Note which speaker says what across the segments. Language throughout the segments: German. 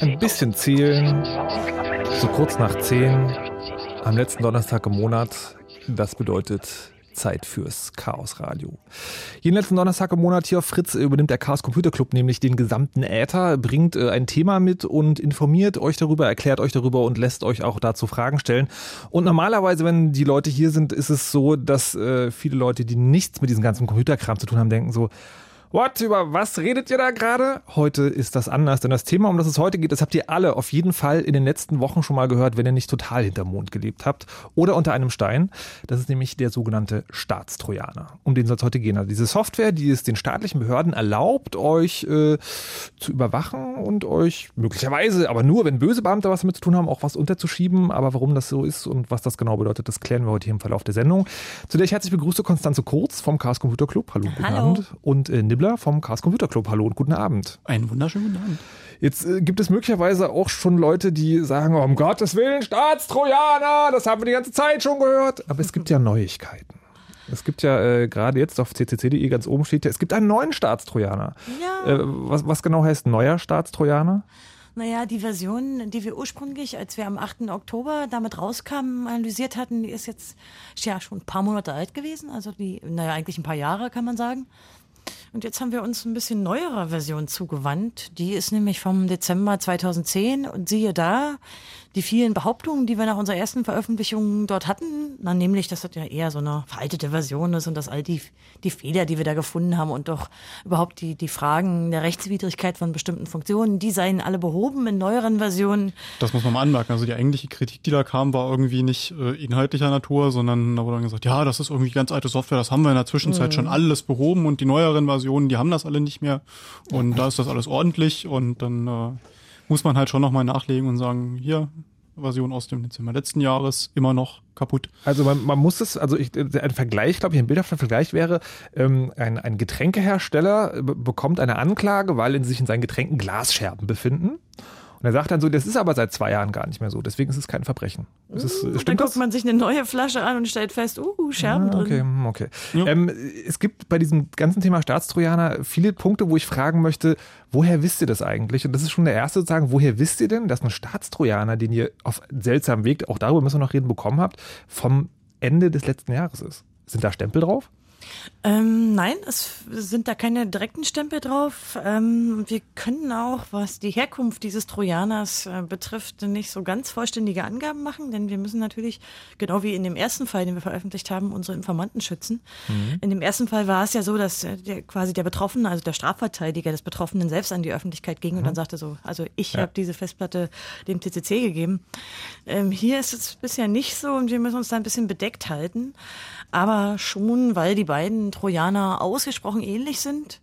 Speaker 1: Ein bisschen zählen, so kurz nach zehn, am letzten Donnerstag im Monat, das bedeutet Zeit fürs Chaos Radio. Jeden letzten Donnerstag im Monat hier auf Fritz übernimmt der Chaos Computer Club nämlich den gesamten Äther, bringt äh, ein Thema mit und informiert euch darüber, erklärt euch darüber und lässt euch auch dazu Fragen stellen. Und normalerweise, wenn die Leute hier sind, ist es so, dass äh, viele Leute, die nichts mit diesem ganzen Computerkram zu tun haben, denken so, What? Über was redet ihr da gerade? Heute ist das anders, denn das Thema, um das es heute geht, das habt ihr alle auf jeden Fall in den letzten Wochen schon mal gehört, wenn ihr nicht total hinterm Mond gelebt habt oder unter einem Stein. Das ist nämlich der sogenannte Staatstrojaner. Um den soll es heute gehen. Also diese Software, die es den staatlichen Behörden erlaubt, euch äh, zu überwachen und euch möglicherweise, aber nur, wenn böse Beamte was damit zu tun haben, auch was unterzuschieben. Aber warum das so ist und was das genau bedeutet, das klären wir heute hier im Verlauf der Sendung. Zu der ich herzlich begrüße Konstanze Kurz vom Chaos Computer Club. Hallo, guten
Speaker 2: Hallo.
Speaker 1: Abend. Und äh, Nibbler vom Chaos Computer Club. Hallo und guten Abend.
Speaker 2: Einen wunderschönen guten Abend.
Speaker 1: Jetzt äh, gibt es möglicherweise auch schon Leute, die sagen, oh, um Gottes Willen, Staatstrojaner, das haben wir die ganze Zeit schon gehört. Aber es gibt ja Neuigkeiten. Es gibt ja äh, gerade jetzt auf ccc.de ganz oben steht ja, es gibt einen neuen Staatstrojaner.
Speaker 2: Ja.
Speaker 1: Äh, was, was genau heißt neuer Staatstrojaner?
Speaker 2: Naja, die Version, die wir ursprünglich, als wir am 8. Oktober damit rauskamen, analysiert hatten, die ist jetzt ja schon ein paar Monate alt gewesen. Also die, naja, eigentlich ein paar Jahre, kann man sagen. Und jetzt haben wir uns ein bisschen neuerer Version zugewandt. Die ist nämlich vom Dezember 2010 und siehe da, die vielen Behauptungen, die wir nach unserer ersten Veröffentlichung dort hatten, na, nämlich, dass das ja eher so eine veraltete Version ist und dass all die, die Fehler, die wir da gefunden haben und doch überhaupt die, die Fragen der Rechtswidrigkeit von bestimmten Funktionen, die seien alle behoben in neueren Versionen.
Speaker 3: Das muss man mal anmerken. Also die eigentliche Kritik, die da kam, war irgendwie nicht äh, inhaltlicher Natur, sondern da wurde dann gesagt, ja, das ist irgendwie ganz alte Software, das haben wir in der Zwischenzeit mhm. schon alles behoben und die neueren Versionen, die haben das alle nicht mehr und da ist das alles ordentlich und dann äh, muss man halt schon nochmal nachlegen und sagen, hier, Version aus dem Dezember letzten Jahres, immer noch kaputt.
Speaker 1: Also man, man muss es, also ich, ein Vergleich, glaube ich, ein bildhafter Vergleich wäre, ähm, ein, ein Getränkehersteller bekommt eine Anklage, weil in sich in seinen Getränken Glasscherben befinden. Und er sagt dann so, das ist aber seit zwei Jahren gar nicht mehr so, deswegen ist es kein Verbrechen.
Speaker 2: Ist es, uh, dann guckt man sich eine neue Flasche an und stellt fest, uh, Scherben
Speaker 1: ah, okay,
Speaker 2: drin.
Speaker 1: Okay, ja. ähm, es gibt bei diesem ganzen Thema Staatstrojaner viele Punkte, wo ich fragen möchte, woher wisst ihr das eigentlich? Und das ist schon der erste sozusagen, woher wisst ihr denn, dass ein Staatstrojaner, den ihr auf seltsamen Weg, auch darüber müssen wir noch reden, bekommen habt, vom Ende des letzten Jahres ist? Sind da Stempel drauf?
Speaker 2: Ähm, nein, es sind da keine direkten Stempel drauf. Ähm, wir können auch, was die Herkunft dieses Trojaners äh, betrifft, nicht so ganz vollständige Angaben machen, denn wir müssen natürlich, genau wie in dem ersten Fall, den wir veröffentlicht haben, unsere Informanten schützen. Mhm. In dem ersten Fall war es ja so, dass äh, der, quasi der Betroffene, also der Strafverteidiger des Betroffenen selbst an die Öffentlichkeit ging mhm. und dann sagte so, also ich ja. habe diese Festplatte dem TCC gegeben. Ähm, hier ist es bisher nicht so und wir müssen uns da ein bisschen bedeckt halten, aber schon, weil die beiden beiden Trojaner ausgesprochen ähnlich sind.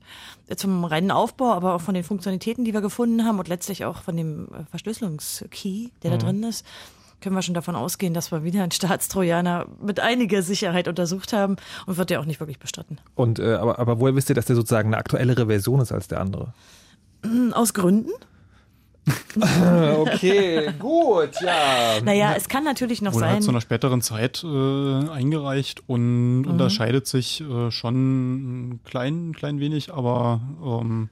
Speaker 2: Zum reinen Aufbau, aber auch von den Funktionalitäten, die wir gefunden haben und letztlich auch von dem äh, Verschlüsselungskey, der mhm. da drin ist können wir schon davon ausgehen, dass wir wieder einen Staatstrojaner mit einiger Sicherheit untersucht haben und wird ja auch nicht wirklich bestritten.
Speaker 1: Und äh, aber, aber woher wisst ihr, dass der sozusagen eine aktuellere Version ist als der andere?
Speaker 2: Aus Gründen.
Speaker 1: okay, gut, ja.
Speaker 2: Naja, es kann natürlich noch
Speaker 3: Oder
Speaker 2: sein.
Speaker 3: Hat zu einer späteren Zeit äh, eingereicht und mhm. unterscheidet sich äh, schon ein klein, klein wenig, aber ähm,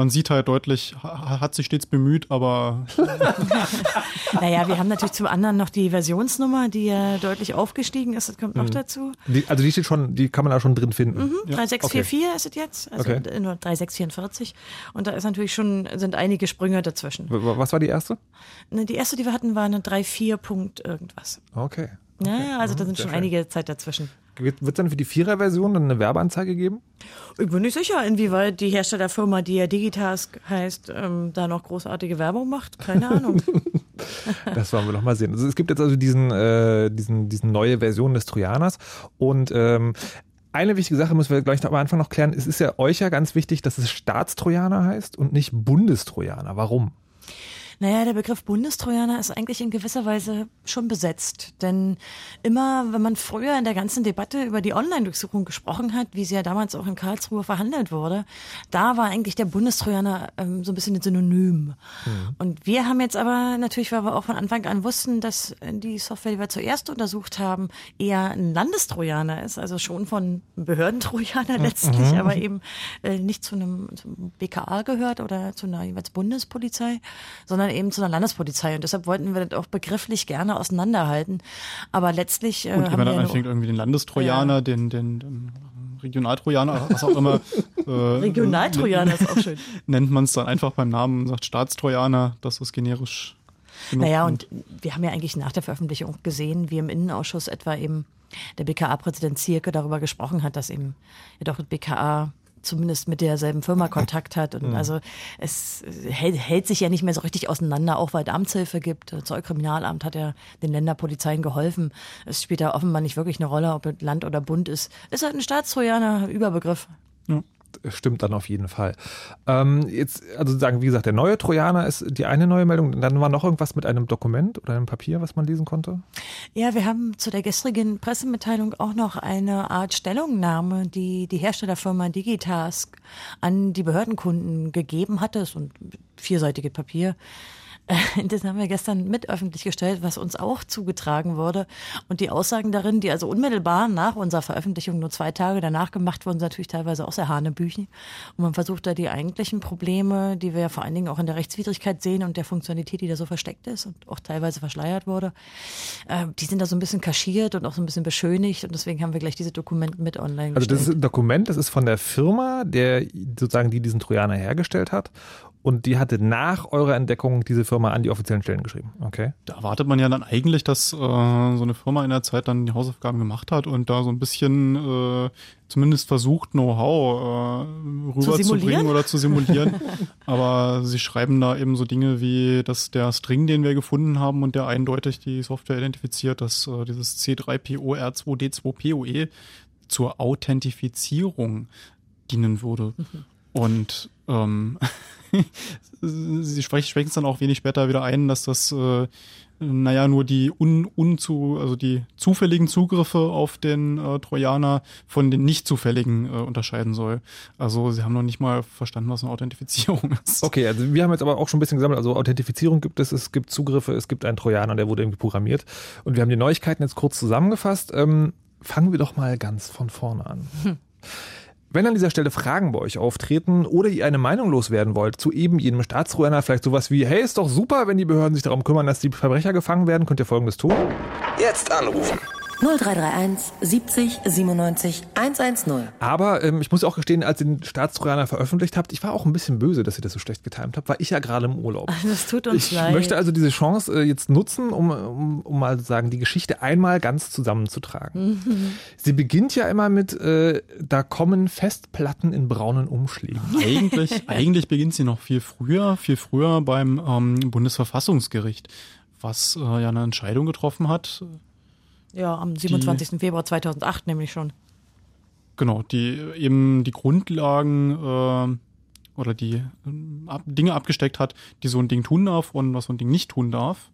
Speaker 3: man sieht halt deutlich, hat sich stets bemüht, aber.
Speaker 2: naja, wir haben natürlich zum anderen noch die Versionsnummer, die ja deutlich aufgestiegen ist. Das kommt noch mhm. dazu.
Speaker 1: Die, also die steht schon, die kann man da schon drin finden.
Speaker 2: Mhm, ja. 3644 okay. ist es jetzt, also okay. nur 3644. Und da ist natürlich schon, sind einige Sprünge dazwischen.
Speaker 1: Was war die erste?
Speaker 2: Ne, die erste, die wir hatten, war eine 34 Punkt irgendwas.
Speaker 1: Okay.
Speaker 2: okay. Ja, also da sind Sehr schon schön. einige Zeit dazwischen.
Speaker 1: Wird es dann für die Vierer-Version dann eine Werbeanzeige geben?
Speaker 2: Ich bin nicht sicher, inwieweit die Herstellerfirma, die ja Digitask heißt, ähm, da noch großartige Werbung macht. Keine Ahnung.
Speaker 1: das wollen wir noch mal sehen. Also es gibt jetzt also diesen, äh, diesen, diesen neue Version des Trojaners und ähm, eine wichtige Sache müssen wir gleich am Anfang noch klären. Es ist ja euch ja ganz wichtig, dass es Staatstrojaner heißt und nicht Bundestrojaner. Warum?
Speaker 2: Naja, der Begriff Bundestrojaner ist eigentlich in gewisser Weise schon besetzt. Denn immer, wenn man früher in der ganzen Debatte über die Online-Durchsuchung gesprochen hat, wie sie ja damals auch in Karlsruhe verhandelt wurde, da war eigentlich der Bundestrojaner ähm, so ein bisschen ein Synonym. Mhm. Und wir haben jetzt aber natürlich, weil wir auch von Anfang an wussten, dass die Software, die wir zuerst untersucht haben, eher ein Landestrojaner ist, also schon von Behördentrojaner mhm. letztlich, mhm. aber eben äh, nicht zu einem, zum BKA gehört oder zu einer jeweils Bundespolizei, sondern sondern eben zu einer Landespolizei. Und deshalb wollten wir das auch begrifflich gerne auseinanderhalten. Aber letztlich.
Speaker 3: Äh, Und wenn man dann anfängt, irgendwie den Landestrojaner, ja. den, den, den Regionaltrojaner, was auch immer.
Speaker 2: Äh, Regionaltrojaner ist auch schön.
Speaker 3: Nennt man es dann einfach beim Namen, sagt Staatstrojaner, das ist generisch.
Speaker 2: Naja, und wir haben ja eigentlich nach der Veröffentlichung gesehen, wie im Innenausschuss etwa eben der BKA-Präsident Zierke darüber gesprochen hat, dass eben ja doch BKA zumindest mit derselben Firma Kontakt hat. Und mhm. also es hält, hält, sich ja nicht mehr so richtig auseinander, auch weil es Amtshilfe gibt. Das Zollkriminalamt hat ja den Länderpolizeien geholfen. Es spielt da offenbar nicht wirklich eine Rolle, ob es Land oder Bund ist. Ist halt ein Staatstrojaner, Überbegriff.
Speaker 1: Ja stimmt dann auf jeden Fall. Ähm, jetzt, also sagen, wie gesagt, der neue Trojaner ist die eine neue Meldung. Dann war noch irgendwas mit einem Dokument oder einem Papier, was man lesen konnte?
Speaker 2: Ja, wir haben zu der gestrigen Pressemitteilung auch noch eine Art Stellungnahme, die die Herstellerfirma Digitask an die Behördenkunden gegeben hatte. Das ist ein vierseitiges Papier Das haben wir gestern mit öffentlich gestellt, was uns auch zugetragen wurde. Und die Aussagen darin, die also unmittelbar nach unserer Veröffentlichung nur zwei Tage danach gemacht wurden, sind natürlich teilweise auch sehr hanebüchen. Und man versucht da die eigentlichen Probleme, die wir vor allen Dingen auch in der Rechtswidrigkeit sehen und der Funktionalität, die da so versteckt ist und auch teilweise verschleiert wurde, äh, die sind da so ein bisschen kaschiert und auch so ein bisschen beschönigt. Und deswegen haben wir gleich diese Dokumente mit online
Speaker 1: gestellt. Also das ist ein Dokument, das ist von der Firma, der sozusagen die diesen Trojaner hergestellt hat. Und die hatte nach eurer Entdeckung diese Firma an die offiziellen Stellen geschrieben. Okay.
Speaker 3: Da erwartet man ja dann eigentlich, dass äh, so eine Firma in der Zeit dann die Hausaufgaben gemacht hat und da so ein bisschen äh, zumindest versucht, Know-how äh, rüberzubringen oder zu simulieren. Aber sie schreiben da eben so Dinge wie, dass der String, den wir gefunden haben und der eindeutig die Software identifiziert, dass äh, dieses C3POR2D2POE zur Authentifizierung dienen würde. Mhm. Und ähm, sie sprechen es dann auch wenig später wieder ein, dass das äh, naja, nur die un, unzu, also die zufälligen Zugriffe auf den äh, Trojaner von den nicht zufälligen äh, unterscheiden soll. Also sie haben noch nicht mal verstanden, was eine Authentifizierung ist.
Speaker 1: Okay, also wir haben jetzt aber auch schon ein bisschen gesammelt. Also Authentifizierung gibt es, es gibt Zugriffe, es gibt einen Trojaner, der wurde irgendwie programmiert. Und wir haben die Neuigkeiten jetzt kurz zusammengefasst. Ähm, fangen wir doch mal ganz von vorne an. Hm. Wenn an dieser Stelle Fragen bei euch auftreten oder ihr eine Meinung loswerden wollt zu eben jenem Staatsruiner, vielleicht sowas wie, hey, ist doch super, wenn die Behörden sich darum kümmern, dass die Verbrecher gefangen werden, könnt ihr folgendes tun.
Speaker 4: Jetzt anrufen.
Speaker 5: 0331 70 97 110.
Speaker 1: Aber ähm, ich muss auch gestehen, als ihr den Staatstrojaner veröffentlicht habt, ich war auch ein bisschen böse, dass ihr das so schlecht getimt habt, weil ich ja gerade im Urlaub.
Speaker 2: Das tut uns
Speaker 1: ich
Speaker 2: leid.
Speaker 1: Ich möchte also diese Chance äh, jetzt nutzen, um, um, um mal sagen, die Geschichte einmal ganz zusammenzutragen. Mhm. Sie beginnt ja immer mit, äh, da kommen Festplatten in braunen Umschlägen.
Speaker 3: Eigentlich, eigentlich beginnt sie noch viel früher, viel früher beim ähm, Bundesverfassungsgericht, was äh, ja eine Entscheidung getroffen hat
Speaker 2: ja, am 27. Die, Februar 2008 nämlich schon.
Speaker 3: Genau, die eben die Grundlagen äh, oder die äh, Dinge abgesteckt hat, die so ein Ding tun darf und was so ein Ding nicht tun darf.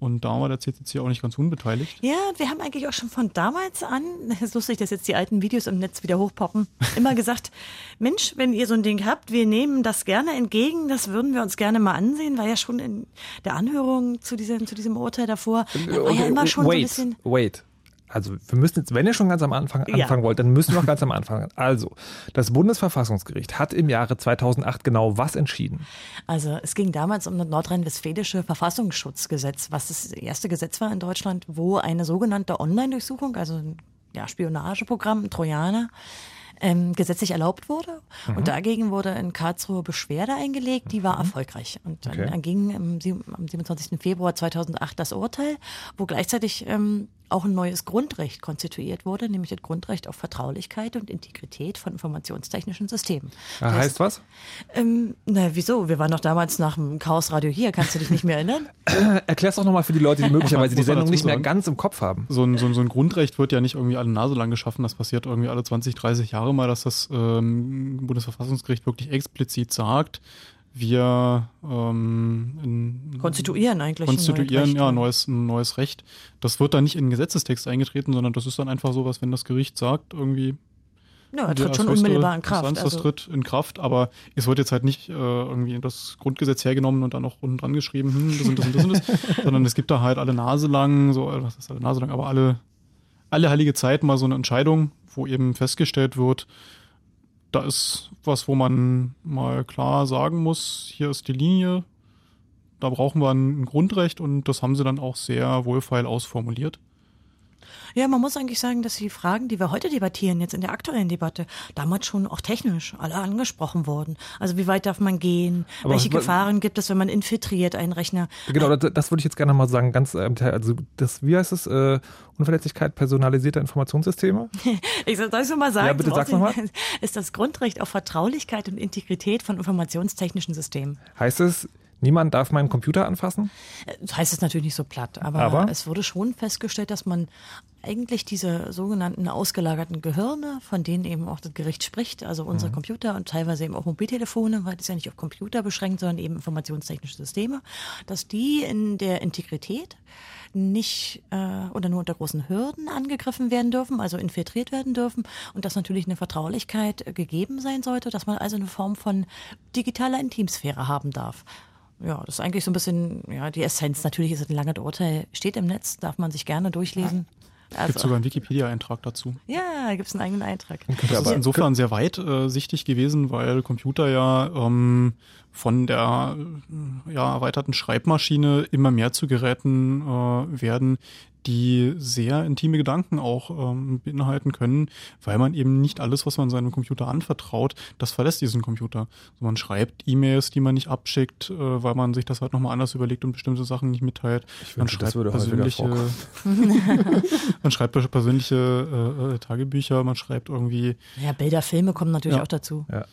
Speaker 3: Und da war der CCC auch nicht ganz unbeteiligt.
Speaker 2: Ja, wir haben eigentlich auch schon von damals an, es ist lustig, dass jetzt die alten Videos im Netz wieder hochpoppen, immer gesagt, Mensch, wenn ihr so ein Ding habt, wir nehmen das gerne entgegen, das würden wir uns gerne mal ansehen, war ja schon in der Anhörung zu diesem, zu diesem Urteil davor, war ja immer schon
Speaker 1: wait,
Speaker 2: so ein bisschen...
Speaker 1: Wait, also wir müssen jetzt, wenn ihr schon ganz am Anfang anfangen ja. wollt, dann müssen wir auch ganz am Anfang. Also, das Bundesverfassungsgericht hat im Jahre 2008 genau was entschieden?
Speaker 2: Also es ging damals um das nordrhein-westfälische Verfassungsschutzgesetz, was das erste Gesetz war in Deutschland, wo eine sogenannte Online-Durchsuchung, also ein ja, Spionageprogramm, ein Trojaner, ähm, gesetzlich erlaubt wurde. Mhm. Und dagegen wurde in Karlsruhe Beschwerde eingelegt, die war mhm. erfolgreich. Und dann okay. ging am 27. Februar 2008 das Urteil, wo gleichzeitig ähm, auch ein neues Grundrecht konstituiert wurde, nämlich das Grundrecht auf Vertraulichkeit und Integrität von informationstechnischen Systemen.
Speaker 1: Das heißt, heißt was?
Speaker 2: Ähm, na, wieso? Wir waren doch damals nach dem Chaosradio hier. Kannst du dich nicht mehr erinnern?
Speaker 1: Erklär's doch nochmal für die Leute, die möglicherweise die Sendung nicht mehr ganz im Kopf haben.
Speaker 3: So ein, so, ein, so ein Grundrecht wird ja nicht irgendwie alle Nase lang geschaffen. Das passiert irgendwie alle 20, 30 Jahre mal, dass das ähm, Bundesverfassungsgericht wirklich explizit sagt, wir ähm,
Speaker 2: konstituieren eigentlich
Speaker 3: konstituieren neues ja neues neues Recht. Das wird dann nicht in den Gesetzestext eingetreten, sondern das ist dann einfach sowas, wenn das Gericht sagt irgendwie.
Speaker 2: Ja, er tritt schon unmittelbar in Kraft.
Speaker 3: Instanz, also. Das tritt in Kraft, aber es wird jetzt halt nicht äh, irgendwie das Grundgesetz hergenommen und dann auch unten dran geschrieben, hm, das und das und das und das, sondern es gibt da halt alle Nase lang, so, äh, was ist alle Nase lang, aber alle, alle heilige Zeit mal so eine Entscheidung, wo eben festgestellt wird, da ist was, wo man mal klar sagen muss, hier ist die Linie, da brauchen wir ein Grundrecht und das haben sie dann auch sehr wohlfeil ausformuliert.
Speaker 2: Ja, man muss eigentlich sagen, dass die Fragen, die wir heute debattieren, jetzt in der aktuellen Debatte, damals schon auch technisch alle angesprochen wurden. Also wie weit darf man gehen? Aber Welche was, Gefahren gibt es, wenn man infiltriert einen Rechner?
Speaker 1: Genau, das, das würde ich jetzt gerne mal sagen. Ganz, ähm, also das, wie heißt es? Äh, Unverletzlichkeit personalisierter Informationssysteme?
Speaker 2: ich soll es mal sagen.
Speaker 1: Ja, bitte sag's nochmal.
Speaker 2: Ist das Grundrecht auf Vertraulichkeit und Integrität von informationstechnischen Systemen.
Speaker 1: Heißt es, Niemand darf meinen Computer anfassen?
Speaker 2: Das heißt es natürlich nicht so platt, aber, aber, es wurde schon festgestellt, dass man eigentlich diese sogenannten ausgelagerten Gehirne, von denen eben auch das Gericht spricht, also unsere mhm. Computer und teilweise eben auch Mobiltelefone, weil das ja nicht auf Computer beschränkt, sondern eben informationstechnische Systeme, dass die in der Integrität nicht äh, oder nur unter großen Hürden angegriffen werden dürfen, also infiltriert werden dürfen und dass natürlich eine Vertraulichkeit gegeben sein sollte, dass man also eine Form von digitaler Intimsphäre haben darf. Ja, das ist eigentlich so ein bisschen, ja, die Essenz. Natürlich ist es ein langes Urteil, steht im Netz, darf man sich gerne durchlesen.
Speaker 3: Also, gibt sogar einen Wikipedia-Eintrag dazu.
Speaker 2: Ja, gibt es einen eigenen Eintrag.
Speaker 3: Das ist insofern sehr weitsichtig äh, gewesen, weil Computer ja ähm, von der ja, erweiterten Schreibmaschine immer mehr zu Geräten äh, werden, die sehr intime Gedanken auch ähm, beinhalten können, weil man eben nicht alles, was man seinem Computer anvertraut, das verlässt diesen Computer. Also man schreibt E-Mails, die man nicht abschickt, äh, weil man sich das halt nochmal anders überlegt und bestimmte Sachen nicht mitteilt.
Speaker 1: Ich
Speaker 3: man
Speaker 1: wünsche,
Speaker 3: schreibt persönliche, man schreibt persönliche äh, äh, Tagebücher, man schreibt irgendwie.
Speaker 2: Ja, Bilder, Filme kommen natürlich
Speaker 3: Ja.
Speaker 2: auch dazu.
Speaker 1: Ja.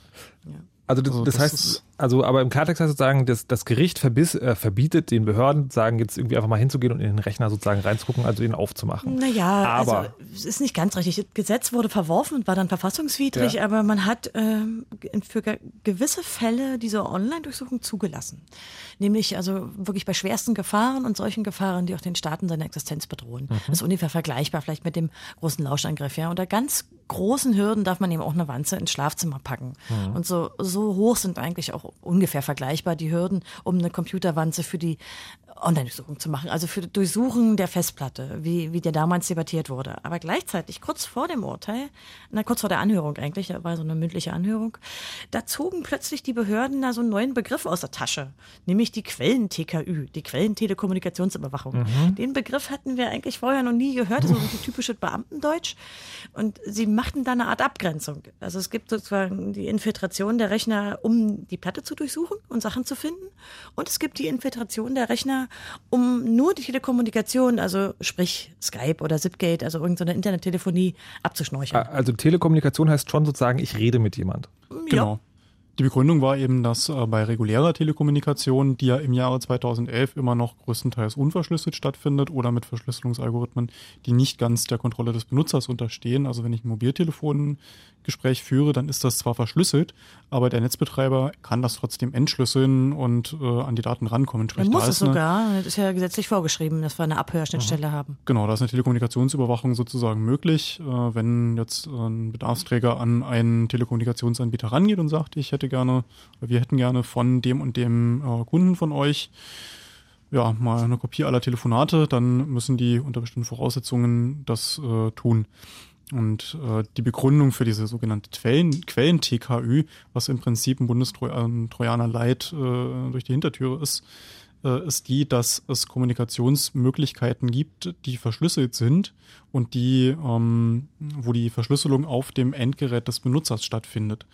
Speaker 1: Also das,
Speaker 3: Also
Speaker 1: das
Speaker 3: das
Speaker 1: heißt, also aber im Klartext heißt sozusagen, das, das Gericht verbiss, äh, verbietet den Behörden, sagen jetzt irgendwie einfach mal hinzugehen und in den Rechner sozusagen reinzugucken, also ihn aufzumachen.
Speaker 2: Naja,
Speaker 1: Aber-
Speaker 2: also es ist nicht ganz richtig. Das Gesetz wurde verworfen und war dann verfassungswidrig,
Speaker 1: Ja.
Speaker 2: aber man hat ähm, für ge gewisse Fälle diese Online-Durchsuchung zugelassen. Nämlich also wirklich bei schwersten Gefahren und solchen Gefahren, die auch den Staaten seine Existenz bedrohen.
Speaker 1: Mhm.
Speaker 2: Das ist ungefähr vergleichbar vielleicht mit dem großen Lauschangriff. Ja. Unter ganz großen Hürden darf man eben auch eine Wanze ins Schlafzimmer packen.
Speaker 1: Mhm.
Speaker 2: Und so, so hoch sind eigentlich auch ungefähr vergleichbar die Hürden, um eine Computerwanze für die Online-Durchsuchung zu machen, also für das Durchsuchen der Festplatte, wie, wie der damals debattiert wurde. Aber gleichzeitig, kurz vor dem Urteil, na, kurz vor der Anhörung eigentlich, da war so eine mündliche Anhörung, da zogen plötzlich die Behörden da so einen neuen Begriff aus der Tasche, nämlich die Quellen-TKÜ, die Quellentelekommunikationsüberwachung. Den Begriff hatten wir eigentlich vorher noch nie gehört, so ein typisches Beamtendeutsch. Und sie machten da eine Art Abgrenzung. Also es gibt sozusagen die Infiltration der Rechner, um die Platte zu durchsuchen und Sachen zu finden. Und es gibt die Infiltration der Rechner, um nur die Telekommunikation, also sprich Skype oder Zipgate, also irgendeine Internettelefonie abzuschnorcheln.
Speaker 1: Also Telekommunikation heißt schon sozusagen, ich rede mit jemand.
Speaker 3: Genau. Die Begründung war eben, dass äh, bei regulärer Telekommunikation, die ja im Jahre 2011 immer noch größtenteils unverschlüsselt stattfindet oder mit Verschlüsselungsalgorithmen, die nicht ganz der Kontrolle des Benutzers unterstehen. Also wenn ich ein Mobiltelefongespräch führe, dann ist das zwar verschlüsselt, aber der Netzbetreiber kann das trotzdem entschlüsseln und äh, an die Daten rankommen.
Speaker 2: Man
Speaker 3: Sprich,
Speaker 2: muss
Speaker 3: da
Speaker 2: es sogar, das ist ja gesetzlich vorgeschrieben, dass wir eine Abhörschnittstelle haben.
Speaker 3: Genau, da ist eine Telekommunikationsüberwachung sozusagen möglich. Äh, wenn jetzt ein Bedarfsträger an einen Telekommunikationsanbieter rangeht und sagt, ich hätte gerne, wir hätten gerne von dem und dem äh, Kunden von euch ja, mal eine Kopie aller Telefonate, dann müssen die unter bestimmten Voraussetzungen das äh, tun. Und äh, die Begründung für diese sogenannte Quellen, Quellen-TKÜ, was im Prinzip ein Bundestrojaner Light äh, durch die Hintertüre ist, äh, ist die, dass es Kommunikationsmöglichkeiten gibt, die verschlüsselt sind und die, ähm, wo die Verschlüsselung auf dem Endgerät des Benutzers stattfindet.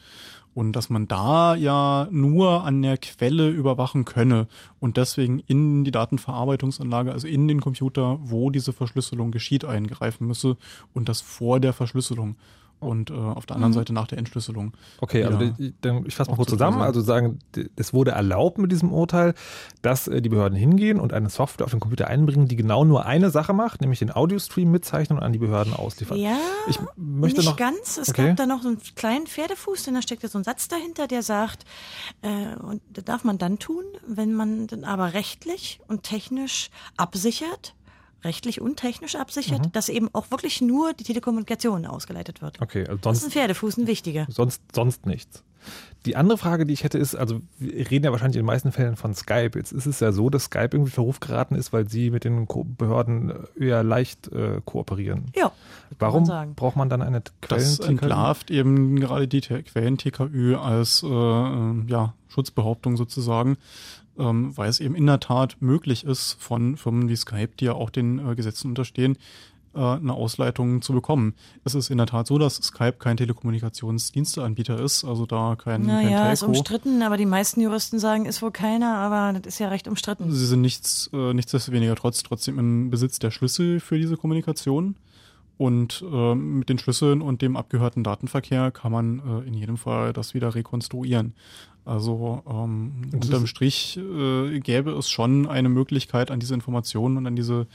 Speaker 3: Und dass man da ja nur an der Quelle überwachen könne und deswegen in die Datenverarbeitungsanlage, also in den Computer, wo diese Verschlüsselung geschieht, eingreifen müsse und das vor der Verschlüsselung und äh, auf der anderen Seite nach der Entschlüsselung.
Speaker 1: Okay, also die- dann, ich fasse mal kurz
Speaker 3: zu
Speaker 1: zusammen. Also sagen, es wurde erlaubt mit diesem Urteil, dass äh, die Behörden hingehen und eine Software auf den Computer einbringen, die genau nur eine Sache macht, nämlich den Audiostream mitzeichnen und an die Behörden ausliefern.
Speaker 2: Ja,
Speaker 1: Ich möchte
Speaker 2: nicht
Speaker 1: noch
Speaker 2: ganz. Es
Speaker 1: Okay.
Speaker 2: gab da noch so einen kleinen Pferdefuß, denn da steckt ja so ein Satz dahinter, der sagt, äh, und das darf man dann tun, wenn man dann aber rechtlich und technisch absichert, rechtlich und technisch absichert,
Speaker 1: Mhm.
Speaker 2: dass eben auch wirklich nur die Telekommunikation ausgeleitet wird.
Speaker 1: Okay, also
Speaker 2: Das ist
Speaker 1: sonst
Speaker 2: ein Pferdefuß, ein wichtiger.
Speaker 1: sonst, sonst nichts. Die andere Frage, die ich hätte, ist, also wir reden ja wahrscheinlich in den meisten Fällen von Skype. Jetzt ist es ja so, dass Skype irgendwie Verruf geraten ist, weil sie mit den Ko Behörden äh, eher leicht äh, kooperieren.
Speaker 2: Ja,
Speaker 1: Warum
Speaker 2: man sagen.
Speaker 1: braucht man dann eine
Speaker 3: Das
Speaker 1: Quellen?
Speaker 3: entlarvt eben gerade die Quellen-TKÜ als äh, äh, ja, Schutzbehauptung sozusagen, ähm, weil es eben in der Tat möglich ist, von Firmen wie Skype, die ja auch den äh, Gesetzen unterstehen, äh, eine Ausleitung zu bekommen. Es ist in der Tat so, dass Skype kein Telekommunikationsdiensteanbieter ist, also da kein, kein
Speaker 2: Naja, ist
Speaker 3: Telco.
Speaker 2: umstritten, aber die meisten Juristen sagen, ist wohl keiner, aber das ist ja recht umstritten.
Speaker 3: Sie sind nichts, äh, nichtsdestoweniger trotz trotzdem im Besitz der Schlüssel für diese Kommunikation. Und äh, mit den Schlüsseln und dem abgehörten Datenverkehr kann man äh, in jedem Fall das wieder rekonstruieren. Also ähm, unterm Strich äh, gäbe es schon eine Möglichkeit, an diese Informationen und an diese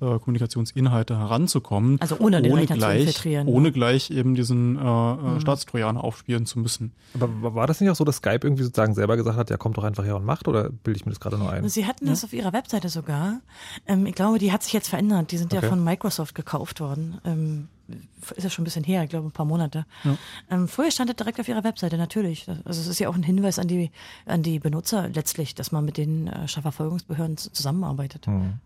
Speaker 3: äh, Kommunikationsinhalte heranzukommen,
Speaker 2: Also ohne den Rechner zu
Speaker 3: gleich,
Speaker 2: infiltrieren, ne?
Speaker 3: ohne gleich eben diesen äh, äh,
Speaker 2: Mhm.
Speaker 3: Staatstrojaner aufspielen zu müssen.
Speaker 1: Aber wa- war das nicht auch so, dass Skype irgendwie sozusagen selber gesagt hat, ja, kommt doch einfach her und macht? Oder bilde ich mir das gerade nur ein?
Speaker 2: Sie hatten das auf ihrer Webseite sogar. Ähm, ich glaube, die hat sich jetzt verändert. Die sind
Speaker 1: Okay.
Speaker 2: ja von Microsoft gekauft worden. Ähm, ist ja schon ein bisschen her, ich glaube ein paar Monate. Ja. Ähm, vorher stand er direkt auf ihrer Webseite, natürlich. Also es ist ja auch ein Hinweis an die, an die Benutzer letztlich, dass man mit den äh, Strafverfolgungsbehörden zusammenarbeitet.
Speaker 1: Mhm.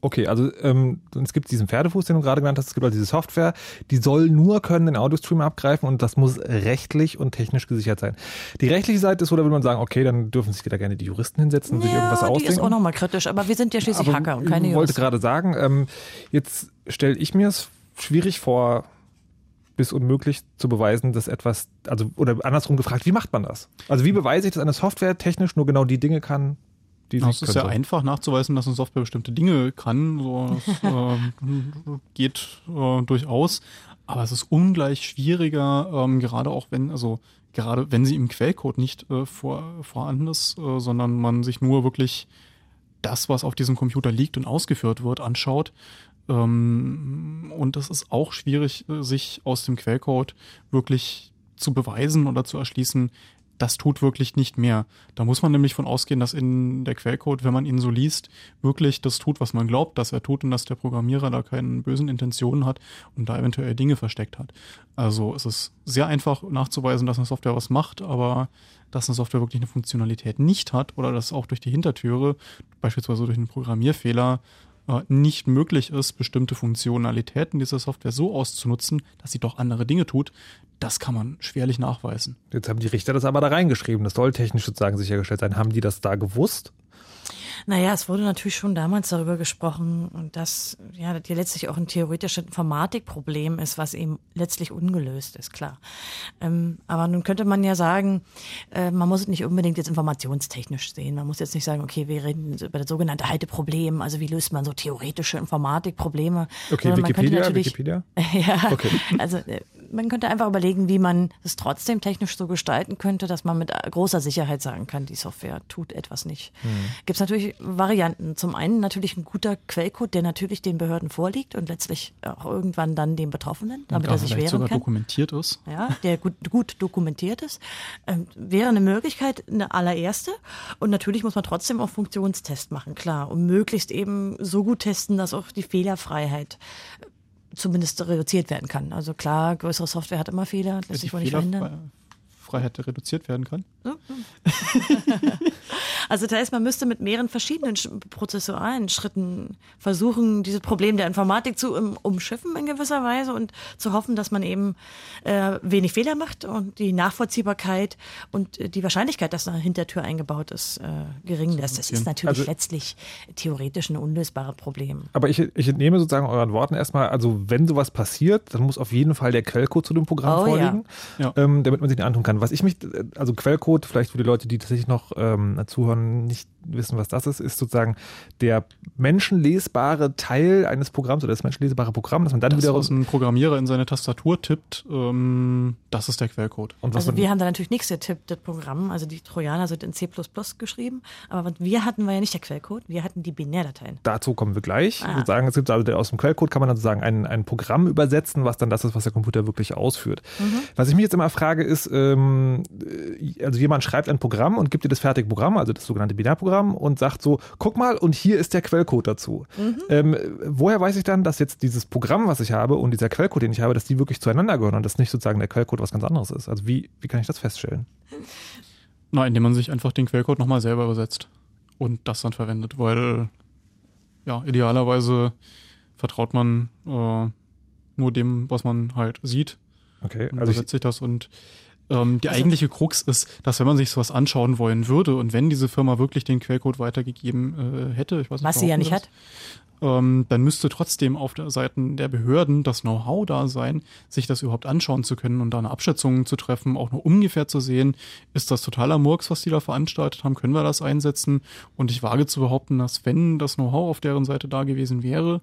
Speaker 1: Okay, also ähm, es gibt diesen Pferdefuß, den du gerade genannt hast, es gibt also diese Software, die soll nur können den Audiostream abgreifen und das muss rechtlich und technisch gesichert sein. Die rechtliche Seite ist so, da würde man sagen, okay, dann dürfen sich da gerne die Juristen hinsetzen und ja, sich irgendwas ausdenken.
Speaker 2: die ist auch nochmal kritisch, aber wir sind ja schließlich aber Hacker und keine
Speaker 1: Ich wollte gerade sagen, ähm, jetzt stelle ich mir es schwierig vor, bis unmöglich zu beweisen, dass etwas, also oder andersrum gefragt, wie macht man das? Also wie beweise ich, dass eine Software technisch nur genau die Dinge kann, die
Speaker 3: Es ist ja einfach nachzuweisen, dass eine Software bestimmte Dinge kann. So, das äh, geht äh, durchaus. Aber es ist ungleich schwieriger, ähm, gerade auch wenn, also gerade wenn sie im Quellcode nicht äh, vor, vorhanden ist, äh, sondern man sich nur wirklich das, was auf diesem Computer liegt und ausgeführt wird, anschaut. Ähm, und es ist auch schwierig, sich aus dem Quellcode wirklich zu beweisen oder zu erschließen, das tut wirklich nicht mehr. Da muss man nämlich von ausgehen, dass in der Quellcode, wenn man ihn so liest, wirklich das tut, was man glaubt, dass er tut und dass der Programmierer da keine bösen Intentionen hat und da eventuell Dinge versteckt hat. Also es ist sehr einfach nachzuweisen, dass eine Software was macht, aber dass eine Software wirklich eine Funktionalität nicht hat oder dass auch durch die Hintertüre, beispielsweise durch einen Programmierfehler, äh, nicht möglich ist, bestimmte Funktionalitäten dieser Software so auszunutzen, dass sie doch andere Dinge tut, das kann man schwerlich nachweisen.
Speaker 1: Jetzt haben die Richter das aber da reingeschrieben. Das soll technisch sozusagen sichergestellt sein. Haben die das da gewusst?
Speaker 2: Naja, es wurde natürlich schon damals darüber gesprochen, dass ja hier letztlich auch ein theoretisches Informatikproblem ist, was eben letztlich ungelöst ist, klar. Ähm, aber nun könnte man ja sagen, äh, man muss es nicht unbedingt jetzt informationstechnisch sehen. Man muss jetzt nicht sagen, okay, wir reden über das sogenannte Halteproblem, also wie löst man so theoretische Informatikprobleme.
Speaker 1: Okay, Wikipedia, Wikipedia?
Speaker 2: ja, okay. also äh, man könnte einfach überlegen, wie man es trotzdem technisch so gestalten könnte, dass man mit großer Sicherheit sagen kann, die Software tut etwas nicht. Mhm. Gibt es natürlich Varianten. Zum einen natürlich ein guter Quellcode, der natürlich den Behörden vorliegt und letztlich auch irgendwann dann den Betroffenen, damit er sich wehren
Speaker 3: sogar
Speaker 2: kann.
Speaker 3: dokumentiert ist.
Speaker 2: Ja, der gut, gut dokumentiert ist. Ähm, wäre eine Möglichkeit, eine allererste. Und natürlich muss man trotzdem auch Funktionstest machen, klar. Und möglichst eben so gut testen, dass auch die Fehlerfreiheit zumindest reduziert werden kann. Also klar, größere Software hat immer Fehler, lässt sich wohl nicht verhindern.
Speaker 3: Freiheit reduziert werden kann.
Speaker 2: also das heißt, man müsste mit mehreren verschiedenen prozessualen Schritten versuchen, dieses Problem der Informatik zu umschiffen in gewisser Weise und zu hoffen, dass man eben äh, wenig Fehler macht und die Nachvollziehbarkeit und die Wahrscheinlichkeit, dass eine Hintertür eingebaut ist, äh, gering lässt. Das ist natürlich also, letztlich theoretisch ein unlösbares Problem.
Speaker 1: Aber ich, ich entnehme sozusagen euren Worten erstmal, also wenn sowas passiert, dann muss auf jeden Fall der Quellcode zu dem Programm oh, vorliegen, ja. Ähm, damit man sich den antun kann. Was ich mich, also Quellcode, vielleicht für die Leute, die tatsächlich noch ähm, zuhören, nicht wissen, was das ist, ist sozusagen der menschenlesbare Teil eines Programms oder das menschenlesbare Programm, dass man dann
Speaker 3: das,
Speaker 1: wieder
Speaker 3: was ein Programmierer in seine Tastatur tippt, ähm, das ist der Quellcode.
Speaker 2: also wir haben da natürlich nichts getippt, das Programm. Also die Trojaner sind in C++ geschrieben, aber wir hatten, war ja nicht der Quellcode, wir hatten die Binärdateien.
Speaker 1: Dazu kommen wir gleich. Ah. Sozusagen, es gibt also aus dem Quellcode kann man dann sozusagen ein, ein Programm übersetzen, was dann das ist, was der Computer wirklich ausführt. Mhm. Was ich mich jetzt immer frage, ist, ähm, also jemand schreibt ein Programm und gibt dir das fertige Programm, also das sogenannte Binärprogramm und sagt so, guck mal und hier ist der Quellcode dazu. Mhm. Ähm, woher weiß ich dann, dass jetzt dieses Programm, was ich habe und dieser Quellcode, den ich habe, dass die wirklich zueinander gehören und dass nicht sozusagen der Quellcode was ganz anderes ist? Also wie, wie kann ich das feststellen?
Speaker 3: Na, indem man sich einfach den Quellcode nochmal selber übersetzt und das dann verwendet, weil ja, idealerweise vertraut man äh, nur dem, was man halt sieht.
Speaker 1: Okay,
Speaker 3: also übersetzt sich das und ähm, die also, eigentliche Krux ist, dass wenn man sich sowas anschauen wollen würde und wenn diese Firma wirklich den Quellcode weitergegeben äh, hätte, ich weiß
Speaker 2: nicht, was sie ja nicht das, hat,
Speaker 3: ähm, dann müsste trotzdem auf der Seite der Behörden das Know-how da sein, sich das überhaupt anschauen zu können und da eine Abschätzung zu treffen, auch nur ungefähr zu sehen, ist das totaler Murks, was die da veranstaltet haben, können wir das einsetzen? Und ich wage zu behaupten, dass wenn das Know-how auf deren Seite da gewesen wäre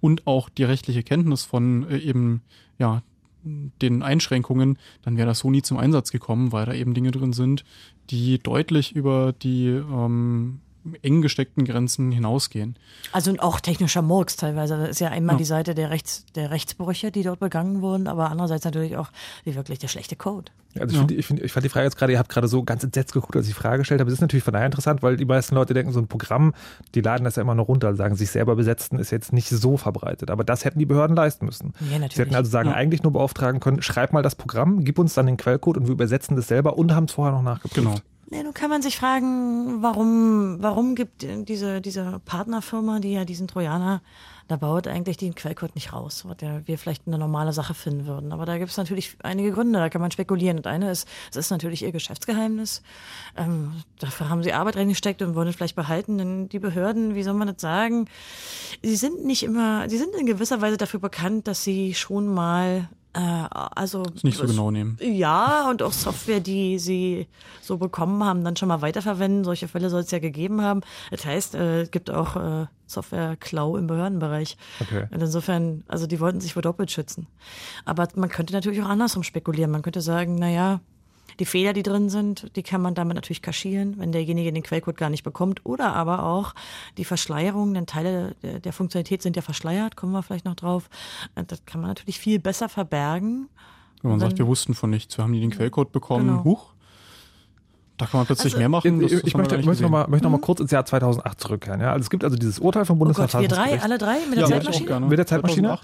Speaker 3: und auch die rechtliche Kenntnis von äh, eben ja den Einschränkungen, dann wäre das so nie zum Einsatz gekommen, weil da eben Dinge drin sind, die deutlich über die ähm, eng gesteckten Grenzen hinausgehen.
Speaker 2: Also auch technischer Murks teilweise. Das ist ja einmal ja. die Seite der, Rechts, der Rechtsbrüche, die dort begangen wurden, aber andererseits natürlich auch wie wirklich der schlechte Code.
Speaker 1: Also ich, ja. find, ich, find, ich fand die Frage jetzt gerade, ihr habt gerade so ganz entsetzt geguckt, als ich die Frage gestellt habe. Das ist natürlich von daher interessant, weil die meisten Leute denken, so ein Programm, die laden das ja immer noch runter, sagen, sich selber besetzen ist jetzt nicht so verbreitet. Aber das hätten die Behörden leisten müssen. Ja, natürlich. Sie hätten also sagen, ja. eigentlich nur beauftragen können, schreib mal das Programm, gib uns dann den Quellcode und wir übersetzen das selber und haben es vorher noch nachgeprüft. Genau.
Speaker 2: Ja, nun kann man sich fragen, warum, warum gibt diese, diese Partnerfirma, die ja diesen Trojaner da baut, eigentlich den Quellcode nicht raus, was ja wir vielleicht eine normale Sache finden würden. Aber da gibt es natürlich einige Gründe, da kann man spekulieren. Und eine ist, es ist natürlich ihr Geschäftsgeheimnis. Ähm, dafür haben sie Arbeit reingesteckt und wollen es vielleicht behalten. Denn die Behörden, wie soll man das sagen, sie sind nicht immer, sie sind in gewisser Weise dafür bekannt, dass sie schon mal also
Speaker 3: das nicht so genau nehmen.
Speaker 2: Ja, und auch Software, die sie so bekommen haben, dann schon mal weiterverwenden. Solche Fälle soll es ja gegeben haben. Das heißt, äh, es gibt auch äh, Software-Klau im Behördenbereich. Okay. Und insofern, also die wollten sich vor doppelt schützen. Aber man könnte natürlich auch andersrum spekulieren. Man könnte sagen, na ja, die Fehler, die drin sind, die kann man damit natürlich kaschieren, wenn derjenige den Quellcode gar nicht bekommt. Oder aber auch die Verschleierung, denn Teile der, der Funktionalität sind ja verschleiert, kommen wir vielleicht noch drauf. Das kann man natürlich viel besser verbergen.
Speaker 3: Wenn man sagt, wir wussten von nichts, wir haben die den Quellcode bekommen, genau. huch, da kann man plötzlich also, mehr machen.
Speaker 1: Das, ich, ich möchte, möchte noch mal, möchte noch mal mhm. kurz ins Jahr 2008 zurückkehren. Ja? Also es gibt also dieses Urteil vom Bundesverfassungsgericht.
Speaker 2: Oh Gott, wir drei, alle drei mit der ja, Zeitmaschine?
Speaker 1: Mit der Zeitmaschine.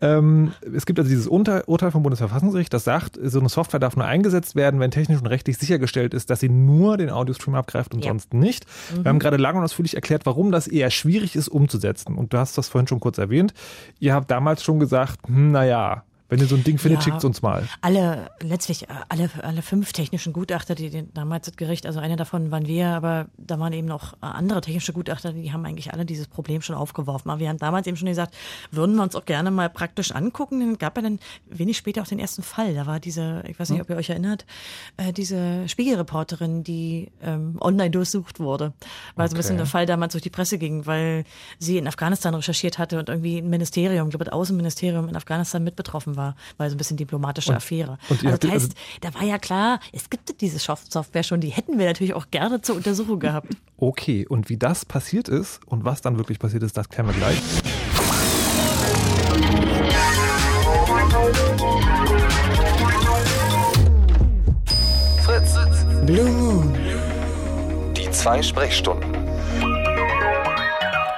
Speaker 1: Ähm, es gibt also dieses Urteil, Urteil vom Bundesverfassungsgericht, das sagt, so eine Software darf nur eingesetzt werden, wenn technisch und rechtlich sichergestellt ist, dass sie nur den Audiostream abgreift und ja. sonst nicht. Mhm. Wir haben gerade lange und ausführlich erklärt, warum das eher schwierig ist umzusetzen. Und du hast das vorhin schon kurz erwähnt. Ihr habt damals schon gesagt, hm, naja, wenn ihr so ein Ding findet, ja, schickt uns mal.
Speaker 2: Alle, letztlich äh, alle, alle fünf technischen Gutachter, die damals das Gericht, also einer davon waren wir, aber da waren eben noch andere technische Gutachter, die haben eigentlich alle dieses Problem schon aufgeworfen. Aber wir haben damals eben schon gesagt, würden wir uns auch gerne mal praktisch angucken. Dann gab ja dann wenig später auch den ersten Fall. Da war diese, ich weiß nicht, hm. ob ihr euch erinnert, äh, diese Spiegelreporterin, die ähm, online durchsucht wurde. Weil okay. so ein bisschen der Fall damals durch die Presse ging, weil sie in Afghanistan recherchiert hatte und irgendwie ein Ministerium, ich glaube das Außenministerium in Afghanistan mit betroffen war war, war so ein bisschen diplomatische und, Affäre. Und also das heißt, also, da war ja klar, es gibt diese Software schon, die hätten wir natürlich auch gerne zur Untersuchung gehabt.
Speaker 1: Okay, und wie das passiert ist und was dann wirklich passiert ist, das klären wir gleich.
Speaker 4: Fritz. Blue Moon. Die zwei Sprechstunden.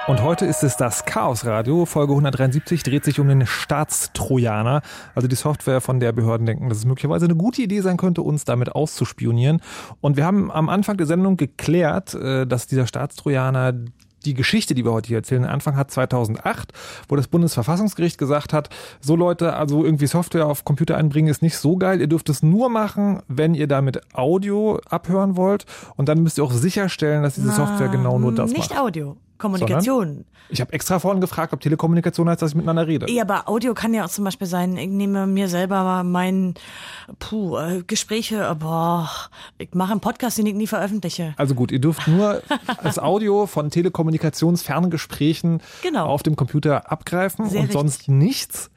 Speaker 1: Und heute ist es das Chaos Radio. Folge 173 dreht sich um den Staatstrojaner, also die Software, von der Behörden denken, dass es möglicherweise eine gute Idee sein könnte, uns damit auszuspionieren. Und wir haben am Anfang der Sendung geklärt, äh, dass dieser Staatstrojaner die Geschichte, die wir heute hier erzählen, Anfang hat 2008, wo das Bundesverfassungsgericht gesagt hat, so Leute, also irgendwie Software auf Computer einbringen ist nicht so geil, ihr dürft es nur machen, wenn ihr damit Audio abhören wollt und dann müsst ihr auch sicherstellen, dass diese Software genau nur das
Speaker 2: nicht
Speaker 1: macht.
Speaker 2: Nicht Audio. Kommunikation.
Speaker 1: Sondern? Ich habe extra vorhin gefragt, ob Telekommunikation heißt, dass ich miteinander rede.
Speaker 2: Ja, aber Audio kann ja auch zum Beispiel sein, ich nehme mir selber mein puh, äh, Gespräche, boah, ich mache einen Podcast, den ich nie veröffentliche.
Speaker 1: Also gut, ihr dürft nur das Audio von Telekommunikationsferngesprächen genau. auf dem Computer abgreifen Sehr und richtig. sonst nichts.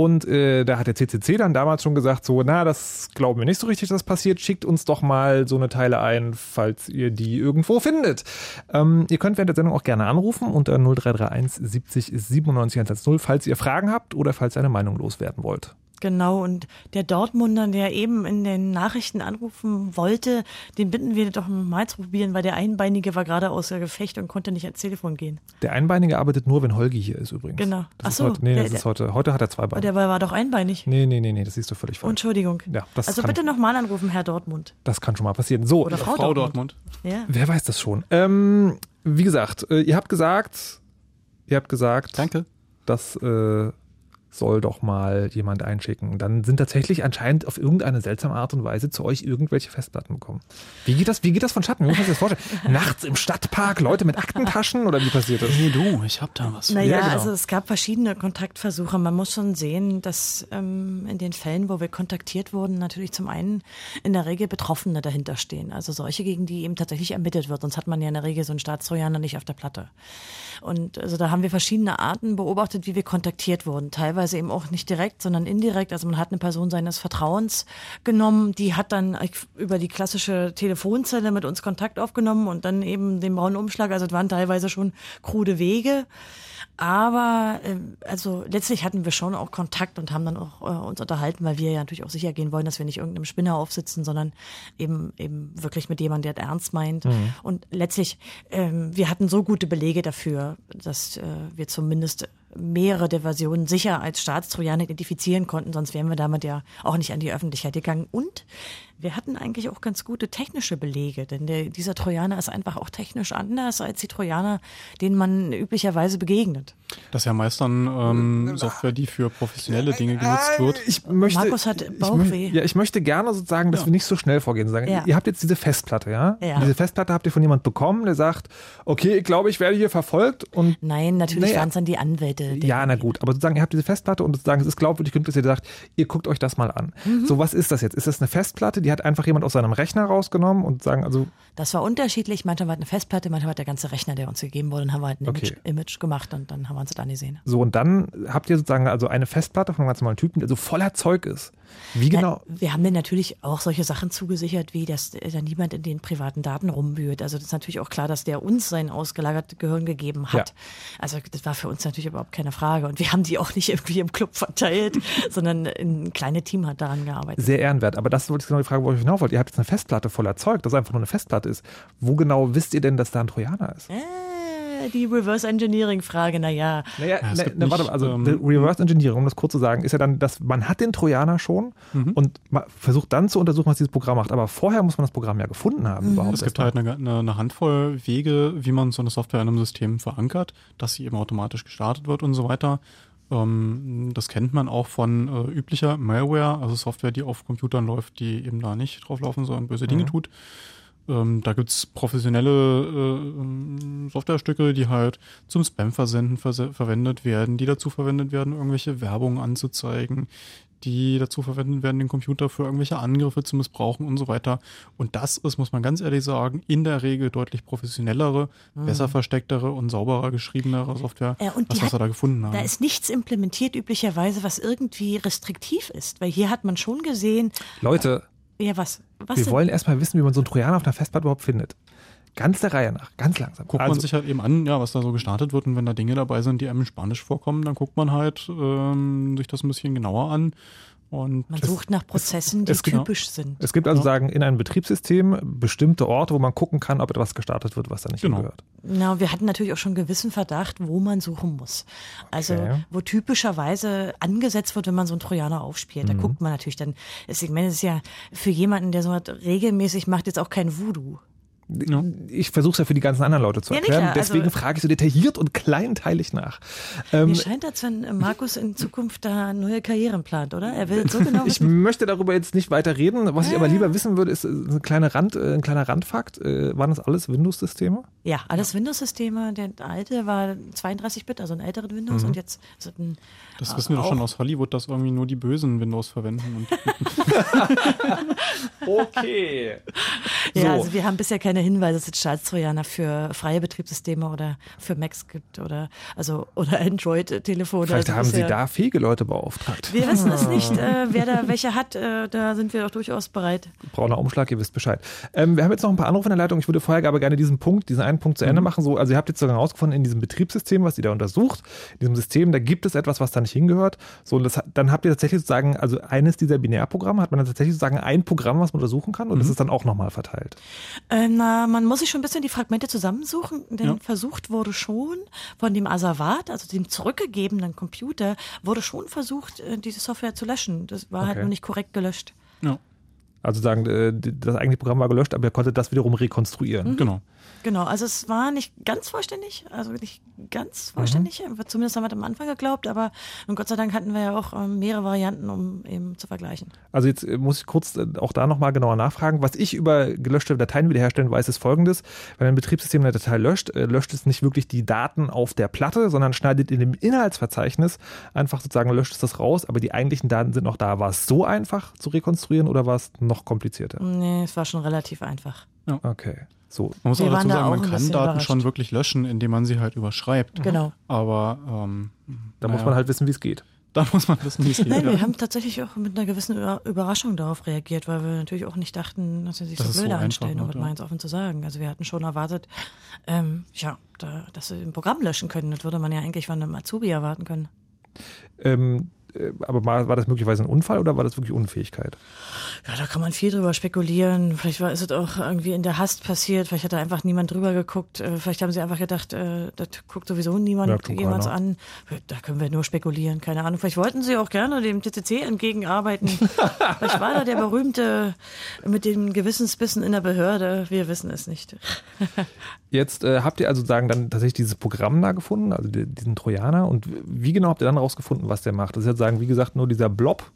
Speaker 1: Und äh, da hat der CCC dann damals schon gesagt, so, na, das glauben wir nicht so richtig, dass das passiert. Schickt uns doch mal so eine Teile ein, falls ihr die irgendwo findet. Ähm, ihr könnt während der Sendung auch gerne anrufen unter 0331 70 97 110, falls ihr Fragen habt oder falls ihr eine Meinung loswerden wollt.
Speaker 2: Genau, und der Dortmunder, der eben in den Nachrichten anrufen wollte, den bitten wir doch mal zu probieren, weil der Einbeinige war gerade außer Gefecht und konnte nicht ans Telefon gehen.
Speaker 1: Der Einbeinige arbeitet nur, wenn Holgi hier ist übrigens.
Speaker 2: Genau.
Speaker 1: Das Ach so. Heute, nee, der, das ist heute, heute hat er zwei Beine.
Speaker 2: Der war, doch einbeinig.
Speaker 1: Nee, nee, nee, nee, das siehst du völlig falsch.
Speaker 2: Entschuldigung. Ja, das also kann, bitte nochmal anrufen, Herr Dortmund.
Speaker 1: Das kann schon mal passieren. So.
Speaker 2: Oder Frau, Frau Dortmund.
Speaker 1: Dortmund. Ja. Wer weiß das schon. Ähm, wie gesagt, äh, ihr habt gesagt, ihr habt gesagt.
Speaker 3: Danke.
Speaker 1: Dass äh, soll doch mal jemand einschicken. Dann sind tatsächlich anscheinend auf irgendeine seltsame Art und Weise zu euch irgendwelche Festplatten gekommen. Wie geht das, wie geht das von Schatten? Wie muss man sich das vorstellen? Nachts im Stadtpark, Leute mit Aktentaschen oder wie passiert das?
Speaker 3: Nee, du, ich hab da was.
Speaker 2: Naja, ja, genau. also es gab verschiedene Kontaktversuche. Man muss schon sehen, dass ähm, in den Fällen, wo wir kontaktiert wurden, natürlich zum einen in der Regel Betroffene dahinter stehen. Also solche, gegen die eben tatsächlich ermittelt wird. Sonst hat man ja in der Regel so einen Staatstrojaner nicht auf der Platte. Und also da haben wir verschiedene Arten beobachtet, wie wir kontaktiert wurden. Teilweise eben auch nicht direkt, sondern indirekt. Also man hat eine Person seines Vertrauens genommen, die hat dann über die klassische Telefonzelle mit uns Kontakt aufgenommen und dann eben den braunen Umschlag. Also es waren teilweise schon krude Wege. Aber äh, also letztlich hatten wir schon auch Kontakt und haben dann auch äh, uns unterhalten, weil wir ja natürlich auch sicher gehen wollen, dass wir nicht irgendeinem Spinner aufsitzen, sondern eben eben wirklich mit jemandem, der es ernst meint. Mhm. Und letztlich, ähm, wir hatten so gute Belege dafür, dass äh, wir zumindest mehrere der Versionen sicher als Staatstrojaner identifizieren konnten, sonst wären wir damit ja auch nicht an die Öffentlichkeit gegangen. Und wir hatten eigentlich auch ganz gute technische Belege, denn der, dieser Trojaner ist einfach auch technisch anders als die Trojaner, denen man üblicherweise begegnet.
Speaker 3: Das ist ja meist dann ähm, Software, die für professionelle Dinge genutzt wird.
Speaker 1: Ich möchte,
Speaker 2: Markus hat Bauchweh.
Speaker 1: Ich, ja, ich möchte gerne sozusagen, dass ja. wir nicht so schnell vorgehen. Sagen, ja. Ihr habt jetzt diese Festplatte, ja?
Speaker 2: ja?
Speaker 1: Diese Festplatte habt ihr von jemand bekommen, der sagt, okay, ich glaube, ich werde hier verfolgt und.
Speaker 2: Nein, natürlich waren es dann die Anwälte.
Speaker 1: Ja, na gut, aber sozusagen, ihr habt diese Festplatte und sozusagen, es ist glaubwürdig genug, dass ihr sagt, ihr guckt euch das mal an. Mhm. So, was ist das jetzt? Ist das eine Festplatte, die hat einfach jemand aus seinem Rechner rausgenommen und sagen, also.
Speaker 2: Das war unterschiedlich. Manchmal war eine Festplatte, manchmal war der ganze Rechner, der uns gegeben wurde. Dann haben wir halt ein okay. Image, Image, gemacht und dann haben wir uns das angesehen.
Speaker 1: So, und dann habt ihr sozusagen also eine Festplatte von einem ganz normalen Typen, der so voller Zeug ist. Wie genau?
Speaker 2: Na, wir haben dir natürlich auch solche Sachen zugesichert, wie dass da niemand in den privaten Daten rumwühlt. Also das ist natürlich auch klar, dass der uns sein ausgelagertes Gehirn gegeben hat. Ja. Also das war für uns natürlich überhaupt keine Frage. Und wir haben die auch nicht irgendwie im Club verteilt, sondern ein kleines Team hat daran gearbeitet.
Speaker 1: Sehr ehrenwert. Aber das wollte ich genau die Frage, wo ich hinauf wollte. Ihr habt jetzt eine Festplatte voller Zeug, das einfach nur eine Festplatte ist. Wo genau wisst ihr denn, dass da ein Trojaner ist?
Speaker 2: Äh die Reverse Engineering Frage, naja.
Speaker 1: Naja, ja, na, na, warte mal, also ähm, Reverse Engineering, um das kurz zu sagen, ist ja dann, dass man hat den Trojaner schon mhm. und versucht dann zu untersuchen, was dieses Programm macht. Aber vorher muss man das Programm ja gefunden haben
Speaker 3: mhm. überhaupt. Es gibt halt eine, eine, Handvoll Wege, wie man so eine Software in einem System verankert, dass sie eben automatisch gestartet wird und so weiter. Ähm, das kennt man auch von äh, üblicher Malware, also Software, die auf Computern läuft, die eben da nicht drauflaufen, sondern böse Dinge mhm. tut. Ähm, da gibt's professionelle äh, Softwarestücke, die halt zum Spam-Versenden ver verwendet werden, die dazu verwendet werden, irgendwelche Werbung anzuzeigen, die dazu verwendet werden, den Computer für irgendwelche Angriffe zu missbrauchen und so weiter. Und das ist, muss man ganz ehrlich sagen, in der Regel deutlich professionellere, mhm. besser verstecktere und sauberer geschriebenere Software,
Speaker 2: ja, und
Speaker 3: was, was wir da gefunden haben.
Speaker 2: Da ist nichts implementiert üblicherweise, was irgendwie restriktiv ist, weil hier hat man schon gesehen.
Speaker 1: Leute.
Speaker 2: Ja, was? was
Speaker 1: wir denn? wollen erstmal wissen, wie man so einen Trojaner auf einer Festplatte überhaupt findet. Ganz der Reihe nach, ganz langsam.
Speaker 3: Guckt also, man sich halt eben an, ja, was da so gestartet wird und wenn da Dinge dabei sind, die einem in Spanisch vorkommen, dann guckt man halt ähm, sich das ein bisschen genauer an. Und
Speaker 2: man sucht nach Prozessen, die typisch
Speaker 1: genau.
Speaker 2: sind.
Speaker 1: Es gibt also sagen in einem Betriebssystem bestimmte Orte, wo man gucken kann, ob etwas gestartet wird, was da nicht genau. hingehört.
Speaker 2: Na, wir hatten natürlich auch schon einen gewissen Verdacht, wo man suchen muss. Also okay. wo typischerweise angesetzt wird, wenn man so einen Trojaner aufspielt. Da mhm. guckt man natürlich dann. Ich meine, es ist ja für jemanden, der so regelmäßig macht, jetzt auch kein Voodoo.
Speaker 1: Ja. Ich versuche es ja für die ganzen anderen Leute zu erklären. Ja, Deswegen also, frage ich so detailliert und kleinteilig nach.
Speaker 2: Ähm, mir scheint, als wenn Markus in Zukunft da neue Karrieren plant, oder? Er will so genau.
Speaker 1: ich möchte darüber jetzt nicht weiter reden. Was ich aber lieber wissen würde, ist ein kleiner, Rand, äh, ein kleiner Randfakt. Äh, waren das alles Windows-Systeme?
Speaker 2: Ja, alles ja. Windows-Systeme. Der alte war 32-Bit, also ein älteres Windows. Mhm. Und jetzt
Speaker 3: ist ein, Das wissen wir doch schon aus Hollywood, dass irgendwie nur die bösen Windows verwenden.
Speaker 1: okay.
Speaker 2: Ja, so. also wir haben bisher keine Hinweise, dass es Staatstrojaner für freie Betriebssysteme oder für Macs gibt oder also oder Android-Telefone.
Speaker 1: Vielleicht also haben Sie da fähige Leute beauftragt.
Speaker 2: Wir wissen es nicht, äh, wer da welche hat. Äh, da sind wir doch durchaus bereit.
Speaker 1: Brauner Umschlag, ihr wisst Bescheid. Ähm, wir haben jetzt noch ein paar Anrufe in der Leitung. Ich würde vorher aber gerne diesen Punkt, diesen einen Punkt zu Ende mhm. machen. So, also ihr habt jetzt sogar herausgefunden, in diesem Betriebssystem, was ihr da untersucht, in diesem System, da gibt es etwas, was da nicht hingehört. So, und das, dann habt ihr tatsächlich sozusagen, also eines dieser Binärprogramme, hat man dann tatsächlich sozusagen ein Programm, was man untersuchen kann und mhm. das ist dann auch nochmal verteilt.
Speaker 2: Äh, na, man muss sich schon ein bisschen die Fragmente zusammensuchen, denn ja. versucht wurde schon von dem Asservat, also dem zurückgegebenen Computer, wurde schon versucht, äh, diese Software zu löschen. Das war halt okay. halt nur nicht korrekt gelöscht.
Speaker 1: Ja. Also sagen, äh, das eigentliche Programm war gelöscht, aber er konnte das wiederum rekonstruieren.
Speaker 2: Mhm. Genau. Genau, also es war nicht ganz vollständig, also nicht ganz vollständig, mhm. zumindest haben wir am Anfang geglaubt, aber Gott sei Dank hatten wir ja auch ähm, mehrere Varianten, um eben zu vergleichen.
Speaker 1: Also jetzt äh, muss ich kurz äh, auch da nochmal genauer nachfragen. Was ich über gelöschte Dateien wiederherstellen weiß, ist folgendes. Wenn ein Betriebssystem eine Datei löscht, löscht es nicht wirklich die Daten auf der Platte, sondern schneidet in dem Inhaltsverzeichnis einfach sozusagen löscht es das raus, aber die eigentlichen Daten sind noch da. War es so einfach zu rekonstruieren oder war es noch komplizierter?
Speaker 2: Nee, es war schon relativ einfach.
Speaker 1: Ja. Okay. So.
Speaker 3: Man muss Wir auch dazu sagen, man kann Daten schon wirklich löschen, indem man sie halt überschreibt.
Speaker 2: Genau.
Speaker 3: Aber ähm,
Speaker 1: da naja. muss man halt wissen, wie es geht.
Speaker 3: dann muss man wissen, wie es geht.
Speaker 2: Nein,
Speaker 3: ja.
Speaker 2: wir haben tatsächlich auch mit einer gewissen Überraschung darauf reagiert, weil wir natürlich auch nicht dachten, dass sie sich
Speaker 3: Das
Speaker 2: so
Speaker 3: so
Speaker 2: blöde
Speaker 3: einfach
Speaker 2: anstellen, um es
Speaker 3: ja.
Speaker 2: mal ins offen zu sagen. Also wir hatten schon erwartet, ähm, ja, da, dass sie ein Programm löschen können. Das würde man ja eigentlich von einem Azubi erwarten können.
Speaker 1: Ähm, äh, aber war, war das möglicherweise ein Unfall oder war das wirklich Unfähigkeit?
Speaker 2: Ja, da kann man viel drüber spekulieren. Vielleicht war, ist es auch irgendwie in der Hast passiert. Vielleicht hat da einfach niemand drüber geguckt. Äh, Vielleicht haben sie einfach gedacht, äh, das guckt sowieso niemand jemals
Speaker 1: keiner.
Speaker 2: an. Da können wir nur spekulieren. Keine Ahnung. Vielleicht wollten sie auch gerne dem TCC entgegenarbeiten. Vielleicht war da der berühmte mit dem Gewissensbissen in der Behörde. Wir wissen es nicht.
Speaker 1: Jetzt äh, habt ihr also sagen dann tatsächlich dieses Programm da gefunden, also die, diesen Trojaner. Und wie genau habt ihr dann rausgefunden, was der macht? Das ist jetzt sagen, wie gesagt, nur dieser Blob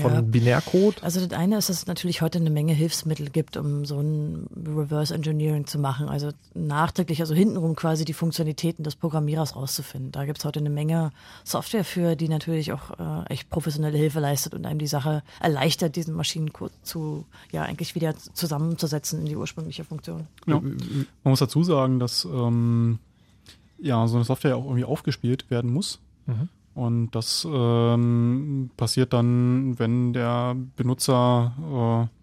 Speaker 1: von
Speaker 2: Ja.
Speaker 1: Binärcode.
Speaker 2: Also das eine ist, dass es natürlich heute eine Menge Hilfsmittel gibt, um so ein Reverse Engineering zu machen. Also nachträglich, also hintenrum quasi die Funktionalitäten des Programmierers rauszufinden. Da gibt es heute eine Menge Software für, die natürlich auch äh, echt professionelle Hilfe leistet und einem die Sache erleichtert, diesen Maschinencode zu, ja, eigentlich wieder zusammenzusetzen in die ursprüngliche Funktion.
Speaker 3: Ja. Man muss dazu sagen, dass ähm, ja so eine Software ja auch irgendwie aufgespielt werden muss. Und das ähm, passiert dann, wenn der Benutzer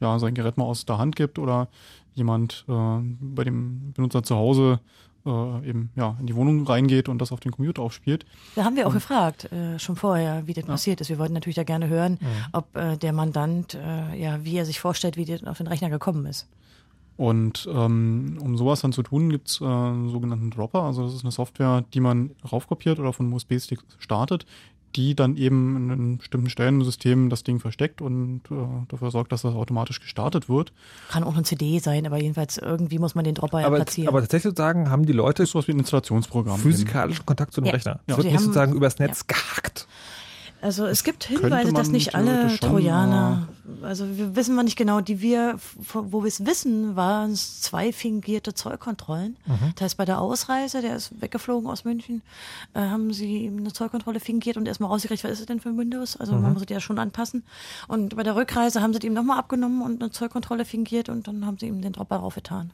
Speaker 3: äh, ja sein Gerät mal aus der Hand gibt oder jemand äh, bei dem Benutzer zu Hause äh, eben ja in die Wohnung reingeht und das auf den Computer aufspielt.
Speaker 2: Da haben wir auch gefragt, äh, schon vorher, wie das passiert ist. Wir wollten natürlich da gerne hören, ob äh, der Mandant, äh, ja, wie er sich vorstellt, wie der auf den Rechner gekommen ist.
Speaker 3: Und ähm, um sowas dann zu tun, gibt's äh, einen sogenannten Dropper. Also das ist eine Software, die man raufkopiert oder von einem USB-Stick startet, die dann eben in einem bestimmten Stellen im System das Ding versteckt und äh, dafür sorgt, dass das automatisch gestartet wird.
Speaker 2: Kann auch eine CD sein, aber jedenfalls irgendwie muss man den Dropper ja
Speaker 1: Aber,
Speaker 2: platzieren.
Speaker 1: aber tatsächlich sozusagen haben die Leute
Speaker 3: Das ist sowas wie ein Installationsprogramm.
Speaker 1: physikalischen Kontakt zu dem
Speaker 2: Ja.
Speaker 1: Rechner. Es
Speaker 2: Ja.
Speaker 1: wird
Speaker 2: Sie
Speaker 1: nicht sozusagen übers Netz gehackt.
Speaker 2: Also es gibt Hinweise, dass nicht alle Trojaner, also wir wissen wir nicht genau, die wir, wo wir es wissen, waren es zwei fingierte Zollkontrollen. Das heißt, bei der Ausreise, der ist weggeflogen aus München, äh, haben sie ihm eine Zollkontrolle fingiert und erstmal rausgekriegt, was ist es denn für ein Windows? Also man muss es ja schon anpassen. Und bei der Rückreise haben sie ihm nochmal abgenommen und eine Zollkontrolle fingiert und dann haben sie ihm den Dropper raufgetan.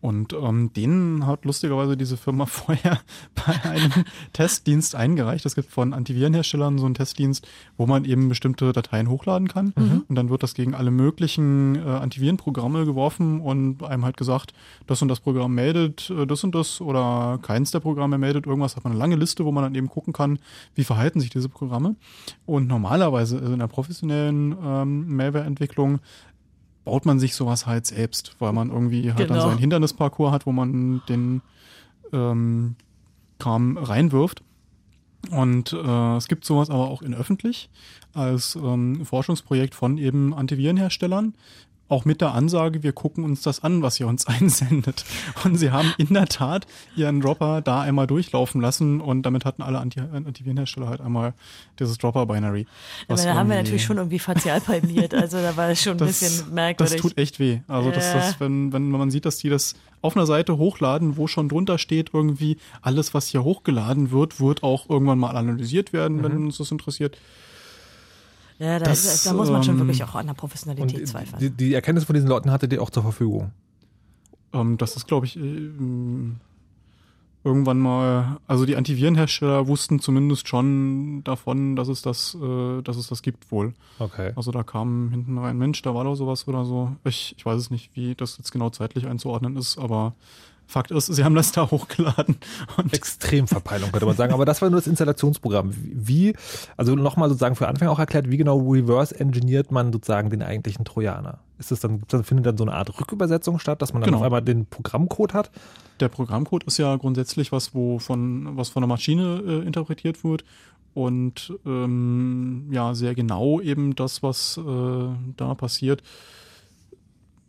Speaker 3: Und ähm, den hat lustigerweise diese Firma vorher bei einem Testdienst eingereicht. Es gibt von Antivirenherstellern so einen Testdienst, wo man eben bestimmte Dateien hochladen kann. Und dann wird das gegen alle möglichen äh, Antivirenprogramme geworfen und einem halt gesagt, das und das Programm meldet äh, das und das oder keins der Programme meldet irgendwas. Hat man eine lange Liste, wo man dann eben gucken kann, wie verhalten sich diese Programme. Und normalerweise also in der professionellen ähm, Malware-Entwicklung baut man sich sowas halt selbst, weil man irgendwie halt dann
Speaker 2: Genau.
Speaker 3: so einen Hindernisparcours hat, wo man den ähm, Kram reinwirft. Und äh, es gibt sowas aber auch in öffentlich als ähm, Forschungsprojekt von eben Antivirenherstellern. Auch mit der Ansage, wir gucken uns das an, was ihr uns einsendet. Und sie haben in der Tat ihren Dropper da einmal durchlaufen lassen und damit hatten alle Anti Antivirenhersteller halt einmal dieses Dropper-Binary.
Speaker 2: Aber da haben wir natürlich schon irgendwie fazial palmiert, also da war es schon ein bisschen merkwürdig.
Speaker 3: das tut echt weh. Also das,
Speaker 2: Ja.
Speaker 3: das, wenn, wenn man sieht, dass die das auf einer Seite hochladen, wo schon drunter steht, irgendwie alles, was hier hochgeladen wird, wird auch irgendwann mal analysiert werden,
Speaker 1: Mhm.
Speaker 3: wenn uns das interessiert.
Speaker 2: Ja, da,
Speaker 3: das,
Speaker 2: da muss man schon
Speaker 3: ähm,
Speaker 2: wirklich auch an der
Speaker 1: Und
Speaker 2: Professionalität zweifeln.
Speaker 1: die, die Erkenntnis von diesen Leuten hattet ihr auch zur Verfügung.
Speaker 3: Ähm, das ist, glaube ich, äh, irgendwann mal, also die Antivirenhersteller wussten zumindest schon davon, dass es das, äh, dass es das gibt wohl.
Speaker 1: Okay.
Speaker 3: Also da kam hinten rein, Mensch, da war doch sowas oder so. Ich, ich weiß es nicht, wie das jetzt genau zeitlich einzuordnen ist, aber Fakt ist, sie haben das da hochgeladen. Und
Speaker 1: Extremverpeilung könnte man sagen. Aber das war nur das Installationsprogramm. Wie, also nochmal sozusagen für Anfänger auch erklärt, wie genau reverse engineert man sozusagen den eigentlichen Trojaner? Ist das dann, findet dann so eine Art Rückübersetzung statt, dass man dann
Speaker 3: Genau.
Speaker 1: auf einmal den Programmcode hat?
Speaker 3: der Programmcode ist ja grundsätzlich was, wo von, was von der Maschine äh, interpretiert wird und ähm, ja, sehr genau eben das, was äh, da passiert,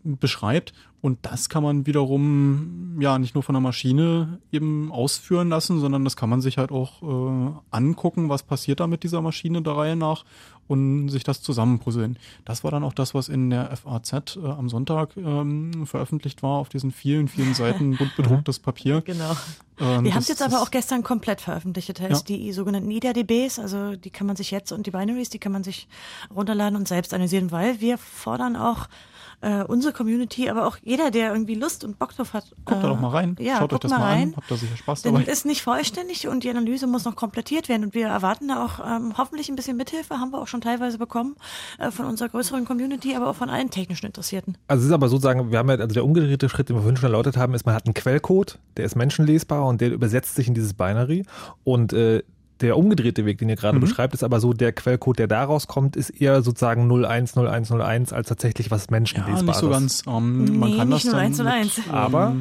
Speaker 3: beschreibt. Und das kann man wiederum ja nicht nur von der Maschine eben ausführen lassen, sondern das kann man sich halt auch äh, angucken, was passiert da mit dieser Maschine der Reihe nach und sich das zusammenpuzzeln. Das war dann auch das, was in der FAZ äh, am Sonntag ähm, veröffentlicht war, auf diesen vielen, vielen Seiten bunt bedrucktes Papier.
Speaker 2: Genau.
Speaker 3: Ähm,
Speaker 2: Wir haben es jetzt aber auch gestern komplett veröffentlicht. Das heißt, die sogenannten IDA-DBs, also die kann man sich jetzt und die Binaries, die kann man sich runterladen und selbst analysieren, weil wir fordern auch äh, unsere Community, aber auch jeder, der irgendwie Lust und Bock drauf hat.
Speaker 3: Guckt
Speaker 2: äh,
Speaker 3: da doch mal rein.
Speaker 2: Ja,
Speaker 3: Schaut euch das
Speaker 2: mal
Speaker 3: mal
Speaker 2: rein.
Speaker 3: an. Habt da sicher Spaß
Speaker 2: Denn
Speaker 3: dabei.
Speaker 2: ist nicht vollständig und die Analyse muss noch komplettiert werden. Und wir erwarten da auch ähm, hoffentlich ein bisschen Mithilfe, haben wir auch schon teilweise bekommen äh, von unserer größeren Community, aber auch von allen technischen Interessierten.
Speaker 1: Also es ist aber sozusagen, wir haben ja, also der umgedrehte Schritt, den wir vorhin schon erläutert haben, ist, man hat einen Quellcode, der ist menschenlesbar und der übersetzt sich in dieses Binary. Und äh, der umgedrehte Weg, den ihr gerade
Speaker 3: Mhm.
Speaker 1: beschreibt, ist aber so, der Quellcode, der daraus kommt, ist eher sozusagen 010101 als tatsächlich was
Speaker 3: Ja,
Speaker 1: Menschenlesbares.
Speaker 3: nicht so ganz. Ähm, man
Speaker 2: Nee,
Speaker 3: kann
Speaker 2: nicht
Speaker 3: das dann
Speaker 2: eins und
Speaker 3: mit,
Speaker 2: eins.
Speaker 3: Ähm,
Speaker 1: Aber-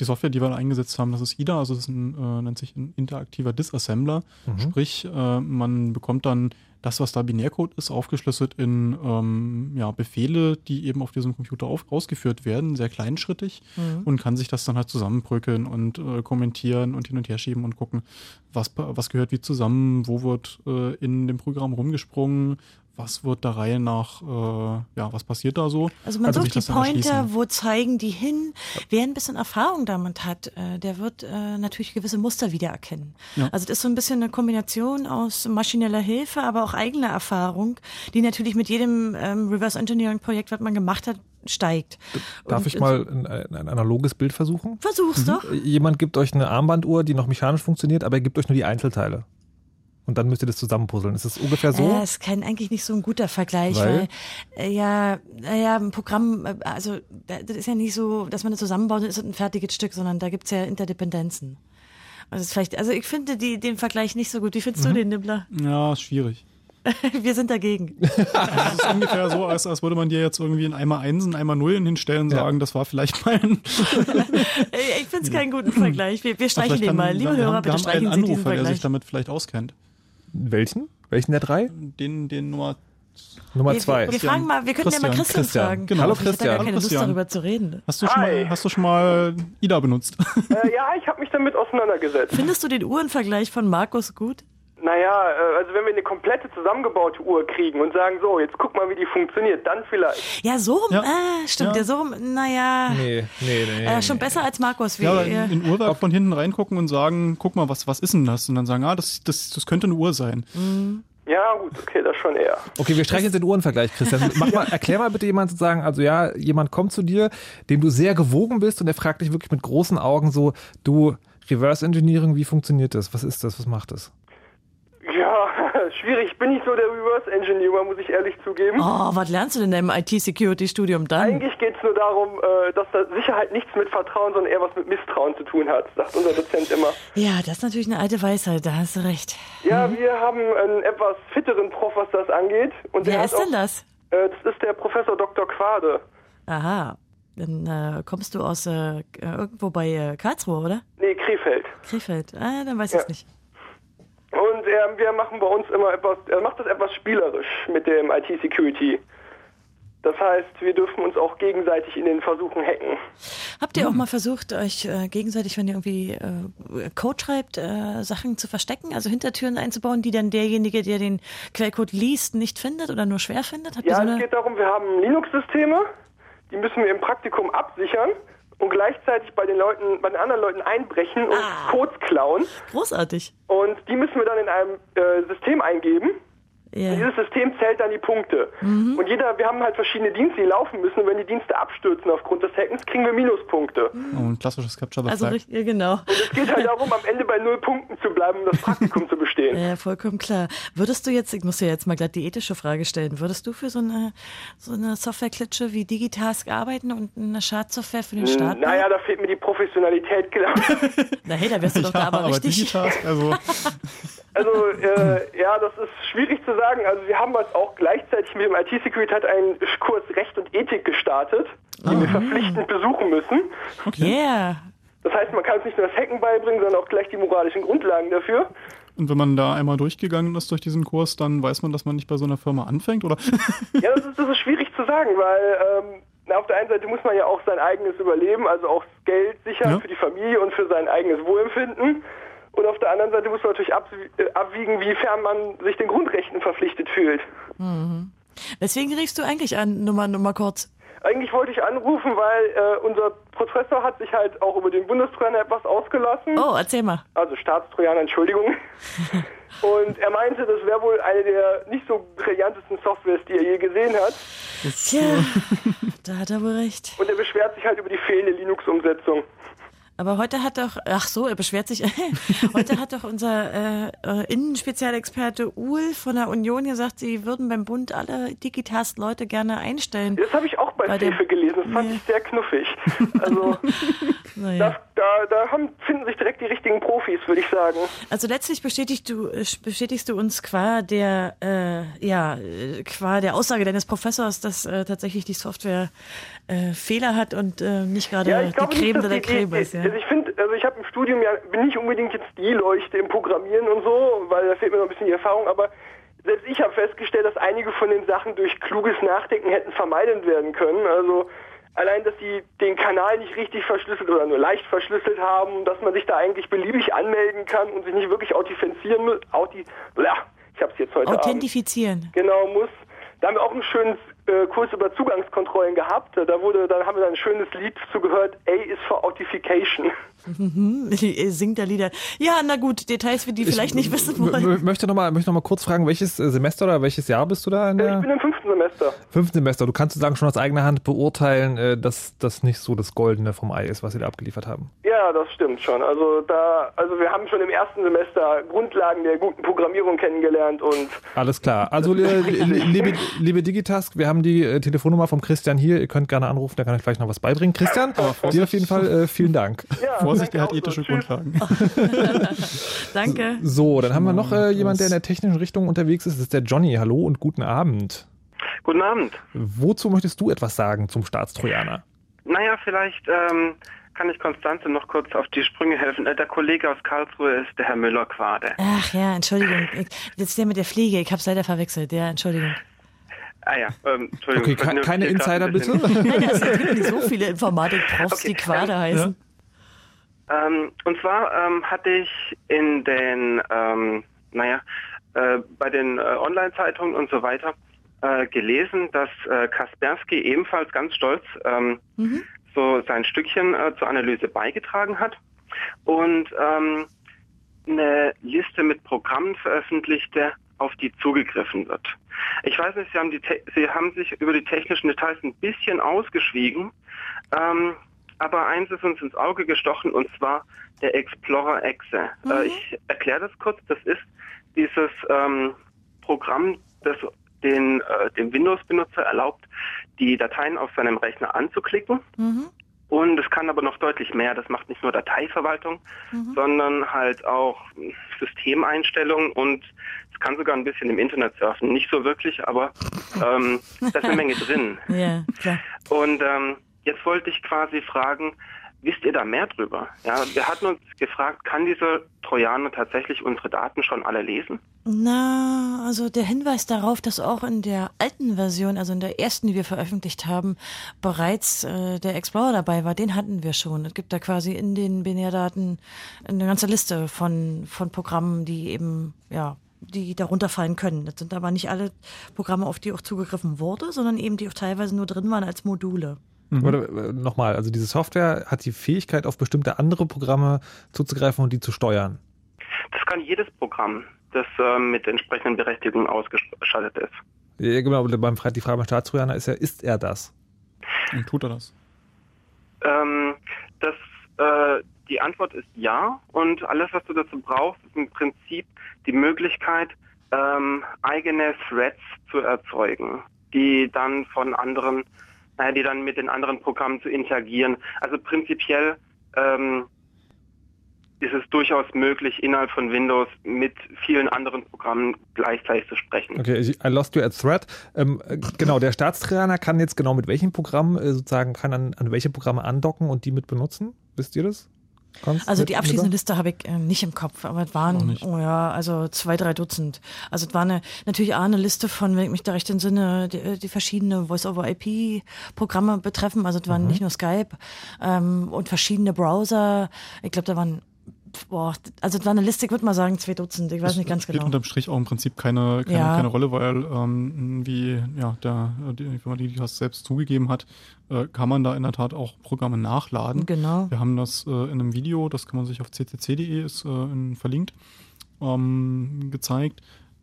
Speaker 3: die Software, die wir eingesetzt haben, das ist IDA, also das ist ein, äh, nennt sich ein interaktiver Disassembler.
Speaker 1: Mhm.
Speaker 3: Sprich, äh, man bekommt dann das, was da Binärcode ist, aufgeschlüsselt in ähm, ja, Befehle, die eben auf diesem Computer auf, ausgeführt werden, sehr kleinschrittig
Speaker 2: Mhm.
Speaker 3: und kann sich das dann halt zusammenbröckeln und äh, kommentieren und hin und her schieben und gucken, was, was gehört wie zusammen, wo wird äh, in dem Programm rumgesprungen, was wird der Reihe nach, äh, ja, was passiert da so.
Speaker 2: Also man
Speaker 3: Also
Speaker 2: sucht die Pointer, wo zeigen die hin. Wer ein bisschen Erfahrung damit hat, äh, der wird äh, natürlich gewisse Muster wiedererkennen.
Speaker 3: Ja.
Speaker 2: Also das ist so ein bisschen eine Kombination aus maschineller Hilfe, aber auch eigener Erfahrung, die natürlich mit jedem ähm, Reverse Engineering Projekt, was man gemacht hat, steigt.
Speaker 1: Darf
Speaker 2: Und
Speaker 1: ich mal ein, ein, ein analoges Bild versuchen?
Speaker 2: Versuch's doch.
Speaker 1: Jemand gibt euch eine Armbanduhr, die noch mechanisch funktioniert, aber er gibt euch nur die Einzelteile. Und dann müsst ihr das zusammenpuzzeln. Ist das ungefähr so?
Speaker 2: Ja, ist kein, eigentlich nicht so ein guter Vergleich,
Speaker 1: Weil?
Speaker 2: weil, äh, ja, naja, ein Programm, äh, also da- das ist ja nicht so, dass man das zusammenbaut und ist ein fertiges Stück, sondern da gibt's ja Interdependenzen. Also, ist vielleicht, also ich finde die, den Vergleich nicht so gut. Wie findest
Speaker 1: Mhm.
Speaker 2: du den, Nibbler?
Speaker 3: Ja, ist schwierig.
Speaker 2: Wir sind dagegen.
Speaker 3: Das ist ungefähr so, als, als würde man dir jetzt irgendwie ein Eimer Einsen, Eimer Nullen hinstellen und
Speaker 1: Ja.
Speaker 3: sagen, das war vielleicht mein.
Speaker 2: Äh, ich finde es keinen guten Vergleich. Wir, wir streichen den mal. Liebe Hörer, bitte streichen
Speaker 3: einen
Speaker 2: Sie diesen
Speaker 3: Anrufer, der sich
Speaker 2: Vergleich.
Speaker 3: damit vielleicht auskennt.
Speaker 1: Welchen? Welchen der drei?
Speaker 3: Den, den Nummer.
Speaker 1: Nummer
Speaker 2: Wir,
Speaker 1: zwei.
Speaker 2: wir, wir fragen mal, wir könnten ja mal
Speaker 3: Christian.
Speaker 2: Christian,
Speaker 1: Christian.
Speaker 2: fragen.
Speaker 1: Genau. Hallo,
Speaker 2: Ich
Speaker 1: Christian.
Speaker 2: gar keine
Speaker 3: Hallo,
Speaker 2: Lust
Speaker 3: Christian.
Speaker 2: darüber zu reden.
Speaker 3: Hast du schon
Speaker 6: Hi.
Speaker 3: mal, hast du schon mal IDA benutzt?
Speaker 6: Äh, ja, ich habe mich damit auseinandergesetzt.
Speaker 2: Findest du den Uhrenvergleich von Markus gut?
Speaker 6: Naja, äh, also wenn wir eine komplette zusammengebaute Uhr kriegen und sagen, so, jetzt guck mal, wie die funktioniert, dann vielleicht.
Speaker 2: Ja, so rum,
Speaker 3: Ja.
Speaker 2: äh, stimmt,
Speaker 3: Ja.
Speaker 2: ja. so rum, naja,
Speaker 1: Nee, nee, nee.
Speaker 2: äh, schon besser als Markus. Wie,
Speaker 3: Ja, in, in Uhrwerk von hinten reingucken und sagen, guck mal, was, was ist denn das? Und dann sagen, ah, das, das, das könnte eine Uhr sein.
Speaker 6: Ja, gut, okay, das schon eher.
Speaker 1: Okay, wir streichen jetzt den Uhrenvergleich, Christian. Mach mal, erklär mal bitte jemand sozusagen, also ja, jemand kommt zu dir, dem du sehr gewogen bist und der fragt dich wirklich mit großen Augen so, du, Reverse Engineering, wie funktioniert das? Was ist das? Was macht das?
Speaker 6: Schwierig. Ich bin nicht so der Reverse Engineer, muss ich ehrlich zugeben.
Speaker 2: Oh, was lernst du denn in deinem IT-Security-Studium dann?
Speaker 6: Eigentlich geht es nur darum, äh, dass da Sicherheit nichts mit Vertrauen, sondern eher was mit Misstrauen zu tun hat, sagt unser Dozent immer.
Speaker 2: Ja, das ist natürlich eine alte Weisheit, da hast du recht.
Speaker 6: Ja, wir haben einen etwas fitteren Prof, was das angeht. Und
Speaker 2: Wer ist denn
Speaker 6: auch,
Speaker 2: das?
Speaker 6: Äh, das ist der Professor Dr. Quade.
Speaker 2: Aha, dann äh, kommst du aus äh, irgendwo bei äh, Karlsruhe, oder?
Speaker 6: Nee, Krefeld.
Speaker 2: Krefeld, ah, dann weiß ich
Speaker 6: Ja.
Speaker 2: nicht.
Speaker 6: Und er, wir machen bei uns immer etwas, er macht das etwas spielerisch mit dem IT-Security. Das heißt, wir dürfen uns auch gegenseitig in den Versuchen hacken.
Speaker 2: Habt ihr auch mal versucht, euch äh, gegenseitig, wenn ihr irgendwie äh, Code schreibt, äh, Sachen zu verstecken, also Hintertüren einzubauen, die dann derjenige, der den Quellcode liest, nicht findet oder nur schwer findet? Habt
Speaker 6: Ja,
Speaker 2: so
Speaker 6: es geht darum, wir haben Linux-Systeme, die müssen wir im Praktikum absichern und gleichzeitig bei den Leuten, bei den anderen Leuten einbrechen und
Speaker 2: Ah.
Speaker 6: Codes klauen.
Speaker 2: großartig.
Speaker 6: Und die müssen wir dann in einem äh, System eingeben. Und dieses System zählt dann die Punkte.
Speaker 2: Mhm.
Speaker 6: Und jeder, wir haben halt verschiedene Dienste, die laufen müssen. Und wenn die Dienste abstürzen aufgrund des Hackens, kriegen wir Minuspunkte.
Speaker 3: Oh, ein klassisches Capture the
Speaker 2: Also richtig, ja, genau.
Speaker 6: Und es geht halt darum, am Ende bei null Punkten zu bleiben, um das Praktikum zu bestehen.
Speaker 2: Ja, vollkommen klar. Würdest du jetzt, ich muss dir jetzt mal glatt die ethische Frage stellen, würdest du für so eine, so eine Softwareklitsche wie Digitask arbeiten und eine Schadsoftware für den Staat?
Speaker 6: Hm, Naja, da fehlt mir die Professionalität, klar.
Speaker 2: Na hey, da wärst du doch da
Speaker 3: ja,
Speaker 2: aber richtig.
Speaker 3: Digitask, also
Speaker 6: Also, äh, ja, das ist schwierig zu sagen. Also, wir haben jetzt auch gleichzeitig mit dem IT-Security hat einen Kurs Recht und Ethik gestartet, den wir verpflichtend besuchen müssen.
Speaker 2: Yeah.
Speaker 6: Das heißt, man kann uns nicht nur das Hacken beibringen, sondern auch gleich die moralischen Grundlagen dafür.
Speaker 3: Und wenn man da einmal durchgegangen ist durch diesen Kurs, dann weiß man, dass man nicht bei so einer Firma anfängt, oder?
Speaker 6: Ja, das ist, das ist schwierig zu sagen, weil ähm, na, auf der einen Seite muss man ja auch sein eigenes Überleben, also auch Geld sichern
Speaker 3: Ja.
Speaker 6: für die Familie und für sein eigenes Wohlempfinden. Und auf der anderen Seite muss man natürlich äh, abwiegen, wiefern man sich den Grundrechten verpflichtet fühlt.
Speaker 2: Weswegen riefst du eigentlich an, nur mal, nur mal kurz?
Speaker 6: Eigentlich wollte ich anrufen, weil äh, unser Professor hat sich halt auch über den Bundestrojaner etwas ausgelassen.
Speaker 2: Oh, erzähl mal.
Speaker 6: Also Staatstrojaner, Entschuldigung. Und er meinte, das wäre wohl eine der nicht so brillantesten Softwares, die er je gesehen hat.
Speaker 2: Tja, da hat er wohl recht.
Speaker 6: Und er beschwert sich halt über die fehlende Linux-Umsetzung.
Speaker 2: Aber heute hat doch, ach so, er beschwert sich, heute hat doch unser äh, äh, Innenspezialexperte Uhl von der Union gesagt, sie würden beim Bund alle Digitast-Leute gerne einstellen.
Speaker 6: Das habe ich auch
Speaker 2: dem-
Speaker 6: gelesen, das fand
Speaker 2: Nee.
Speaker 6: ich sehr knuffig. Also
Speaker 2: Naja.
Speaker 6: da, da, da haben, finden sich direkt die richtigen Profis, würde ich sagen.
Speaker 2: Also letztlich bestätigst du, äh, bestätigst du uns qua der, äh, ja, äh, qua der Aussage deines Professors, dass äh, tatsächlich die Software äh, Fehler hat und äh, nicht gerade
Speaker 6: Ja,
Speaker 2: die Creme
Speaker 6: nicht,
Speaker 2: de
Speaker 6: dass
Speaker 2: la
Speaker 6: die,
Speaker 2: Creme ist. Ja.
Speaker 6: Also ich finde, also ich habe im Studium ja bin nicht unbedingt jetzt die Leuchte im Programmieren und so, weil da fehlt mir noch ein bisschen die Erfahrung, aber selbst ich habe festgestellt, dass einige von den Sachen durch kluges Nachdenken hätten vermeidet werden können. Also allein, dass die den Kanal nicht richtig verschlüsselt oder nur leicht verschlüsselt haben, dass man sich da eigentlich beliebig anmelden kann und sich nicht wirklich authentifizieren muss. Authi ja, ich habe es jetzt heute Abend.
Speaker 2: Authentifizieren.
Speaker 6: Genau, muss. Da haben wir auch einen schönen äh, Kurs über Zugangskontrollen gehabt. Da wurde, dann haben wir dann ein schönes Lied zugehört. A is for Authentication.
Speaker 2: Hm, singt der Lieder. Ja, na gut, Details, für die vielleicht nicht wissen wollen.
Speaker 1: möchte nochmal möchte noch mal kurz fragen, welches äh, Semester oder welches Jahr bist du da in
Speaker 6: Äh,
Speaker 1: der
Speaker 6: Ich bin im fünften Semester.
Speaker 1: fünften Semester? Du kannst sozusagen schon aus eigener Hand beurteilen, dass das nicht so das Goldene vom Ei ist, was sie da abgeliefert haben.
Speaker 6: Ja, das stimmt schon. Also da, also wir haben schon im ersten Semester Grundlagen der guten Programmierung kennengelernt und
Speaker 1: Alles klar. Also li- liebe, liebe Digitask, wir haben die äh, Telefonnummer vom Christian hier. Ihr könnt gerne anrufen, der kann euch vielleicht noch was beibringen. Christian, dir auf jeden Fall äh, vielen Dank.
Speaker 6: ja,
Speaker 3: Vorsicht,
Speaker 6: danke
Speaker 3: er hat
Speaker 6: so.
Speaker 3: ethische
Speaker 6: Tschüss.
Speaker 3: Grundlagen.
Speaker 2: Danke.
Speaker 1: So, dann haben wir noch äh, jemand, der in der technischen Richtung unterwegs ist. Das ist der Johnny. Hallo und guten Abend.
Speaker 7: Guten Abend.
Speaker 1: Wozu möchtest du etwas sagen zum Staatstrojaner?
Speaker 7: Naja, vielleicht ähm, kann ich Konstanze noch kurz auf die Sprünge helfen. Äh, der Kollege aus Karlsruhe ist der Herr Müller-Quade.
Speaker 2: Ach ja, Entschuldigung. Ich- Das ist der mit der Pflege. Ich hab's leider verwechselt. Ja, Entschuldigung.
Speaker 7: Ah ja, ähm, Entschuldigung.
Speaker 1: Okay, ke keine Insider bitte.
Speaker 2: Nein, es gibt nicht so viele Informatik-Profs,
Speaker 7: Okay,
Speaker 2: die Quade
Speaker 7: ähm,
Speaker 2: heißen.
Speaker 7: Ähm, und zwar ähm, hatte ich in den, ähm, naja, äh, bei den äh, Online-Zeitungen und so weiter äh, gelesen, dass äh, Kaspersky ebenfalls ganz stolz ähm, so sein Stückchen äh, zur Analyse beigetragen hat und ähm, eine Liste mit Programmen veröffentlichte, auf die zugegriffen wird. Ich weiß nicht, Sie haben, die Sie haben sich über die technischen Details ein bisschen ausgeschwiegen, ähm, aber eins ist uns ins Auge gestochen und zwar der Explorer Exe. Äh, ich erkläre das kurz. Das ist dieses ähm, Programm, das den, äh, dem Windows-Benutzer erlaubt, die Dateien auf seinem Rechner anzuklicken. Und es kann aber noch deutlich mehr. Das macht nicht nur Dateiverwaltung, sondern halt auch Systemeinstellungen und kann sogar ein bisschen im Internet surfen. Nicht so wirklich, aber ähm, da ist eine Menge drin.
Speaker 2: Ja, klar.
Speaker 7: Und ähm, jetzt wollte ich quasi fragen, wisst ihr da mehr drüber? Ja, wir hatten uns gefragt, kann dieser Trojaner tatsächlich unsere Daten schon alle lesen?
Speaker 2: Na, also der Hinweis darauf, dass auch in der alten Version, also in der ersten, die wir veröffentlicht haben, bereits äh, der Explorer dabei war, den hatten wir schon. Es gibt da quasi in den Binärdaten eine ganze Liste von, von Programmen, die eben, ja, die darunter fallen können. Das sind aber nicht alle Programme, auf die auch zugegriffen wurde, sondern eben die auch teilweise nur drin waren als Module.
Speaker 1: Oder äh, nochmal, also diese Software hat die Fähigkeit, auf bestimmte andere Programme zuzugreifen und die zu steuern.
Speaker 7: Das kann jedes Programm, das ähm, mit entsprechenden Berechtigungen ausgestattet ist.
Speaker 1: Ja, genau, aber beim die Frage beim Staatstrojaner ist ja, ist er das?
Speaker 3: Und tut er das?
Speaker 7: Ähm, das, äh, die Antwort ist ja. Und alles, was du dazu brauchst, ist im Prinzip die Möglichkeit, ähm, eigene Threads zu erzeugen, die dann von anderen, naja, die dann mit den anderen Programmen zu interagieren. Also prinzipiell ähm, ist es durchaus möglich, innerhalb von Windows mit vielen anderen Programmen gleichzeitig zu sprechen.
Speaker 1: Okay, I lost you at thread. Ähm, äh, genau, der Staatstrainer kann jetzt genau mit welchen Programmen äh, sozusagen, kann an, an welche Programme andocken und die mit benutzen? Wisst ihr das? Konst-
Speaker 2: Also die abschließende Liste habe ich äh, nicht im Kopf, aber es waren, oh ja, also zwei, drei Dutzend. Also es war eine, natürlich auch eine Liste von, wenn ich mich da recht entsinne, die, die verschiedene Voice-over-IP-Programme betreffen. Also es waren
Speaker 3: Mhm.
Speaker 2: nicht nur Skype ähm, und verschiedene Browser. Ich glaube, da waren, boah, also es war eine Liste, ich würde mal sagen, zwei Dutzend. Ich weiß nicht ganz
Speaker 3: spielt
Speaker 2: genau.
Speaker 3: unterm Strich auch im Prinzip keine, keine,
Speaker 2: Ja.
Speaker 3: keine Rolle, weil ähm, wie ja, der, die Firma, die das selbst zugegeben hat, äh, kann man da in der Tat auch Programme nachladen.
Speaker 2: Genau.
Speaker 3: Wir haben das äh, in einem Video, das kann man sich auf ccc.de ist äh, in, verlinkt, ähm, gezeigt,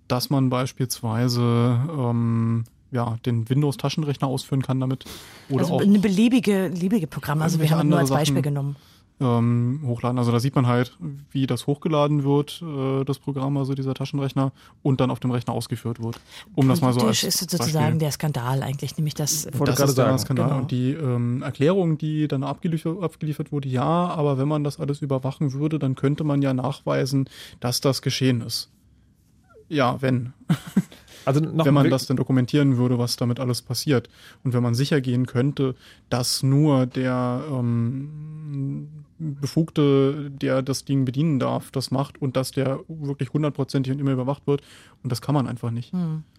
Speaker 3: dass man beispielsweise ähm, ja, den Windows-Taschenrechner ausführen kann damit. Oder
Speaker 2: also
Speaker 3: auch
Speaker 2: eine beliebige, beliebige Programm. Also wir
Speaker 3: irgendwelche
Speaker 2: haben nur als Beispiel
Speaker 3: Sachen.
Speaker 2: genommen.
Speaker 3: Ähm, hochladen. Also da sieht man halt, wie das hochgeladen wird, äh, das Programm, also dieser Taschenrechner, und dann auf dem Rechner ausgeführt wird. Um das mal so als
Speaker 2: ist sozusagen
Speaker 3: Beispiel.
Speaker 2: der Skandal eigentlich, nämlich das.
Speaker 1: Wollte
Speaker 3: das
Speaker 1: gerade
Speaker 3: ist der
Speaker 1: sagen,
Speaker 3: Skandal.
Speaker 2: genau.
Speaker 3: Und die ähm, Erklärung, die dann abgeliefert, abgeliefert wurde, ja, aber wenn man das alles überwachen würde, dann könnte man ja nachweisen, dass das geschehen ist. Ja, wenn.
Speaker 1: Also noch
Speaker 3: wenn man das dann dokumentieren würde, was damit alles passiert. Und wenn man sicher gehen könnte, dass nur der ähm, Befugte, der das Ding bedienen darf, das macht und dass der wirklich hundertprozentig und immer überwacht wird. Und das kann man einfach nicht.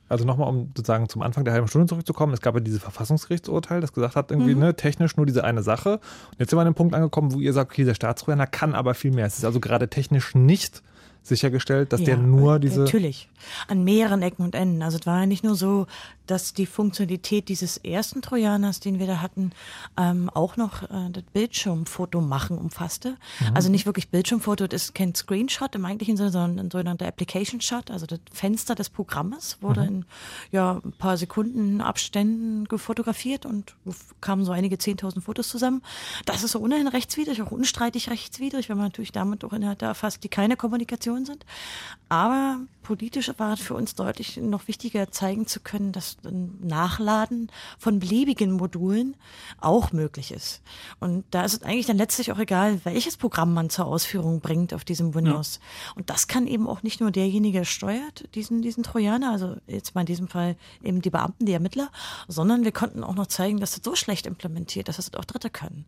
Speaker 1: Also nochmal, um sozusagen zum Anfang der halben Stunde zurückzukommen, es gab ja dieses Verfassungsgerichtsurteil, das gesagt hat, irgendwie,
Speaker 2: Mhm.
Speaker 1: ne, technisch nur diese eine Sache. Und jetzt sind wir an dem Punkt angekommen, wo ihr sagt, okay, der Staatstrojaner kann aber viel mehr. Es ist also gerade technisch nicht sichergestellt, dass der
Speaker 2: Ja,
Speaker 1: nur diese.
Speaker 2: Natürlich. An mehreren Ecken und Enden. Also es war ja nicht nur so, dass die Funktionalität dieses ersten Trojaners, den wir da hatten, ähm, auch noch äh, das Bildschirmfoto machen umfasste.
Speaker 1: Mhm.
Speaker 2: Also nicht wirklich Bildschirmfoto, das ist kein Screenshot im eigentlichen Sinne, sondern ein sogenannter Application Shot. Also das Fenster des Programmes wurde
Speaker 1: Mhm.
Speaker 2: in ja, ein paar Sekunden Abständen gefotografiert und kamen so einige 10.000 Fotos zusammen. Das ist so ohnehin rechtswidrig, auch unstreitig rechtswidrig, wenn man natürlich damit auch Inhalte erfasst, die keine Kommunikation sind. Aber politisch war es für uns deutlich noch wichtiger, zeigen zu können, dass ein Nachladen von beliebigen Modulen auch möglich ist. Und da ist es eigentlich dann letztlich auch egal, welches Programm man zur Ausführung bringt auf diesem Windows. Und das kann eben auch nicht nur derjenige steuert, diesen, diesen Trojaner, also jetzt mal in diesem Fall eben die Beamten, die Ermittler, sondern wir konnten auch noch zeigen, dass das so schlecht implementiert, dass das auch Dritte können.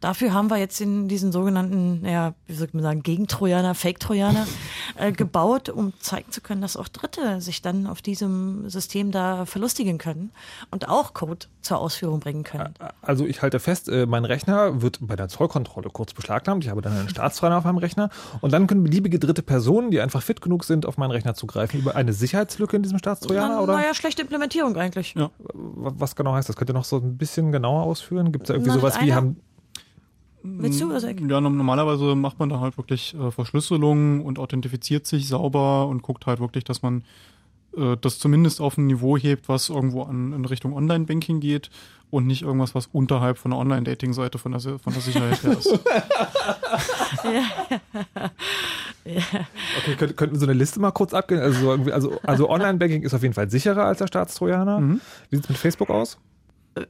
Speaker 2: Dafür haben wir jetzt in diesen sogenannten, ja, wie soll man sagen, Gegentrojaner, Fake-Trojaner äh, gebaut, um zeigen zu können, dass auch Dritte sich dann auf diesem System da verlustigen können und auch Code zur Ausführung bringen können.
Speaker 1: Also ich halte fest, äh, mein Rechner wird bei der Zollkontrolle kurz beschlagnahmt. Ich habe dann einen Staatstrojaner auf meinem Rechner und dann können beliebige dritte Personen, die einfach fit genug sind, auf meinen Rechner zugreifen. Über eine Sicherheitslücke in diesem Staatstrojaner
Speaker 2: Na,
Speaker 1: oder
Speaker 2: naja, schlechte Implementierung eigentlich.
Speaker 3: Ja.
Speaker 1: was genau heißt das? Könnt ihr noch so ein bisschen genauer ausführen? Gibt es da irgendwie
Speaker 2: Na,
Speaker 1: sowas wie haben
Speaker 2: Willst du, also,
Speaker 3: Ja, no- normalerweise macht man da halt wirklich äh, Verschlüsselung und authentifiziert sich sauber und guckt halt wirklich, dass man äh, das zumindest auf ein Niveau hebt, was irgendwo an, in Richtung Online-Banking geht und nicht irgendwas, was unterhalb von der Online-Dating-Seite von der, von der Sicherheit her ist.
Speaker 1: Okay, könnt, könnten wir so eine Liste mal kurz abgehen? Also, also, also Online-Banking ist auf jeden Fall sicherer als der Staatstrojaner.
Speaker 3: Mhm.
Speaker 1: Wie sieht es mit Facebook aus?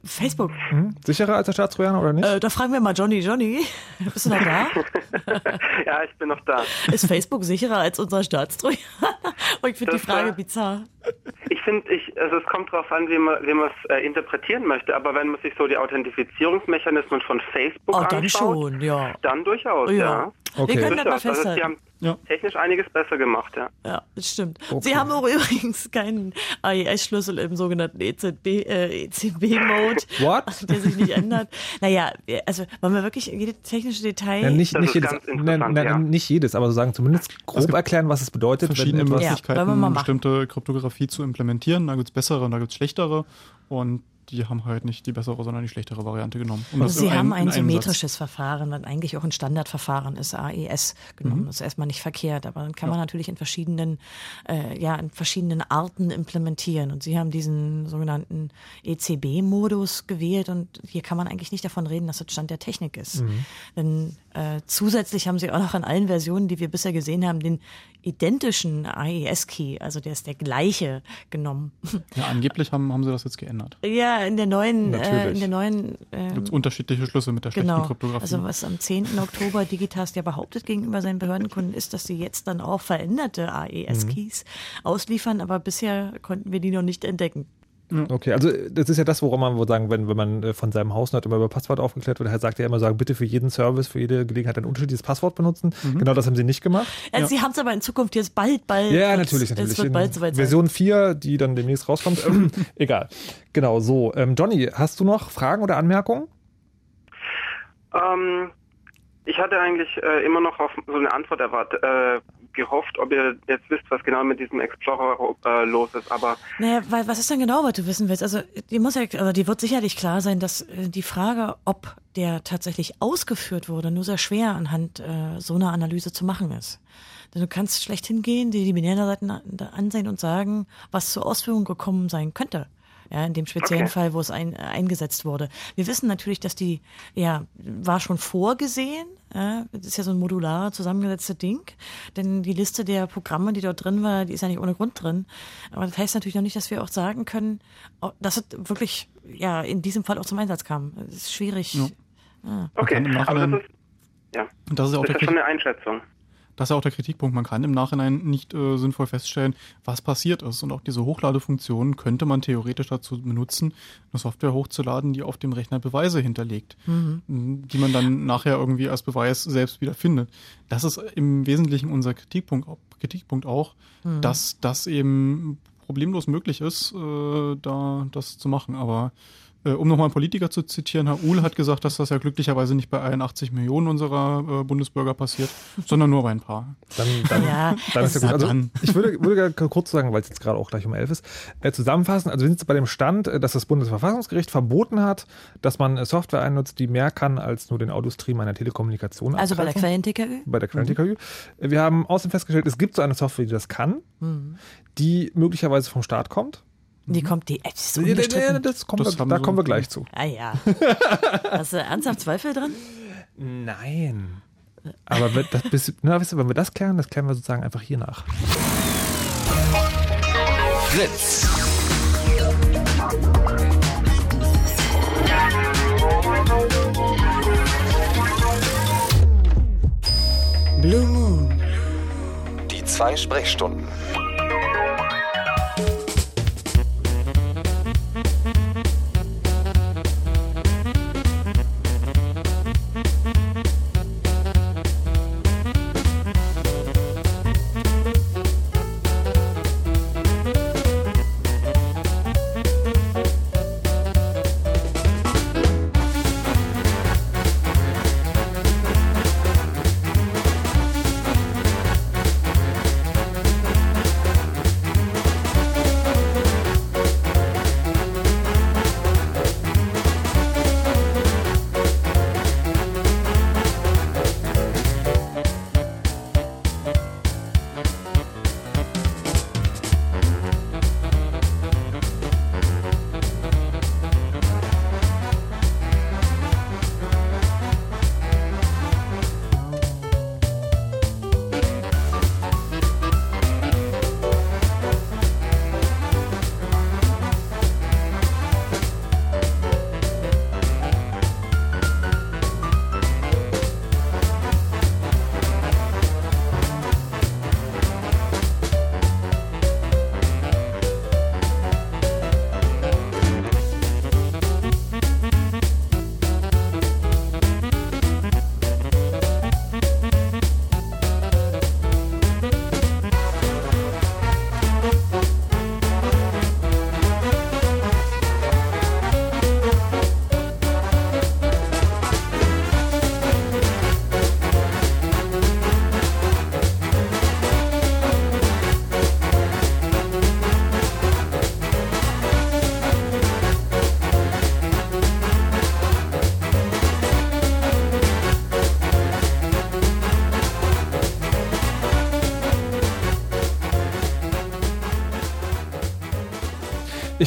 Speaker 2: Facebook.
Speaker 1: Hm? Sicherer als der Staatstrojaner oder nicht?
Speaker 2: Äh, da fragen wir mal Johnny. Johnny, bist du noch da?
Speaker 7: ja, ich bin noch da.
Speaker 2: Ist Facebook sicherer als unser Staatstrojaner? Oh, ich finde die Frage
Speaker 7: war-
Speaker 2: bizarr.
Speaker 7: Finde, ich, also es kommt darauf an, wie man wie man es äh, interpretieren möchte. Aber wenn man sich so die Authentifizierungsmechanismen von Facebook
Speaker 2: Oh, dann
Speaker 7: anschaut,
Speaker 2: schon, ja.
Speaker 7: dann durchaus,
Speaker 2: Ja.
Speaker 7: ja.
Speaker 1: Okay.
Speaker 2: Wir können das mal.
Speaker 7: Also, die
Speaker 2: festhalten.
Speaker 7: haben
Speaker 3: Ja.
Speaker 7: technisch einiges besser gemacht, ja.
Speaker 2: Ja, das stimmt.
Speaker 1: Okay.
Speaker 2: Sie haben auch übrigens keinen AES-Schlüssel im sogenannten EZB, äh, ECB-Mode,
Speaker 1: What?
Speaker 2: der sich nicht ändert. Naja, also wollen wir wirklich jede technische Detail...
Speaker 1: Ja, nicht,
Speaker 7: Das
Speaker 1: nicht jedes,
Speaker 7: interessant,
Speaker 1: nein,
Speaker 7: ja.
Speaker 1: nicht jedes, aber so sagen zumindest grob erklären, was es bedeutet. wenn
Speaker 3: verschiedene
Speaker 1: etwas-
Speaker 2: Ja,
Speaker 3: Möglichkeiten,
Speaker 2: wollen wir mal machen.
Speaker 3: bestimmte Kryptographie zu implementieren. Da gibt's bessere und da gibt's schlechtere. Und die haben halt nicht die bessere, sondern die schlechtere Variante genommen. Um
Speaker 2: Also Sie haben ein
Speaker 3: in einem Satz-
Speaker 2: symmetrisches Verfahren, was eigentlich auch ein Standardverfahren ist, AES genommen. Das ist erstmal nicht verkehrt, aber dann kann man natürlich in verschiedenen, äh, ja, in verschiedenen Arten implementieren. Und Sie haben diesen sogenannten ECB-Modus gewählt und hier kann man eigentlich nicht davon reden, dass das Stand der Technik ist. Denn äh, zusätzlich haben Sie auch noch in allen Versionen, die wir bisher gesehen haben, den identischen AES-Key, also der ist der gleiche, genommen.
Speaker 3: Ja, angeblich haben, haben sie das jetzt geändert.
Speaker 2: ja, in der neuen, äh, in der neuen äh,
Speaker 3: Gibt unterschiedliche Schlüsse mit der schlechten
Speaker 2: Genau.
Speaker 3: Kryptographie.
Speaker 2: Also was am 10. Oktober Digitast ja behauptet gegenüber seinen Behördenkunden ist, dass sie jetzt dann auch veränderte AES-Keys ausliefern, aber bisher konnten wir die noch nicht entdecken.
Speaker 1: Okay, also das ist ja das, woran man wohl sagen, wenn, wenn man äh, von seinem Hausnut immer über Passwort aufgeklärt wird, er sagt ja immer sagen, bitte für jeden Service, für jede Gelegenheit ein unterschiedliches Passwort benutzen. Genau das haben sie nicht gemacht.
Speaker 2: Also Sie haben es aber in Zukunft jetzt bald, bald.
Speaker 1: Ja, natürlich, natürlich.
Speaker 2: Es wird bald soweit sein.
Speaker 1: Version 4, die dann demnächst rauskommt. Ähm, Egal. Genau, so. Ähm, Johnny, hast du noch Fragen oder Anmerkungen?
Speaker 7: Ähm, ich hatte eigentlich äh, immer noch auf so eine Antwort erwartet, äh, gehofft, ob ihr jetzt wisst, was genau mit diesem Explorer äh, los ist. Aber
Speaker 2: Naja, weil, was ist denn genau, was du wissen willst? Also, die muss ja, also die wird sicherlich klar sein, dass äh, die Frage, ob der tatsächlich ausgeführt wurde, nur sehr schwer anhand äh, so einer Analyse zu machen ist. Denn du kannst schlecht hingehen, dir die binären ansehen und sagen, was zur Ausführung gekommen sein könnte. Ja, in dem speziellen
Speaker 7: Okay.
Speaker 2: Fall, wo es ein, äh, eingesetzt wurde. Wir wissen natürlich, dass die, ja, war schon vorgesehen. Ja, das ist ja so ein modular zusammengesetztes Ding. Denn die Liste der Programme, die dort drin war, die ist ja nicht ohne Grund drin. Aber das heißt natürlich noch nicht, dass wir auch sagen können, oh, dass es wirklich, ja, in diesem Fall auch zum Einsatz kam. Das ist schwierig.
Speaker 7: Okay,
Speaker 3: kann im
Speaker 7: aber das ist, ja,
Speaker 3: Und das ist ja auch
Speaker 7: das
Speaker 3: der
Speaker 7: ist schon eine Einschätzung.
Speaker 3: Das ist ja auch der Kritikpunkt. Man kann im Nachhinein nicht äh, sinnvoll feststellen, was passiert ist. Und auch diese Hochladefunktion könnte man theoretisch dazu benutzen, eine Software hochzuladen, die auf dem Rechner Beweise hinterlegt, m, die man dann nachher irgendwie als Beweis selbst wieder findet. Das ist im Wesentlichen unser Kritikpunkt, Kritikpunkt auch, dass das eben problemlos möglich ist, äh, da das zu machen. Aber äh, um nochmal einen Politiker zu zitieren, Herr Uhl hat gesagt, dass das ja glücklicherweise nicht bei 81 Millionen unserer äh, Bundesbürger passiert, sondern nur bei ein paar.
Speaker 1: Dann, dann,
Speaker 2: Ja,
Speaker 1: dann ist ja gut. Also,
Speaker 3: dann.
Speaker 1: ich würde, würde gerne kurz sagen, weil es jetzt gerade auch gleich um elf ist, äh, zusammenfassen. Also wir sind jetzt bei dem Stand, äh, dass das Bundesverfassungsgericht verboten hat, dass man äh, Software einnutzt, die mehr kann als nur den Audiostream einer Telekommunikation.
Speaker 2: Also bei der
Speaker 1: abgreifen.
Speaker 2: Quellen-TKÜ?
Speaker 1: bei der Quellen-TKÜ. Wir haben außerdem festgestellt, es gibt so eine Software, die das kann, die möglicherweise vom Staat kommt.
Speaker 2: Die kommt, die, äh, ist
Speaker 1: Ja, ja, ja,
Speaker 2: unbestritten.
Speaker 1: Das kommen
Speaker 3: Das
Speaker 1: wir, da
Speaker 3: so-
Speaker 1: kommen wir gleich zu.
Speaker 2: Ah ja. Hast du ernsthaft Zweifel dran?
Speaker 1: Nein. Aber wird das bis, na, weißt du, wenn wir das klären, das klären wir sozusagen einfach hier nach.
Speaker 4: Fritz.
Speaker 5: Blue Moon.
Speaker 4: Die zwei Sprechstunden.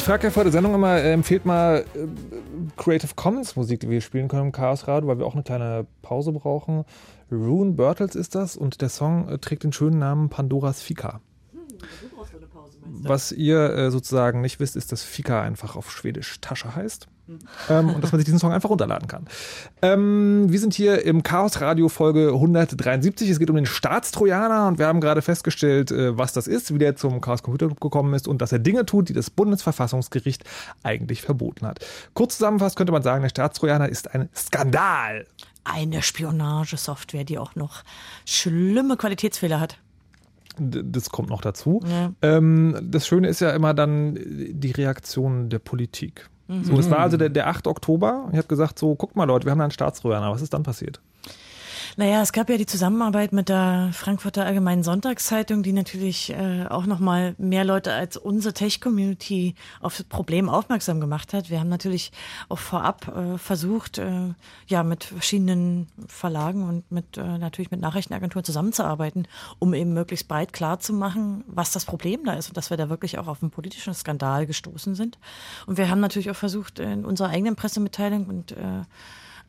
Speaker 1: Frage ja vor der Sendung immer, äh, empfehlt mal äh, Creative Commons Musik, die wir spielen können im Chaos Radio, weil wir auch eine kleine Pause brauchen. Rune Birtles ist das und der Song äh, trägt den schönen Namen Pandoras Fika. Was ihr äh, sozusagen nicht wisst, ist, dass Fika einfach auf Schwedisch Tasche heißt. Ähm, und dass man sich diesen Song einfach runterladen kann. Ähm, wir sind hier im Chaos Radio Folge 173. Es geht um den Staatstrojaner und wir haben gerade festgestellt, äh, was das ist, wie der zum Chaos Computer Club gekommen ist und dass er Dinge tut, die das Bundesverfassungsgericht eigentlich verboten hat. Kurz zusammenfasst könnte man sagen, der Staatstrojaner ist ein Skandal.
Speaker 2: Eine Spionagesoftware, die auch noch schlimme Qualitätsfehler hat.
Speaker 1: Das kommt noch dazu.
Speaker 2: Ja.
Speaker 1: Ähm, das Schöne ist ja immer dann die Reaktion der Politik. So, es war also der, der 8. Oktober. Ich habe gesagt, so, guckt mal Leute, wir haben da einen Staatstrojaner. Was ist dann passiert?
Speaker 2: Naja, es gab ja die Zusammenarbeit mit der Frankfurter Allgemeinen Sonntagszeitung, die natürlich äh, auch nochmal mehr Leute als unsere Tech-Community auf das Problem aufmerksam gemacht hat. Wir haben natürlich auch vorab äh, versucht, äh, ja, mit verschiedenen Verlagen und mit äh, natürlich mit Nachrichtenagenturen zusammenzuarbeiten, um eben möglichst breit klarzumachen, was das Problem da ist und dass wir da wirklich auch auf einen politischen Skandal gestoßen sind. Und wir haben natürlich auch versucht, in unserer eigenen Pressemitteilung und äh,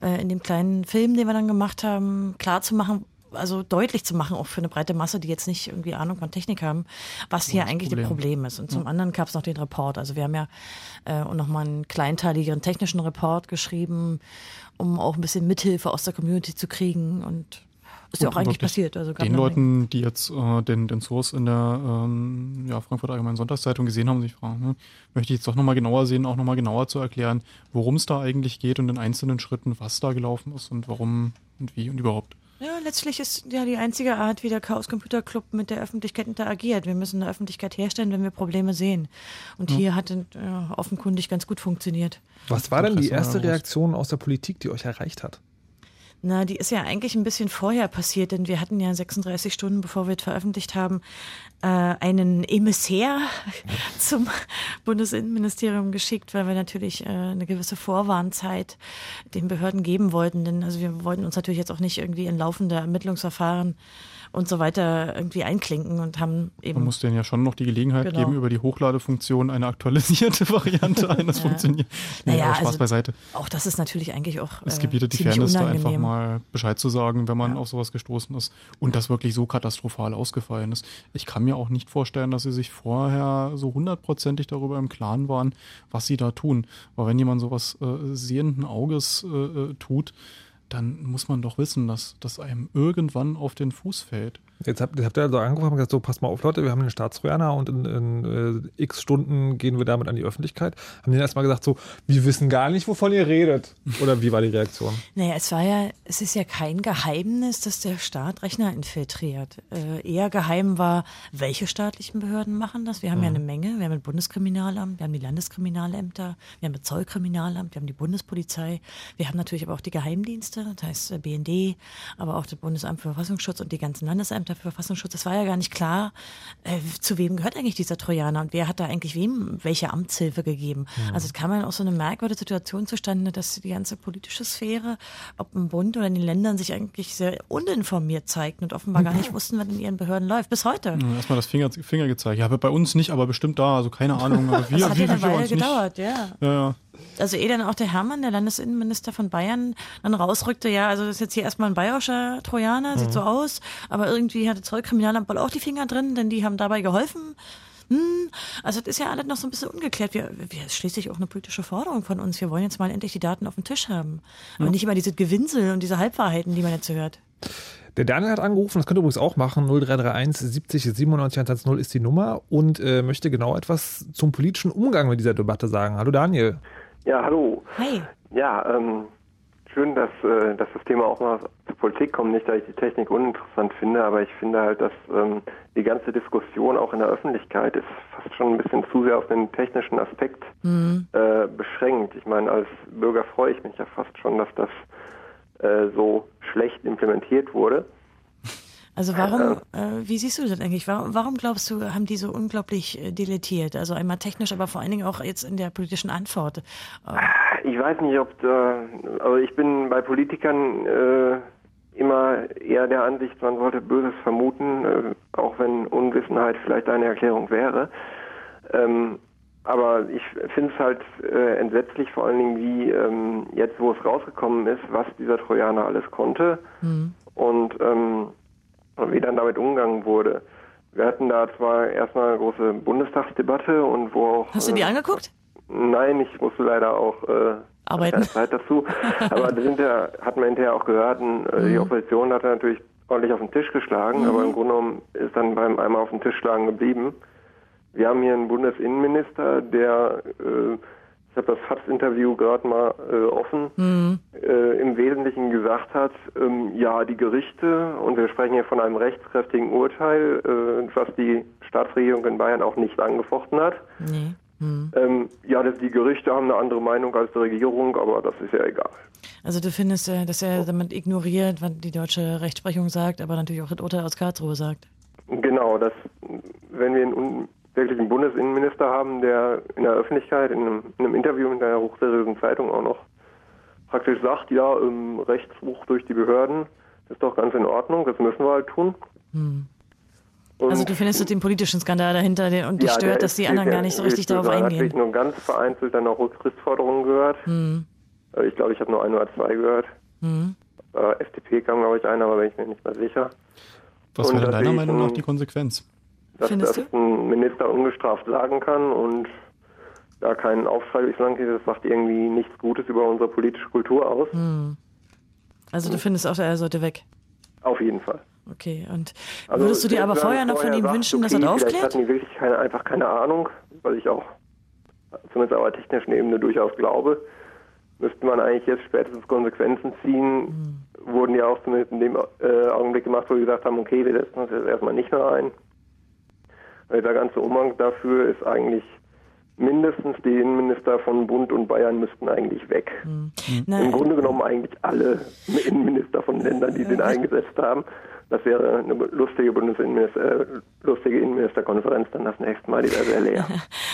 Speaker 2: äh, in dem kleinen Film, den wir dann gemacht haben, klar zu machen, also deutlich zu machen, auch für eine breite Masse, die jetzt nicht irgendwie Ahnung von Technik haben, was hier eigentlich Problem. das Problem ist. Und zum ja. anderen gab es noch den Report. Also wir haben ja äh, nochmal einen kleinteiligeren technischen Report geschrieben, um auch ein bisschen Mithilfe aus der Community zu kriegen und ist ja auch eigentlich passiert. Also
Speaker 3: den Leuten, die jetzt äh, den, den Source in der ähm, ja, Frankfurter Allgemeinen Sonntagszeitung gesehen haben, sich fragen, ne, möchte ich jetzt doch nochmal genauer sehen, auch nochmal genauer zu erklären, worum es da eigentlich geht und in einzelnen Schritten, was da gelaufen ist und warum und wie und überhaupt.
Speaker 2: Ja, letztlich ist ja die einzige Art, wie der Chaos Computer Club mit der Öffentlichkeit interagiert. Wir müssen eine Öffentlichkeit herstellen, wenn wir Probleme sehen. Und ja. hier hat es äh, offenkundig ganz gut funktioniert.
Speaker 1: Was war denn die erste Reaktion aus der Politik, die euch erreicht hat?
Speaker 2: Na, die ist ja eigentlich ein bisschen vorher passiert, denn wir hatten ja 36 Stunden, bevor wir es veröffentlicht haben, äh, einen Emissär zum Bundesinnenministerium geschickt, weil wir natürlich äh, eine gewisse Vorwarnzeit den Behörden geben wollten. Denn also wir wollten uns natürlich jetzt auch nicht irgendwie in laufende Ermittlungsverfahren und so weiter irgendwie einklinken und haben eben.
Speaker 3: Man muss denen ja schon noch die Gelegenheit genau. geben, über die Hochladefunktion eine aktualisierte Variante eines ja. funktioniert. Nee, naja, Spaß also, beiseite.
Speaker 2: Auch das ist natürlich eigentlich auch.
Speaker 3: Es gebietet äh, die Fairness, da einfach mal Bescheid zu sagen, wenn man ja. auf sowas gestoßen ist und das wirklich so katastrophal ausgefallen ist. Ich kann mir auch nicht vorstellen, dass sie sich vorher so hundertprozentig darüber im Klaren waren, was sie da tun. Aber wenn jemand sowas äh, sehenden Auges äh, äh tut, dann muss man doch wissen, dass das einem irgendwann auf den Fuß fällt.
Speaker 1: Jetzt habt, habt ihr also angerufen und gesagt, so, passt mal auf, Leute, wir haben einen Staatstrojaner und in, in äh, x Stunden gehen wir damit an die Öffentlichkeit. Haben die erstmal gesagt, so, wir wissen gar nicht, wovon ihr redet. Oder wie war die Reaktion?
Speaker 2: Naja, es war ja, es ist ja kein Geheimnis, dass der Staat Rechner infiltriert. Äh, eher geheim war, welche staatlichen Behörden machen das. Wir haben mhm. ja eine Menge. Wir haben das Bundeskriminalamt, wir haben die Landeskriminalämter, wir haben das Zollkriminalamt, wir haben die Bundespolizei. Wir haben natürlich aber auch die Geheimdienste, das heißt äh, BND, aber auch das Bundesamt für Verfassungsschutz und die ganzen Landesämter. Bundesämter für Verfassungsschutz, es war ja gar nicht klar, äh, zu wem gehört eigentlich dieser Trojaner und wer hat da eigentlich wem welche Amtshilfe gegeben. Mhm. Also es kam dann auch so eine merkwürdige Situation zustande, dass die ganze politische Sphäre, ob im Bund oder in den Ländern, sich eigentlich sehr uninformiert zeigten und offenbar gar nicht wussten, was in ihren Behörden läuft. Bis heute.
Speaker 3: Ja, Erstmal das Finger, Finger gezeigt. Ja, bei uns nicht, aber bestimmt da. Also keine Ahnung.
Speaker 2: Aber wir, das hat ja eine Weile gedauert, ja.
Speaker 3: ja, ja
Speaker 2: also eh dann auch der Hermann, der Landesinnenminister von Bayern, dann rausrückte, ja, also das ist jetzt hier erstmal ein bayerischer Trojaner, sieht mhm. so aus, aber irgendwie hat das Zollkriminalamt wohl auch die Finger drin, denn die haben dabei geholfen. Hm, also das ist ja alles noch so ein bisschen ungeklärt. Wir, wir schließlich auch eine politische Forderung von uns. Wir wollen jetzt mal endlich die Daten auf den Tisch haben. Und nicht immer diese Gewinsel und diese Halbwahrheiten, die man jetzt hört.
Speaker 1: Der Daniel hat angerufen, das könnt ihr übrigens auch machen. 0331 70 97 110 ist die Nummer und äh, möchte genau etwas zum politischen Umgang mit dieser Debatte sagen. Hallo Daniel.
Speaker 8: Ja, hallo.
Speaker 2: Hi.
Speaker 8: Ja, ähm, schön, dass, äh, dass das Thema auch mal zur Politik kommt. Nicht, dass ich die Technik uninteressant finde, aber ich finde halt, dass ähm, die ganze Diskussion auch in der Öffentlichkeit ist fast schon ein bisschen zu sehr auf den technischen Aspekt mhm. äh, beschränkt. Ich meine, als Bürger freue ich mich ja fast schon, dass das äh, so schlecht implementiert wurde.
Speaker 2: Also warum, äh, wie siehst du das eigentlich? Warum, warum, glaubst du, haben die so unglaublich äh, deletiert? Also einmal technisch, aber vor allen Dingen auch jetzt in der politischen Antwort.
Speaker 8: Äh. Ich weiß nicht, ob da, also ich bin bei Politikern äh, immer eher der Ansicht, man sollte Böses vermuten, äh, auch wenn Unwissenheit vielleicht eine Erklärung wäre. Ähm, aber ich finde es halt äh, entsetzlich, vor allen Dingen, wie ähm, jetzt, wo es rausgekommen ist, was dieser Trojaner alles konnte. Mhm. Und ähm, und wie dann damit umgegangen wurde. Wir hatten da zwar erstmal eine große Bundestagsdebatte und wo auch.
Speaker 2: Hast du die äh, angeguckt?
Speaker 8: Nein, ich musste leider auch äh,
Speaker 2: arbeiten.
Speaker 8: Zeit dazu. aber da sind ja, hat man hinterher auch gehört, und, äh, mhm. die Opposition hat natürlich ordentlich auf den Tisch geschlagen, mhm. aber im Grunde genommen ist dann beim einmal auf den Tisch schlagen geblieben. Wir haben hier einen Bundesinnenminister, der äh, ich habe das FATS-Interview gerade mal äh, offen, mhm. äh, im Wesentlichen gesagt hat, ähm, ja, die Gerichte, und wir sprechen hier von einem rechtskräftigen Urteil, äh, was die Staatsregierung in Bayern auch nicht angefochten hat, nee. Hm. Ähm, ja, die Gerichte haben eine andere Meinung als die Regierung, aber das ist ja egal.
Speaker 2: Also du findest, äh, dass er damit ignoriert, was die deutsche Rechtsprechung sagt, aber natürlich auch das Urteil aus Karlsruhe sagt.
Speaker 8: Genau, dass wenn wir einen wirklichen Bundesinnenminister haben, der in der Öffentlichkeit, in einem, in einem Interview in einer hochseriösen Zeitung auch noch praktisch sagt, ja, ähm, Rechtsbruch durch die Behörden ist doch ganz in Ordnung, das müssen wir halt tun. Hm.
Speaker 2: also du findest den politischen Skandal dahinter und dich ja, stört, dass die anderen gar nicht so richtig darauf eingehen.
Speaker 8: Ich habe nur ganz vereinzelt dann auch Rücktrittsforderungen gehört. Hm. Äh, ich glaube, ich habe nur ein oder zwei gehört. Hm. Äh, FDP kam, glaube ich, ein, aber bin ich mir nicht mehr sicher.
Speaker 3: Was wäre deiner Meinung nach die Konsequenz?
Speaker 8: Dass Findest das ein Minister ungestraft sagen kann und da keinen Aufschrei durchs Land geht, das macht irgendwie nichts Gutes über unsere politische Kultur aus. Hm.
Speaker 2: Also du findest auch, er sollte weg?
Speaker 8: Auf jeden Fall.
Speaker 2: Okay, und also würdest du dir aber vorher noch von ihm sagt, wünschen, okay, dass er das aufklärt?
Speaker 8: hatten die wirklich keine, einfach keine Ahnung, weil ich auch zumindest auf der technischen Ebene durchaus glaube. Müsste man eigentlich jetzt spätestens Konsequenzen ziehen. Hm. Wurden ja auch zumindest in dem äh, Augenblick gemacht, wo wir gesagt haben, okay, wir setzen uns jetzt erstmal nicht mehr ein. Weil der ganze Umgang dafür ist eigentlich mindestens die Innenminister von Bund und Bayern müssten eigentlich weg. Mhm. Im Grunde genommen eigentlich alle Innenminister von Ländern, die den eingesetzt haben. Das wäre eine lustige Bundesinnenminister, äh, lustige Innenministerkonferenz dann das nächste Mal, die wäre sehr leer.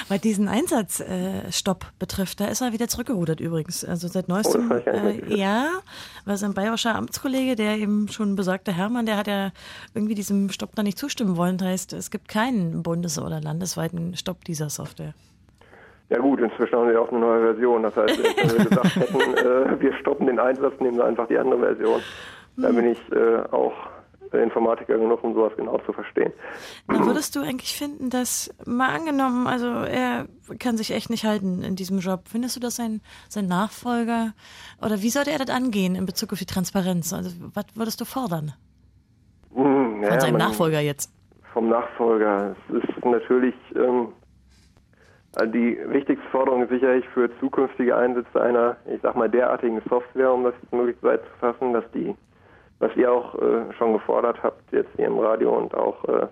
Speaker 2: Was diesen Einsatzstopp äh, betrifft, da ist er wieder zurückgerudert übrigens. Also seit neuestem, oh, äh, ja, war sein bayerischer Amtskollege, der eben schon besagte Hermann, der hat ja irgendwie diesem Stopp da nicht zustimmen wollen. Das heißt, es gibt keinen bundes- oder landesweiten Stopp dieser Software.
Speaker 8: Ja gut, inzwischen haben wir auch eine neue Version. Das heißt, wenn wir gesagt hätten, äh, wir stoppen den Einsatz, nehmen wir einfach die andere Version. Da bin ich äh, auch Informatiker genug, um sowas genau zu verstehen.
Speaker 2: Na, würdest du eigentlich finden, dass, mal angenommen, also er kann sich echt nicht halten in diesem Job, findest du, dass sein, sein Nachfolger, oder wie sollte er das angehen in Bezug auf die Transparenz? Also was würdest du fordern? Hm, ja, Von seinem Nachfolger jetzt?
Speaker 8: Vom Nachfolger. Es ist natürlich... Ähm, also die wichtigste Forderung ist sicherlich für zukünftige Einsätze einer, ich sag mal, derartigen Software, um das möglichst weit zu fassen, dass die, was ihr auch äh, schon gefordert habt, jetzt hier im Radio und auch äh,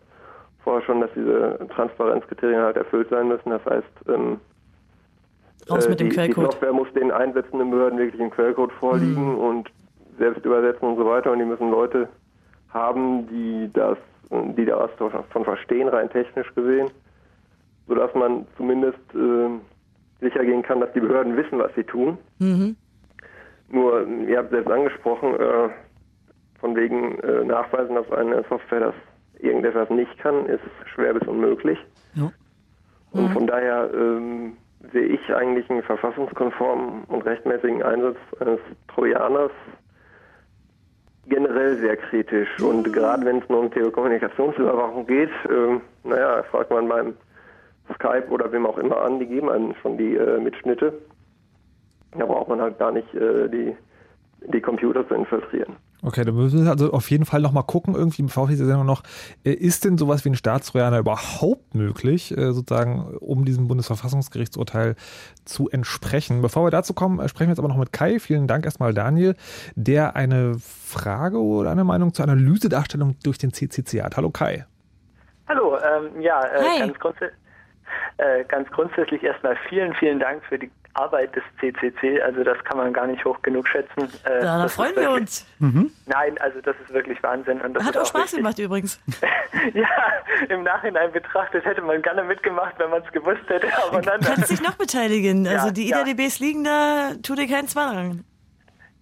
Speaker 8: vorher schon, dass diese Transparenzkriterien halt erfüllt sein müssen. Das heißt, ähm,
Speaker 2: Raus mit dem
Speaker 8: die, die Software muss den einsetzenden Behörden wirklich im Quellcode vorliegen mhm. und selbst übersetzen und so weiter. Und die müssen Leute haben, die das, die das davon verstehen, rein technisch gesehen sodass man zumindest äh, sicher gehen kann, dass die Behörden wissen, was sie tun. Mhm. Nur, ihr habt selbst angesprochen, äh, von wegen äh, Nachweisen, dass eine Software das irgendetwas nicht kann, ist schwer bis unmöglich. Ja. Und mhm. von daher ähm, sehe ich eigentlich einen verfassungskonformen und rechtmäßigen Einsatz eines Trojaners generell sehr kritisch. Und mhm. gerade wenn es nur um Telekommunikationsüberwachung geht, äh, naja, fragt man beim Skype oder wem auch immer an, die geben einem schon die äh, Mitschnitte. Da braucht man halt gar nicht äh, die, die Computer zu infiltrieren.
Speaker 1: Okay, da müssen wir also auf jeden Fall nochmal gucken, irgendwie im Vorfeld dieser Sendung noch, äh, ist denn sowas wie ein Staatstrojaner überhaupt möglich, äh, sozusagen, um diesem Bundesverfassungsgerichtsurteil zu entsprechen? Bevor wir dazu kommen, äh, sprechen wir jetzt aber noch mit Kai. Vielen Dank erstmal, Daniel, der eine Frage oder eine Meinung zur Analysedarstellung durch den CCC hat. Hallo Kai.
Speaker 9: Hallo, ähm, ja, äh, ganz grundsätzlich äh, ganz grundsätzlich erstmal vielen, vielen Dank für die Arbeit des CCC. Also das kann man gar nicht hoch genug schätzen.
Speaker 2: Äh, da freuen wir uns.
Speaker 9: Mhm. Nein, also das ist wirklich Wahnsinn. Und das
Speaker 2: Hat auch Spaß gemacht übrigens.
Speaker 9: ja, im Nachhinein betrachtet hätte man gerne mitgemacht, wenn man es gewusst hätte.
Speaker 2: Aber dann, du kannst dich noch beteiligen. Also ja, die IDDBs ja. liegen da, tu dir keinen Zwang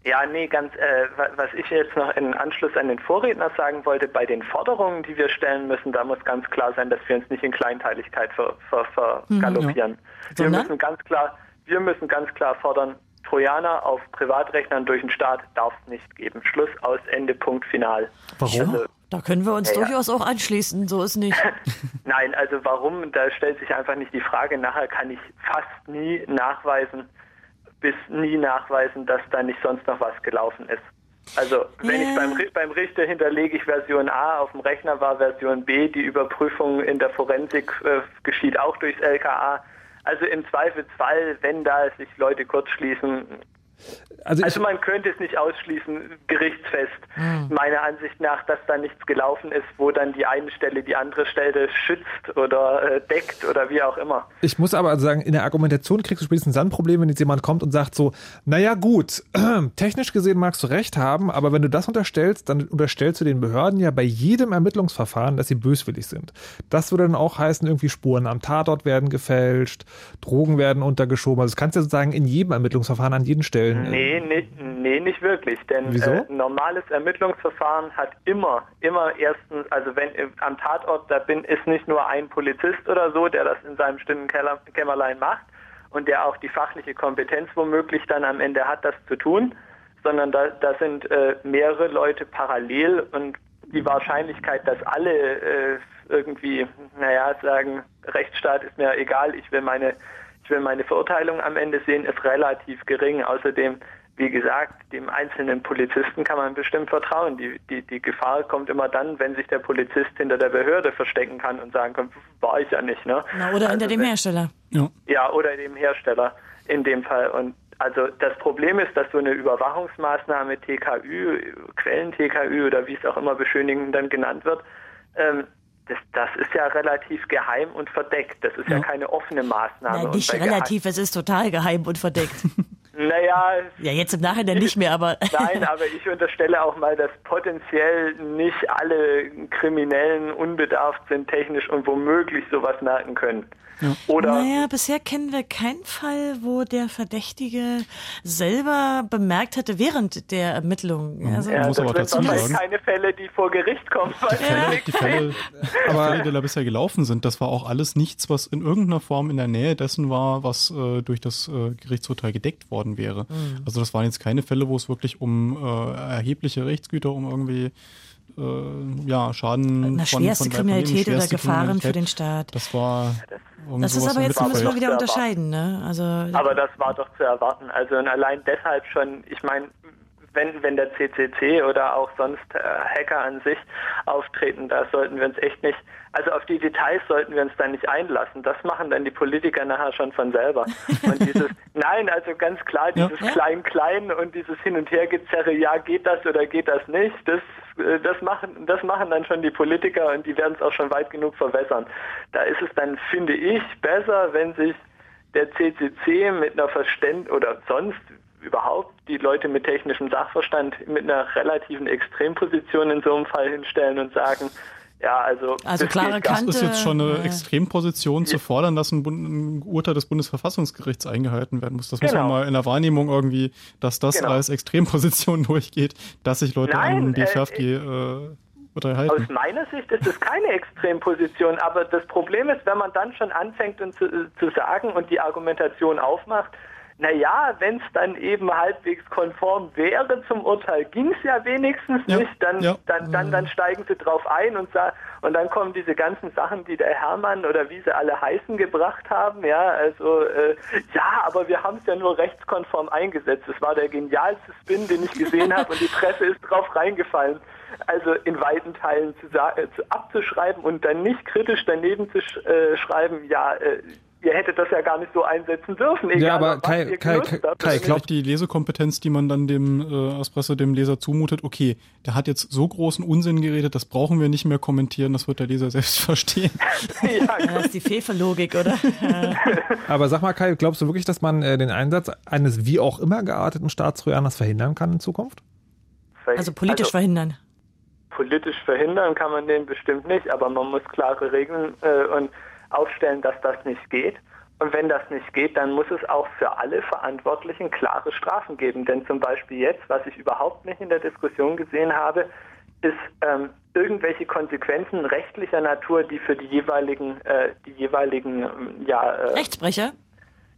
Speaker 9: ja, nee, ganz, äh, was ich jetzt noch in Anschluss an den Vorredner sagen wollte, bei den Forderungen, die wir stellen müssen, da muss ganz klar sein, dass wir uns nicht in Kleinteiligkeit vergaloppieren. Ver, ver, mhm, ja. Wir müssen ganz klar, wir müssen ganz klar fordern, Trojaner auf Privatrechnern durch den Staat darf es nicht geben. Schluss aus Ende Punkt final.
Speaker 2: Warum? Also, da können wir uns ja, durchaus auch anschließen, so ist nicht.
Speaker 9: Nein, also warum, da stellt sich einfach nicht die Frage. Nachher kann ich fast nie nachweisen, bis nie nachweisen, dass da nicht sonst noch was gelaufen ist. Also wenn ja. ich beim, beim Richter hinterlege ich Version A, auf dem Rechner war Version B, die Überprüfung in der Forensik äh, geschieht auch durchs LKA. Also im Zweifelsfall, wenn da sich Leute kurzschließen, Also, also man könnte es nicht ausschließen, gerichtsfest, mhm. meiner Ansicht nach, dass da nichts gelaufen ist, wo dann die eine Stelle die andere Stelle schützt oder äh, deckt oder wie auch immer.
Speaker 1: Ich muss aber also sagen, in der Argumentation kriegst du spätestens dann ein Problem, wenn jetzt jemand kommt und sagt so, naja gut, technisch gesehen magst du recht haben, aber wenn du das unterstellst, dann unterstellst du den Behörden ja bei jedem Ermittlungsverfahren, dass sie böswillig sind. Das würde dann auch heißen, irgendwie Spuren am Tatort werden gefälscht, Drogen werden untergeschoben. Also das kannst du ja sozusagen in jedem Ermittlungsverfahren an jeden Stellen.
Speaker 9: Nee, nee, nee, nicht wirklich. Denn äh, normales Ermittlungsverfahren hat immer, immer erstens, also wenn äh, am Tatort, da bin, ist nicht nur ein Polizist oder so, der das in seinem stillen Kämmerlein macht und der auch die fachliche Kompetenz womöglich dann am Ende hat, das zu tun, sondern da, da sind äh, mehrere Leute parallel und die Wahrscheinlichkeit, dass alle äh, irgendwie, naja, sagen, Rechtsstaat ist mir egal, ich will meine ich will meine Verurteilung am Ende sehen, ist relativ gering. Außerdem, wie gesagt, dem einzelnen Polizisten kann man bestimmt vertrauen. Die, die, die Gefahr kommt immer dann, wenn sich der Polizist hinter der Behörde verstecken kann und sagen kann, war ich ja nicht. Ne?
Speaker 2: Na, oder also hinter dem Hersteller.
Speaker 9: Ja. ja, oder dem Hersteller in dem Fall. Und also das Problem ist, dass so eine Überwachungsmaßnahme TKÜ, Quellen-TKÜ oder wie es auch immer beschönigend dann genannt wird, ähm, das, das ist ja relativ geheim und verdeckt. Das ist ja, ja keine offene Maßnahme.
Speaker 2: Nein, nicht relativ, es ist total geheim und verdeckt.
Speaker 9: Naja.
Speaker 2: Ja, jetzt im Nachhinein nicht mehr, aber.
Speaker 9: Nein, aber ich unterstelle auch mal, dass potenziell nicht alle Kriminellen unbedarft sind technisch und womöglich sowas merken können.
Speaker 2: Ja. Oder naja, bisher kennen wir keinen Fall, wo der Verdächtige selber bemerkt hätte während der Ermittlungen.
Speaker 9: Also ja, muss aber dazu sagen. keine Fälle, die vor Gericht kommen.
Speaker 3: Die Fälle, die Fälle, aber Fälle, die da bisher gelaufen sind, das war auch alles nichts, was in irgendeiner Form in der Nähe dessen war, was äh, durch das äh, Gerichtsurteil gedeckt worden wäre. Mhm. Also das waren jetzt keine Fälle, wo es wirklich um äh, erhebliche Rechtsgüter, um irgendwie äh, ja, Schaden
Speaker 2: von, schwerste von Kriminalität oder Gefahren für den Staat.
Speaker 3: Das war
Speaker 2: das ist aber jetzt müssen wir wieder unterscheiden, ne? Also
Speaker 9: aber das war doch zu erwarten. Also und allein deshalb schon, ich meine, wenn, wenn der CCC oder auch sonst äh, Hacker an sich auftreten, da sollten wir uns echt nicht, also auf die Details sollten wir uns dann nicht einlassen. Das machen dann die Politiker nachher schon von selber. Und dieses, nein, also ganz klar, dieses Klein-Klein und dieses Hin- und Hergezerre, ja, geht das oder geht das nicht, das, das, machen, das machen dann schon die Politiker und die werden es auch schon weit genug verwässern. Da ist es dann, finde ich, besser, wenn sich der CCC mit einer Verständ oder sonst überhaupt die Leute mit technischem Sachverstand mit einer relativen Extremposition in so einem Fall hinstellen und sagen, ja, also,
Speaker 2: also klare Kante.
Speaker 3: Das ist jetzt schon eine Extremposition zu fordern, dass ein, ein, Urteil des Bundesverfassungsgerichts eingehalten werden muss. Das genau. muss man genau. mal in der Wahrnehmung irgendwie, dass das genau. als Extremposition durchgeht, dass sich Leute Nein, an BFFG äh, äh, Urteil halten.
Speaker 9: Aus meiner Sicht ist es keine Extremposition, aber das Problem ist, wenn man dann schon anfängt und zu, zu sagen und die Argumentation aufmacht, naja, wenn es dann eben halbwegs konform wäre zum Urteil, ging es ja wenigstens ja, nicht, dann, ja. dann, dann, dann steigen sie drauf ein und, und dann kommen diese ganzen Sachen, die der Hermann oder wie sie alle heißen gebracht haben, ja, also äh, ja, aber wir haben es ja nur rechtskonform eingesetzt. Das war der genialste Spin, den ich gesehen habe und die Presse ist drauf reingefallen. Also in weiten Teilen zu, äh, zu abzuschreiben und dann nicht kritisch daneben zu sch äh, schreiben, ja, äh, ihr hättet das ja gar nicht so einsetzen dürfen. Egal,
Speaker 3: ja, aber Kai, Kai, Kai, Kai ich glaube, die Lesekompetenz, die man dann dem äh, Espresso, dem Leser zumutet, okay, der hat jetzt so großen Unsinn geredet, das brauchen wir nicht mehr kommentieren, das wird der Leser selbst verstehen.
Speaker 2: ja, das ist die Fehlverlogik, oder?
Speaker 1: aber sag mal, Kai, glaubst du wirklich, dass man äh, den Einsatz eines wie auch immer gearteten Staatstrojaners verhindern kann in Zukunft?
Speaker 2: Also politisch also, verhindern.
Speaker 9: Politisch verhindern kann man den bestimmt nicht, aber man muss klare Regeln äh, und aufstellen, dass das nicht geht. Und wenn das nicht geht, dann muss es auch für alle Verantwortlichen klare Strafen geben. Denn zum Beispiel jetzt, was ich überhaupt nicht in der Diskussion gesehen habe, ist ähm, irgendwelche Konsequenzen rechtlicher Natur, die für die jeweiligen, äh, die jeweiligen ähm, ja,
Speaker 2: äh, Rechtsbrecher?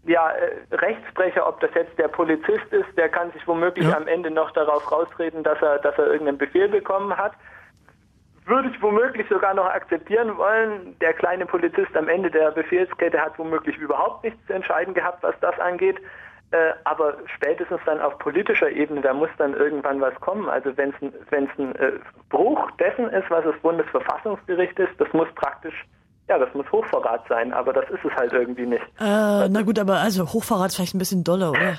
Speaker 9: Ja, äh, Rechtsbrecher, ob das jetzt der Polizist ist, der kann sich womöglich ja. am Ende noch darauf rausreden, dass er, dass er irgendeinen Befehl bekommen hat würde ich womöglich sogar noch akzeptieren wollen. Der kleine Polizist am Ende der Befehlskette hat womöglich überhaupt nichts zu entscheiden gehabt, was das angeht. Äh, aber spätestens dann auf politischer Ebene, da muss dann irgendwann was kommen. Also wenn es ein äh, Bruch dessen ist, was das Bundesverfassungsgericht ist, das muss praktisch ja, das muss Hochverrat sein, aber das ist es halt irgendwie nicht.
Speaker 2: Äh, na gut, aber also Hochverrat ist vielleicht ein bisschen doller, oder?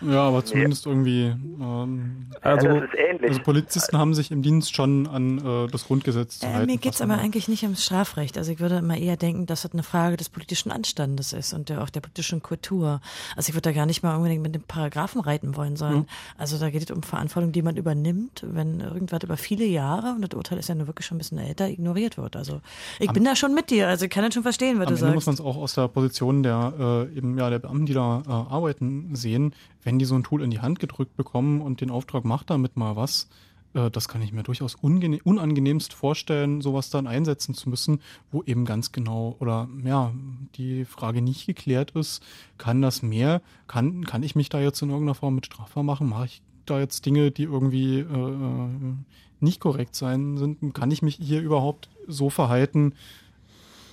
Speaker 3: Ja, aber zumindest ja. irgendwie. Ähm,
Speaker 9: also, ja, also,
Speaker 3: Polizisten haben sich im Dienst schon an äh, das Grundgesetz zu äh, halten.
Speaker 2: Mir geht es aber eigentlich nicht ums Strafrecht. Also ich würde immer eher denken, dass das eine Frage des politischen Anstandes ist und der, auch der politischen Kultur. Also ich würde da gar nicht mal unbedingt mit den Paragraphen reiten wollen, sondern mhm. also da geht es um Verantwortung, die man übernimmt, wenn irgendwas über viele Jahre, und das Urteil ist ja nur wirklich schon ein bisschen älter, ignoriert wird. Also ich am, bin da schon mit dir. Also ich kann das schon verstehen, was du Ende sagst.
Speaker 3: muss man es auch aus der Position der äh, eben ja der Beamten, die da äh, arbeiten, sehen wenn die so ein Tool in die Hand gedrückt bekommen und den Auftrag macht damit mal was, äh, das kann ich mir durchaus unangenehmst vorstellen, sowas dann einsetzen zu müssen, wo eben ganz genau oder ja, die Frage nicht geklärt ist, kann das mehr, kann, kann ich mich da jetzt in irgendeiner Form mit strafbar machen? Mache ich da jetzt Dinge, die irgendwie äh, nicht korrekt sein sind? Kann ich mich hier überhaupt so verhalten,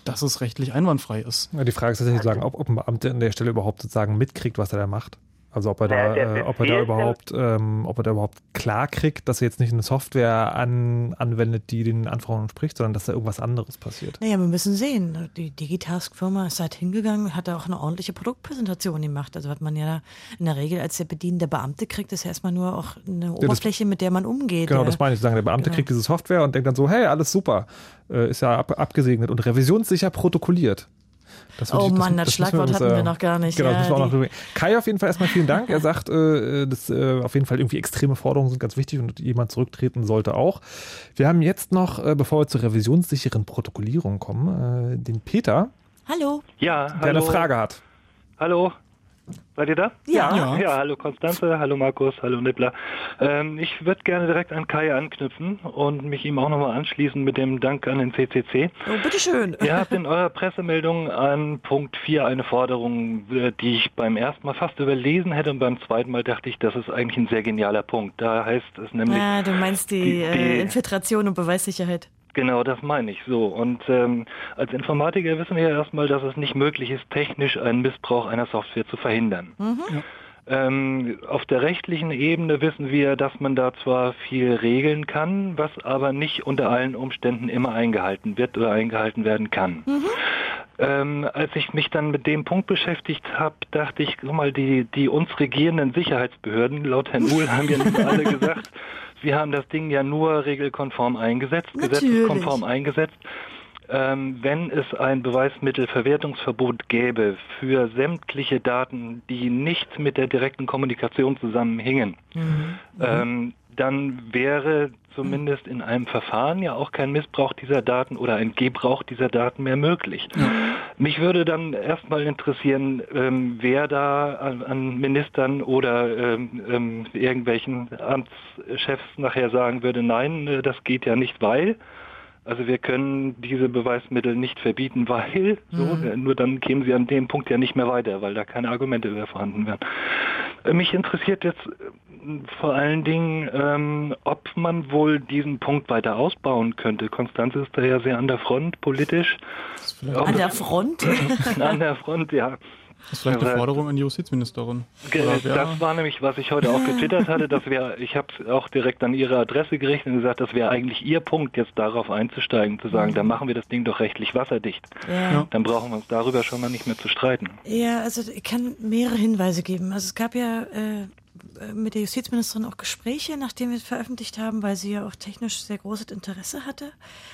Speaker 3: dass es rechtlich einwandfrei ist?
Speaker 1: Ja, die Frage ist tatsächlich, sagen, ob, ob ein Beamter an der Stelle überhaupt sozusagen mitkriegt, was er da macht. Also ob er da, äh, ob er da überhaupt, ähm, ob er da überhaupt klar kriegt, dass er jetzt nicht eine Software an, anwendet, die den Anforderungen entspricht, sondern dass da irgendwas anderes passiert.
Speaker 2: Naja, wir müssen sehen. Die Digitask-Firma ist halt hingegangen, hat da auch eine ordentliche Produktpräsentation gemacht. Also was man ja in der Regel als der bedienende Beamte kriegt, ist ja erstmal nur auch eine Oberfläche, mit der man umgeht.
Speaker 1: Genau, das meine ich. Sagen, der Beamte genau. kriegt diese Software und denkt dann so, hey, alles super, äh, ist ja ab, abgesegnet und revisionssicher protokolliert.
Speaker 2: Oh Mann, das, das Schlagwort hatten wir äh, noch gar nicht.
Speaker 1: Genau, ja, das wir auch noch Kai, auf jeden Fall erstmal vielen Dank. Er sagt, äh, dass äh, auf jeden Fall irgendwie extreme Forderungen sind ganz wichtig und jemand zurücktreten sollte auch. Wir haben jetzt noch, äh, bevor wir zur revisionssicheren Protokollierung kommen, äh, den Peter.
Speaker 10: Hallo. Ja,
Speaker 1: der eine Frage hat.
Speaker 10: Hallo. Seid ihr da?
Speaker 2: Ja.
Speaker 10: Ja, ja hallo Konstanze, hallo Markus, hallo Nippler. Ähm, ich würde gerne direkt an Kai anknüpfen und mich ihm auch nochmal anschließen mit dem Dank an den CCC.
Speaker 2: Oh, bitteschön.
Speaker 10: Ihr habt in eurer Pressemeldung an Punkt 4 eine Forderung, äh, die ich beim ersten Mal fast überlesen hätte und beim zweiten Mal dachte ich, das ist eigentlich ein sehr genialer Punkt. Da heißt es nämlich...
Speaker 2: Ja, du meinst die, die, die äh, Infiltration und Beweissicherheit.
Speaker 10: Genau, das meine ich so. Und ähm, als Informatiker wissen wir ja erstmal, dass es nicht möglich ist, technisch einen Missbrauch einer Software zu verhindern. Mhm. Ja. Ähm, auf der rechtlichen Ebene wissen wir, dass man da zwar viel regeln kann, was aber nicht unter allen Umständen immer eingehalten wird oder eingehalten werden kann. Mhm. Ähm, als ich mich dann mit dem Punkt beschäftigt habe, dachte ich, guck mal, die, die uns regierenden Sicherheitsbehörden, laut Herrn Uhl haben ja nicht alle gesagt, wir haben das Ding ja nur regelkonform eingesetzt, Natürlich. gesetzeskonform eingesetzt. Ähm, wenn es ein Beweismittelverwertungsverbot gäbe für sämtliche Daten, die nicht mit der direkten Kommunikation zusammenhingen, mhm. ähm, dann wäre zumindest in einem Verfahren ja auch kein Missbrauch dieser Daten oder ein Gebrauch dieser Daten mehr möglich. Ja. Mich würde dann erstmal interessieren, ähm, wer da an, an Ministern oder ähm, ähm, irgendwelchen Amtschefs nachher sagen würde, nein, äh, das geht ja nicht, weil. Also wir können diese Beweismittel nicht verbieten, weil so, mhm. nur dann kämen sie an dem Punkt ja nicht mehr weiter, weil da keine Argumente mehr vorhanden wären. Mich interessiert jetzt äh, vor allen Dingen, ähm, ob man wohl diesen Punkt weiter ausbauen könnte. Konstanze ist da ja sehr an der Front politisch.
Speaker 2: An der Front?
Speaker 10: an der Front, ja.
Speaker 3: Das ist vielleicht eine Forderung an die Justizministerin.
Speaker 10: Das war nämlich, was ich heute auch getwittert hatte, dass wir, ich habe es auch direkt an ihre Adresse gerichtet und gesagt, das wäre eigentlich ihr Punkt, jetzt darauf einzusteigen, zu sagen, mhm. dann machen wir das Ding doch rechtlich wasserdicht. Ja. Dann brauchen wir uns darüber schon mal nicht mehr zu streiten.
Speaker 2: Ja, also ich kann mehrere Hinweise geben. Also es gab ja äh, äh, mit der Justizministerin auch Gespräche, nachdem wir es veröffentlicht haben, weil sie ja auch technisch sehr großes Interesse hatte.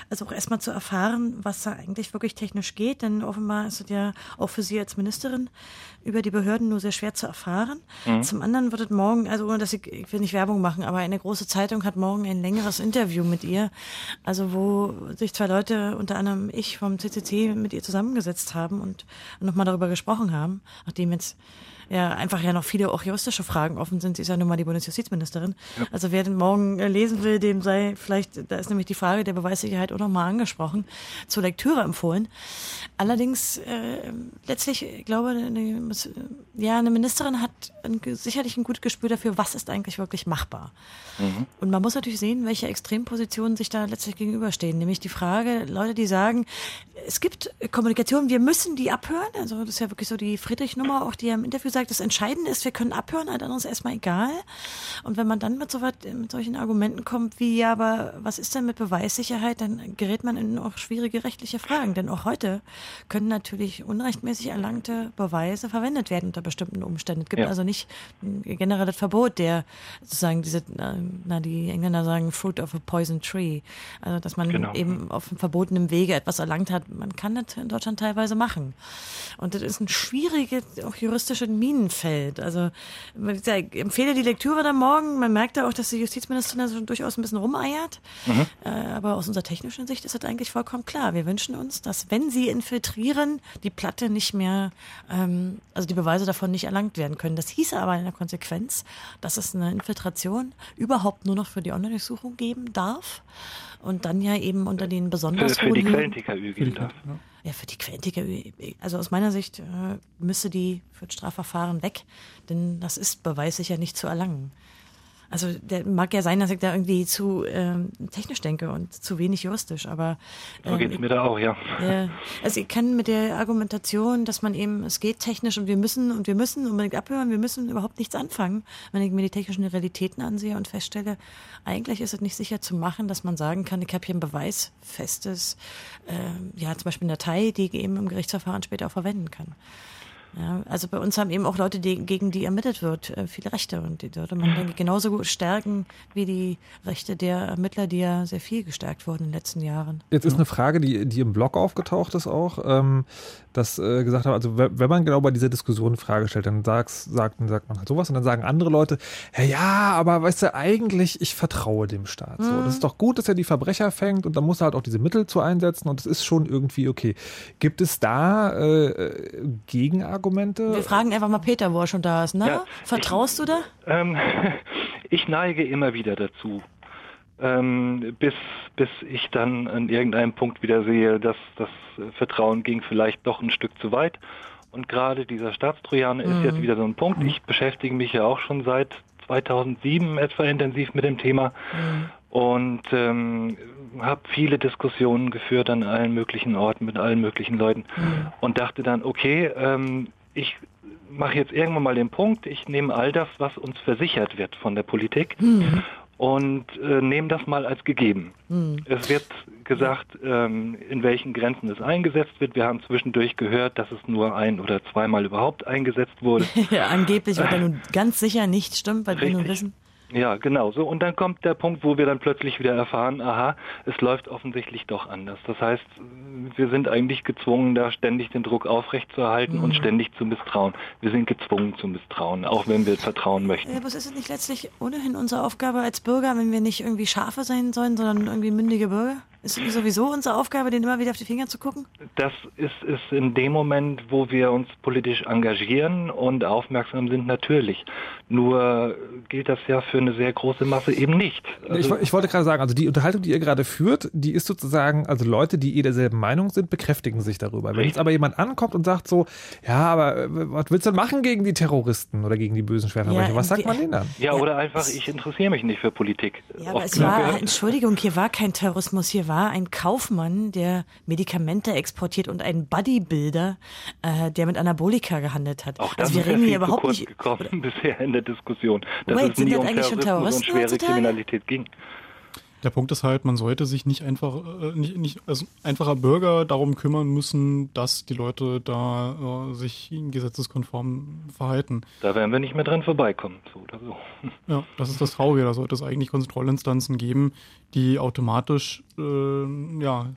Speaker 2: Also auch erstmal zu erfahren, was da eigentlich wirklich technisch geht, denn offenbar ist es ja auch für sie als Ministerin über die Behörden nur sehr schwer zu erfahren. Mhm. Zum anderen wird es morgen, also ohne dass ich, ich will nicht Werbung machen, aber eine große Zeitung hat morgen ein längeres Interview mit ihr, also wo sich zwei Leute, unter anderem ich vom CCC, mit ihr zusammengesetzt haben und nochmal darüber gesprochen haben, nachdem jetzt ja einfach ja noch viele auch juristische Fragen offen sind. Sie ist ja nun mal die Bundesjustizministerin. Ja. Also wer den morgen äh, lesen will, dem sei vielleicht, da ist nämlich die Frage der Beweissicherheit auch nochmal angesprochen, zur Lektüre empfohlen. Allerdings äh, letztlich, ich glaube, eine, ja, eine Ministerin hat ein, sicherlich ein gutes Gespür dafür, was ist eigentlich wirklich machbar. Mhm. Und man muss natürlich sehen, welche Extrempositionen sich da letztlich gegenüberstehen. Nämlich die Frage, Leute, die sagen, es gibt Kommunikation, wir müssen die abhören. Also das ist ja wirklich so die Friedrich-Nummer, auch die ja im Interview sagt, das Entscheidende ist, wir können abhören, alles andere ist erstmal egal. Und wenn man dann mit, so was, mit solchen Argumenten kommt wie, ja, aber was ist denn mit Beweissicherheit, dann gerät man in auch schwierige rechtliche Fragen. Denn auch heute können natürlich unrechtmäßig erlangte Beweise verwendet werden unter bestimmten Umständen. Es gibt ja. also nicht ein generelles Verbot, der sozusagen diese, na, die Engländer sagen, fruit of a poison tree. Also, dass man genau. eben auf verbotenem Wege etwas erlangt hat. Man kann das in Deutschland teilweise machen. Und das ist ein schwieriges, auch juristisches Minenfeld. Also ich empfehle die Lektüre da morgen. Man merkt ja auch, dass die Justizministerin da schon durchaus ein bisschen rumeiert. Mhm. Äh, aber aus unserer technischen Sicht ist das eigentlich vollkommen klar. Wir wünschen uns, dass wenn sie infiltrieren, die Platte nicht mehr, ähm, also die Beweise davon nicht erlangt werden können. Das hieße aber in der Konsequenz, dass es eine Infiltration überhaupt nur noch für die Online-Durchsuchung geben darf und dann ja eben unter den besonders
Speaker 10: für, für die Quellen-TKÜ geben darf.
Speaker 2: Ja, für die Quellen-TKÜ, also aus meiner Sicht äh, müsste die für das Strafverfahren weg, denn das ist beweissicher nicht zu erlangen. Also der mag ja sein, dass ich da irgendwie zu ähm, technisch denke und zu wenig juristisch, aber
Speaker 10: ähm, so geht's mir da auch, ja.
Speaker 2: Äh, also ich kann mit der Argumentation, dass man eben, es geht technisch und wir müssen und wir müssen unbedingt abhören, wir müssen überhaupt nichts anfangen, wenn ich mir die technischen Realitäten ansehe und feststelle, eigentlich ist es nicht sicher zu machen, dass man sagen kann, ich habe hier ein beweisfestes, äh, ja zum Beispiel eine Datei, die ich eben im Gerichtsverfahren später auch verwenden kann. Ja, also bei uns haben eben auch Leute, die, gegen die ermittelt wird, äh, viele Rechte. Und die sollte man, denke ich, genauso gut stärken wie die Rechte der Ermittler, die ja sehr viel gestärkt wurden in den letzten Jahren.
Speaker 1: Jetzt ist eine Frage, die, die im Blog aufgetaucht ist auch, ähm, dass äh, gesagt haben, also wenn man genau bei dieser Diskussion eine Frage stellt, dann sagst, sagt, dann sagt man halt sowas und dann sagen andere Leute, ja, ja, aber weißt du, eigentlich, ich vertraue dem Staat. Mhm. So, das ist doch gut, dass er die Verbrecher fängt und dann muss er halt auch diese Mittel zu einsetzen und es ist schon irgendwie okay. Gibt es da äh, äh Gegenargumente? Argumente?
Speaker 2: Wir fragen einfach mal Peter, wo er schon da ist. Ne? Ja, Vertraust
Speaker 10: ich,
Speaker 2: du da?
Speaker 10: Ähm, ich neige immer wieder dazu. Ähm, bis, bis ich dann an irgendeinem Punkt wieder sehe, dass das Vertrauen ging vielleicht doch ein Stück zu weit. Und gerade dieser Staatstrojaner mhm. ist jetzt wieder so ein Punkt. Ich beschäftige mich ja auch schon seit 2007 etwa intensiv mit dem Thema mhm. und ähm, habe viele Diskussionen geführt an allen möglichen Orten mit allen möglichen Leuten mhm. und dachte dann, okay, ähm, ich mache jetzt irgendwann mal den Punkt, ich nehme all das, was uns versichert wird von der Politik mhm. und äh, nehme das mal als gegeben. Mhm. Es wird gesagt, ähm, in welchen Grenzen es eingesetzt wird. Wir haben zwischendurch gehört, dass es nur ein oder zweimal überhaupt eingesetzt wurde.
Speaker 2: ja, angeblich, was ja nun ganz sicher nicht stimmt, weil wir nun wissen.
Speaker 10: Ja, genau so. Und dann kommt der Punkt, wo wir dann plötzlich wieder erfahren, aha, es läuft offensichtlich doch anders. Das heißt, wir sind eigentlich gezwungen, da ständig den Druck aufrechtzuerhalten mhm. und ständig zu misstrauen. Wir sind gezwungen zu misstrauen, auch wenn wir vertrauen möchten.
Speaker 2: Ja, aber ist es nicht letztlich ohnehin unsere Aufgabe als Bürger, wenn wir nicht irgendwie Schafe sein sollen, sondern irgendwie mündige Bürger? Ist es sowieso unsere Aufgabe, denen immer wieder auf die Finger zu gucken?
Speaker 10: Das ist, ist in dem Moment, wo wir uns politisch engagieren und aufmerksam sind, natürlich. Nur gilt das ja für eine sehr große Masse eben nicht.
Speaker 1: Also ich, ich, wollte gerade sagen, also die Unterhaltung, die ihr gerade führt, die ist sozusagen, also Leute, die eh derselben Meinung sind, bekräftigen sich darüber. Wenn jetzt aber jemand ankommt und sagt so, ja, aber äh, was willst du denn machen gegen die Terroristen oder gegen die bösen Schwerverbrecher? Ja, was sagt man denen dann?
Speaker 10: Ja, oder einfach, ich interessiere mich nicht für Politik.
Speaker 2: Ja, aber es war, Entschuldigung, hier war kein Terrorismus, hier war war ein Kaufmann, der Medikamente exportiert und ein Bodybuilder, äh, der mit Anabolika gehandelt hat.
Speaker 10: Auch das also wir reden hier überhaupt nicht gekommen bisher in der Diskussion, dass Wait, es nie um Terrorismus und schwere? Kriminalität ging.
Speaker 3: Der Punkt ist halt, man sollte sich nicht einfach, äh, nicht, nicht als einfacher Bürger darum kümmern müssen, dass die Leute da äh, sich gesetzeskonform verhalten.
Speaker 10: Da werden wir nicht mehr dran vorbeikommen, so oder so.
Speaker 3: Ja, das ist das Traurige. Da sollte es eigentlich Kontrollinstanzen geben, die automatisch äh, ja,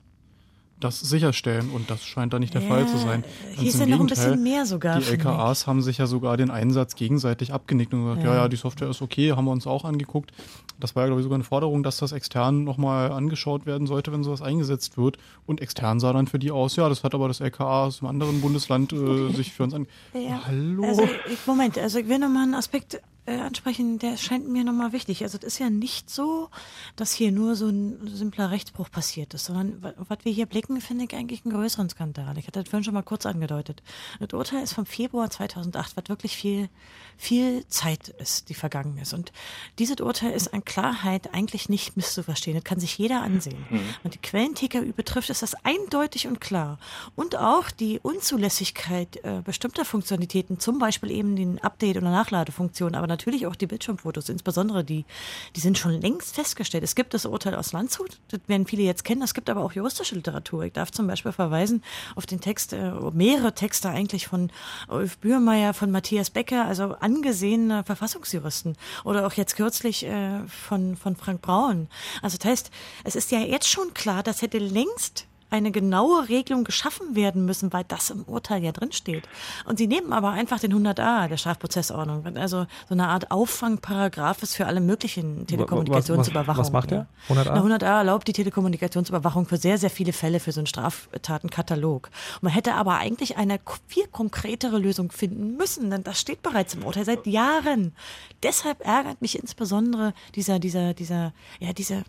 Speaker 3: das sicherstellen und das scheint da nicht der ja, Fall zu sein.
Speaker 2: Hier ist ja noch ein bisschen mehr sogar.
Speaker 3: Die LKAs haben sich ja sogar den Einsatz gegenseitig abgenickt und gesagt, ja. ja, ja, die Software ist okay, haben wir uns auch angeguckt. Das war ja, glaube ich, sogar eine Forderung, dass das extern nochmal angeschaut werden sollte, wenn sowas eingesetzt wird. Und extern sah dann für die aus, ja, das hat aber das LKA aus einem anderen Bundesland äh, sich für uns an.
Speaker 2: Ja. Hallo? Also, Moment, also ich will nochmal einen Aspekt äh, ansprechen, der scheint mir nochmal wichtig. Also das ist ja nicht so, dass hier nur so ein simpler Rechtsbruch passiert ist, sondern was wir hier blicken, finde ich eigentlich einen größeren Skandal. Ich hatte das vorhin schon mal kurz angedeutet. Das Urteil ist vom Februar 2008, was wirklich viel, viel Zeit ist, die vergangen ist. Und dieses Urteil ist an Klarheit eigentlich nicht misszuverstehen. Das kann sich jeder ansehen. Mhm. Und die Quellen-TKÜ betrifft, ist das eindeutig und klar. Und auch die Unzulässigkeit äh, bestimmter Funktionalitäten, zum Beispiel eben den Update- oder Nachladefunktion, aber natürlich auch die Bildschirmfotos, insbesondere die, die sind schon längst festgestellt. Es gibt das Urteil aus Landshut, das werden viele jetzt kennen, es gibt aber auch juristische Literatur. Ich darf zum Beispiel verweisen auf den Text, äh, mehrere Texte eigentlich von Ulf Bührmeier, von Matthias Becker, also angesehene Verfassungsjuristen oder auch jetzt kürzlich äh, von, von Frank Braun. Also das heißt, es ist ja jetzt schon klar, das hätte längst eine genaue Regelung geschaffen werden müssen, weil das im Urteil ja drinsteht. Und sie nehmen aber einfach den 100a der Strafprozessordnung, also so eine Art Auffangparagraph ist für alle möglichen Telekommunikationsüberwachungen.
Speaker 1: Was, was, was macht der?
Speaker 2: 100a? Na, 100a erlaubt die Telekommunikationsüberwachung für sehr, sehr viele Fälle für so einen Straftatenkatalog. Man hätte aber eigentlich eine viel konkretere Lösung finden müssen, denn das steht bereits im Urteil seit Jahren. Deshalb ärgert mich insbesondere dieser, dieser, dieser, ja, dieser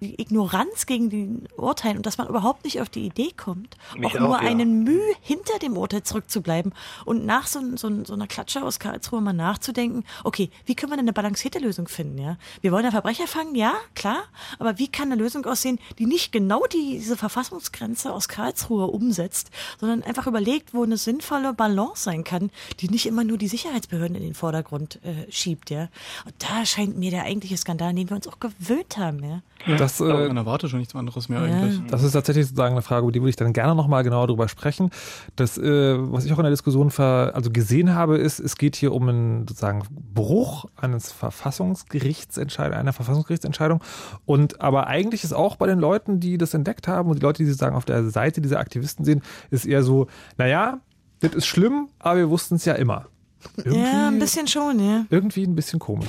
Speaker 2: die Ignoranz gegen die Urteile und dass man überhaupt nicht auf die Idee kommt, Mich auch nur ja. einen Mühe hinter dem Urteil zurückzubleiben und nach so, so, so, einer Klatsche aus Karlsruhe mal nachzudenken, okay, wie können wir denn eine balancierte Lösung finden? Ja? Wir wollen ja Verbrecher fangen, ja, klar, aber wie kann eine Lösung aussehen, die nicht genau diese Verfassungsgrenze aus Karlsruhe umsetzt, sondern einfach überlegt, wo eine sinnvolle Balance sein kann, die nicht immer nur die Sicherheitsbehörden in den Vordergrund äh, schiebt. Ja? Und da scheint mir der eigentliche Skandal, an den wir uns auch gewöhnt haben. Ja?
Speaker 3: Das das, äh, man erwartet schon nichts anderes mehr ja. eigentlich.
Speaker 1: Das ist tatsächlich sozusagen eine Frage, über die würde ich dann gerne nochmal genauer drüber sprechen. Das, äh, was ich auch in der Diskussion ver, also gesehen habe, ist, es geht hier um einen sozusagen Bruch eines Verfassungsgerichtsentscheidung, einer Verfassungsgerichtsentscheidung. Und aber eigentlich ist auch bei den Leuten, die das entdeckt haben und die Leute, die sozusagen auf der Seite dieser Aktivisten sehen, ist eher so, naja, das ist schlimm, aber wir wussten es ja immer.
Speaker 2: Irgendwie, ja, ein bisschen schon, ja.
Speaker 1: Irgendwie ein bisschen komisch.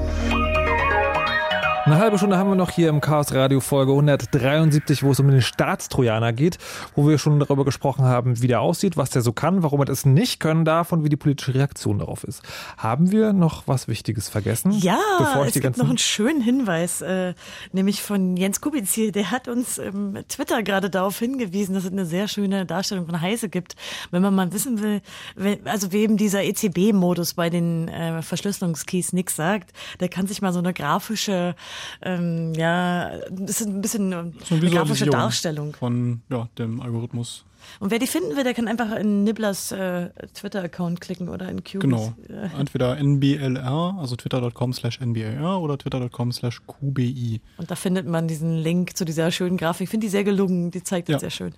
Speaker 1: Eine halbe Stunde haben wir noch hier im Chaos Radio Folge 173, wo es um den Staatstrojaner geht, wo wir schon darüber gesprochen haben, wie der aussieht, was der so kann, warum er das nicht können darf und wie die politische Reaktion darauf ist. Haben wir noch was Wichtiges vergessen?
Speaker 2: Ja, es gibt noch einen schönen Hinweis, äh, nämlich von Jens Kubitz hier, der hat uns im Twitter gerade darauf hingewiesen, dass es eine sehr schöne Darstellung von Heise gibt. Wenn man mal wissen will, wenn, also wem dieser ECB-Modus bei den äh, Verschlüsselungskeys nichts sagt, der kann sich mal so eine grafische ähm, ja, das ist ein bisschen eine grafische Darstellung.
Speaker 3: Von ja, dem Algorithmus.
Speaker 2: Und wer die finden will, der kann einfach in Nibblers äh, Twitter-Account klicken oder in Qubis.
Speaker 3: Genau. Entweder NBLR, also twitter.com slash NBLR oder twitter.com slash QBI.
Speaker 2: Und da findet man diesen Link zu dieser schönen Grafik. Ich finde die sehr gelungen, die zeigt ja. das sehr schön.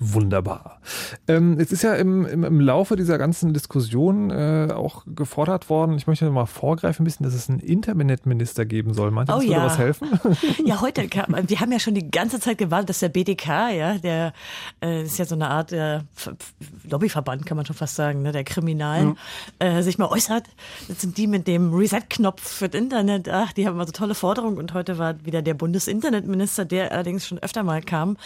Speaker 1: Wunderbar. Ähm, es ist ja im, im, im Laufe dieser ganzen Diskussion äh, auch gefordert worden, ich möchte mal vorgreifen ein bisschen, dass es einen Internetminister geben soll. Meint ihr, oh, das ja. würde was helfen?
Speaker 2: Ja, heute, kam, wir haben ja schon die ganze Zeit gewartet, dass der BDK, ja, der äh, ist ja so eine Art äh, Lobbyverband, kann man schon fast sagen, ne, der Kriminalen, ja. äh, sich mal äußert. Das sind die mit dem Reset-Knopf für das Internet. Ach, die haben also tolle Forderungen und heute war wieder der Bundesinternetminister, der allerdings schon öfter mal kam.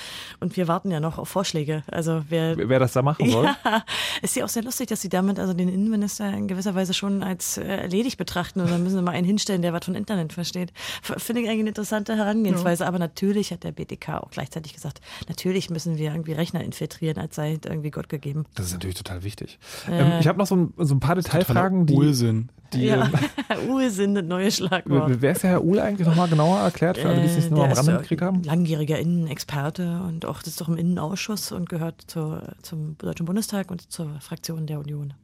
Speaker 2: Und wir warten ja noch auf Vorschläge Vorschläge. Also wer,
Speaker 1: wer das da machen soll?
Speaker 2: Ja, ist ja auch sehr lustig, dass sie damit also den Innenminister in gewisser Weise schon als äh, erledigt betrachten und dann müssen sie mal einen hinstellen, der was von Internet versteht. Finde ich eigentlich eine interessante Herangehensweise. Ja. Aber natürlich hat der BDK auch gleichzeitig gesagt, natürlich müssen wir irgendwie Rechner infiltrieren, als sei irgendwie Gott gegeben.
Speaker 1: Das ist natürlich total wichtig. Äh, ähm, ich habe noch so ein, so ein paar Detailfragen, die.
Speaker 3: Ursinn.
Speaker 1: Die,
Speaker 2: ja, ähm, Ursinn, das neue Schlagwort.
Speaker 1: Wer ist der Herr Uhl eigentlich nochmal genauer erklärt, für alle, die es nicht nur am Rande mitgekriegt haben?
Speaker 2: Langjähriger Innenexperte und auch das ist doch im Innenausschuss und gehört zur, zum Deutschen Bundestag und zur Fraktion der Union.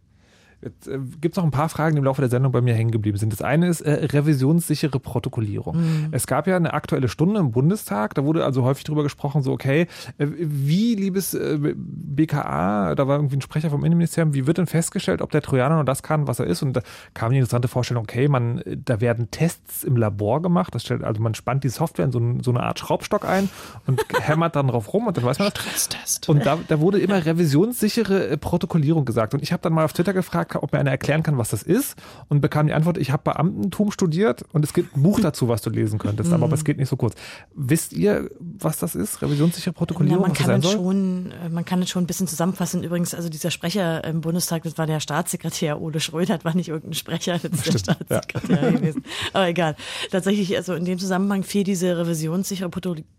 Speaker 1: Jetzt äh, gibt es noch ein paar Fragen, die im Laufe der Sendung bei mir hängen geblieben sind. Das eine ist äh, revisionssichere Protokollierung. Mhm. Es gab ja eine aktuelle Stunde im Bundestag, da wurde also häufig darüber gesprochen, so okay, äh, wie, liebes äh, BKA, da war irgendwie ein Sprecher vom Innenministerium, wie wird denn festgestellt, ob der Trojaner nur das kann, was er ist? Und da kam die interessante Vorstellung, okay, man, da werden Tests im Labor gemacht, das stellt, also man spannt die Software in so, ein, so eine Art Schraubstock ein und hämmert dann drauf rum und dann weiß man das. Und da, da wurde immer revisionssichere äh, Protokollierung gesagt. Und ich habe dann mal auf Twitter gefragt, ob mir einer erklären kann, was das ist und bekam die Antwort, ich habe Beamtentum studiert und es gibt ein Buch dazu, was du lesen könntest, aber, aber es geht nicht so kurz. Wisst ihr, was das ist? Revisionssichere Protokollierung?
Speaker 2: Ja, man kann es schon, äh, man kann es schon ein bisschen zusammenfassen. Übrigens, also dieser Sprecher im Bundestag, das war der Staatssekretär Ole Schröder, das war nicht irgendein Sprecher, das ist Stimmt, der Staatssekretär ja. gewesen. Aber egal. Tatsächlich, also in dem Zusammenhang fiel diese revisionssichere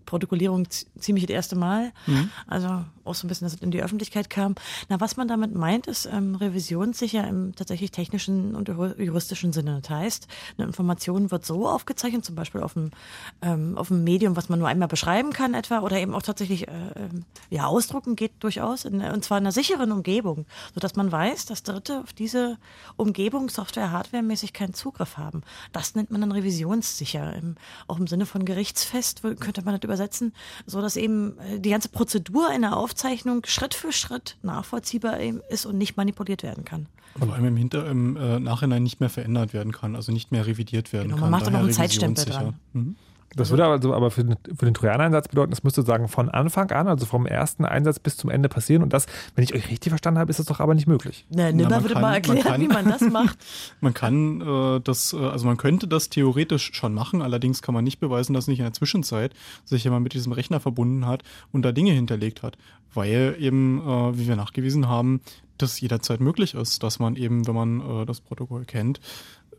Speaker 2: Protokollierung ziemlich das erste Mal. Mhm. Also auch so ein bisschen, dass es in die Öffentlichkeit kam. Na, was man damit meint, ist ähm, revisionssicher im tatsächlich technischen und juristischen Sinne. Das heißt, eine Information wird so aufgezeichnet, zum Beispiel auf dem, ähm, auf dem Medium, was man nur einmal beschreiben kann etwa, oder eben auch tatsächlich äh, ähm, ja, ausdrucken geht durchaus, in, und zwar in einer sicheren Umgebung, sodass man weiß, dass Dritte auf diese Umgebung Software, Hardware-mäßig keinen Zugriff haben. Das nennt man dann revisionssicher. Im, auch im Sinne von gerichtsfest könnte man das übersetzen, so dass eben äh, die ganze Prozedur einer Aufzeichnung Schritt für Schritt nachvollziehbar ist und nicht manipuliert werden kann.
Speaker 3: Vor allem im, Hinter im äh, Nachhinein nicht mehr verändert werden kann, also nicht mehr revidiert werden
Speaker 2: genau,
Speaker 3: kann.
Speaker 2: Man macht aber noch einen Zeitstempel dran.
Speaker 1: Mhm. Das würde also aber für den, für den Trojaner-Einsatz bedeuten, das müsste sagen von Anfang an, also vom ersten Einsatz bis zum Ende passieren. Und das, wenn ich euch richtig verstanden habe, ist das doch aber nicht möglich.
Speaker 2: Na, Nimmer würde mal erklären, kann, wie man das macht.
Speaker 3: man kann äh, das, äh, also man könnte das theoretisch schon machen, allerdings kann man nicht beweisen, dass nicht in der Zwischenzeit sich jemand mit diesem Rechner verbunden hat und da Dinge hinterlegt hat. Weil eben, äh, wie wir nachgewiesen haben, das jederzeit möglich ist, dass man eben, wenn man äh, das Protokoll kennt,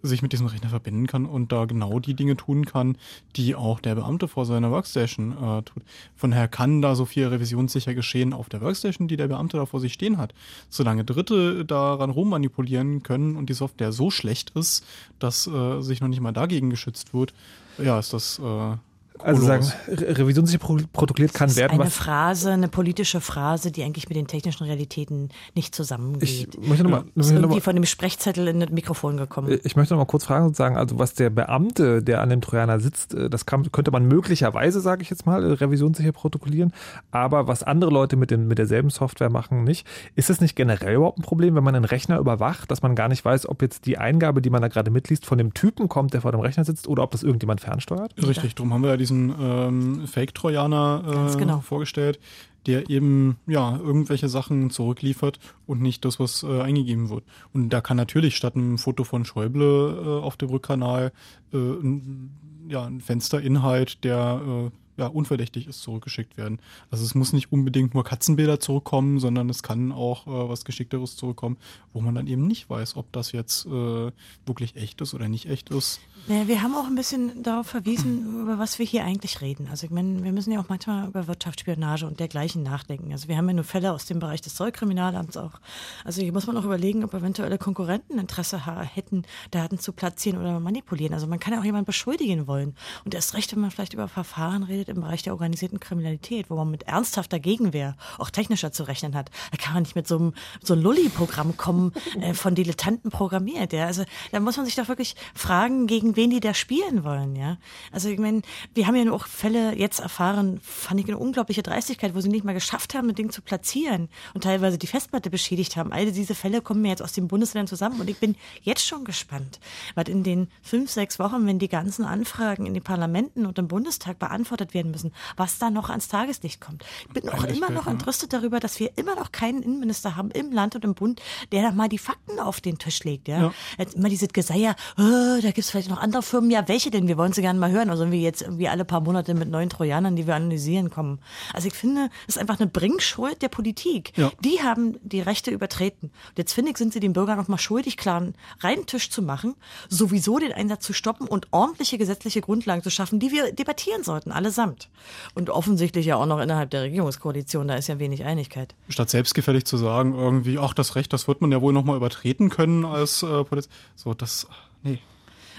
Speaker 3: sich mit diesem Rechner verbinden kann und da genau die Dinge tun kann, die auch der Beamte vor seiner Workstation äh, tut. Von daher kann da so viel revisionssicher geschehen auf der Workstation, die der Beamte da vor sich stehen hat. Solange Dritte daran rummanipulieren können und die Software so schlecht ist, dass äh, sich noch nicht mal dagegen geschützt wird, ja, ist das äh,
Speaker 1: also sagen, revisionssicher protokolliert kann
Speaker 2: das
Speaker 1: werden.
Speaker 2: Eine Phrase, eine politische Phrase, die eigentlich mit den technischen Realitäten nicht zusammengeht.
Speaker 1: Ich möchte noch mal,
Speaker 2: ist irgendwie mal, von dem Sprechzettel in das Mikrofon gekommen.
Speaker 1: Ich möchte noch mal kurz fragen und sagen, also was der Beamte, der an dem Trojaner sitzt, äh, das kann, könnte man möglicherweise, sage ich jetzt mal, äh, revisionssicher protokollieren. Aber was andere Leute mit, den, mit derselben Software machen, nicht. Ist es nicht generell überhaupt ein Problem, wenn man einen Rechner überwacht, dass man gar nicht weiß, ob jetzt die Eingabe, die man da gerade mitliest, von dem Typen kommt, der vor dem Rechner sitzt, oder ob das irgendjemand fernsteuert?
Speaker 3: Richtig, darum haben wir ja diesen ähm, Fake-Trojaner äh, genau. vorgestellt, der eben ja irgendwelche Sachen zurückliefert und nicht das, was äh, eingegeben wird. Und da kann natürlich statt einem Foto von Schäuble äh, auf dem Rückkanal äh, ein, ja, ein Fensterinhalt, der äh, ja, unverdächtig ist, zurückgeschickt werden. Also es muss nicht unbedingt nur Katzenbilder zurückkommen, sondern es kann auch äh, was Geschickteres zurückkommen, wo man dann eben nicht weiß, ob das jetzt äh, wirklich echt ist oder nicht echt ist.
Speaker 2: Naja, wir haben auch ein bisschen darauf verwiesen, über was wir hier eigentlich reden. Also ich meine, wir müssen ja auch manchmal über Wirtschaftsspionage und dergleichen nachdenken. Also wir haben ja nur Fälle aus dem Bereich des Zollkriminalamts auch. Also hier muss man auch überlegen, ob eventuelle Konkurrenten Interesse hätten, Daten zu platzieren oder manipulieren. Also man kann ja auch jemanden beschuldigen wollen. Und erst recht, wenn man vielleicht über Verfahren redet, passiert im Bereich der organisierten Kriminalität, wo man mit ernsthafter Gegenwehr auch technischer zu rechnen hat. Da kann man nicht mit so einem, so einem Lulli-Programm kommen, äh, von Dilettanten programmiert. Ja? Also da muss man sich doch wirklich fragen, gegen wen die da spielen wollen. Ja? Also ich meine, wir haben ja auch Fälle jetzt erfahren, fand ich eine unglaubliche Dreistigkeit, wo sie nicht mal geschafft haben, ein Ding zu platzieren und teilweise die Festplatte beschädigt haben. All diese Fälle kommen mir jetzt aus den Bundesländern zusammen und ich bin jetzt schon gespannt, was in den fünf, sechs Wochen, wenn die ganzen Anfragen in den Parlamenten und im Bundestag beantwortet werden, werden müssen, was da noch ans Tageslicht kommt. Ich bin auch immer noch entrüstet darüber, dass wir immer noch keinen Innenminister haben im Land und im Bund, der da mal die Fakten auf den Tisch legt. Ja? Jetzt immer dieses Geseier, oh, da gibt es vielleicht noch andere Firmen. Ja, welche denn? Wir wollen sie gerne mal hören. Also wie jetzt irgendwie alle paar Monate mit neuen Trojanern, die wir analysieren, kommen. Also ich finde, es ist einfach eine Bringschuld der Politik. Ja. Die haben die Rechte übertreten. Und jetzt finde ich, sind sie den Bürgern noch mal schuldig, klar einen reinen Tisch zu machen, sowieso den Einsatz zu stoppen und ordentliche gesetzliche Grundlagen zu schaffen, die wir debattieren sollten, allesamt insgesamt. Und offensichtlich ja auch noch innerhalb der Regierungskoalition, da ist ja wenig Einigkeit.
Speaker 3: Statt selbstgefällig zu sagen, irgendwie, ach, das Recht, das wird man ja wohl nochmal übertreten können als äh, Polizist. So, das, nee.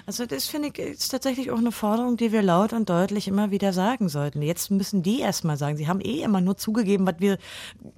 Speaker 2: Also das finde ich ist tatsächlich auch eine Forderung, die wir laut und deutlich immer wieder sagen sollten. Jetzt müssen die erstmal sagen, sie haben eh immer nur zugegeben, was wir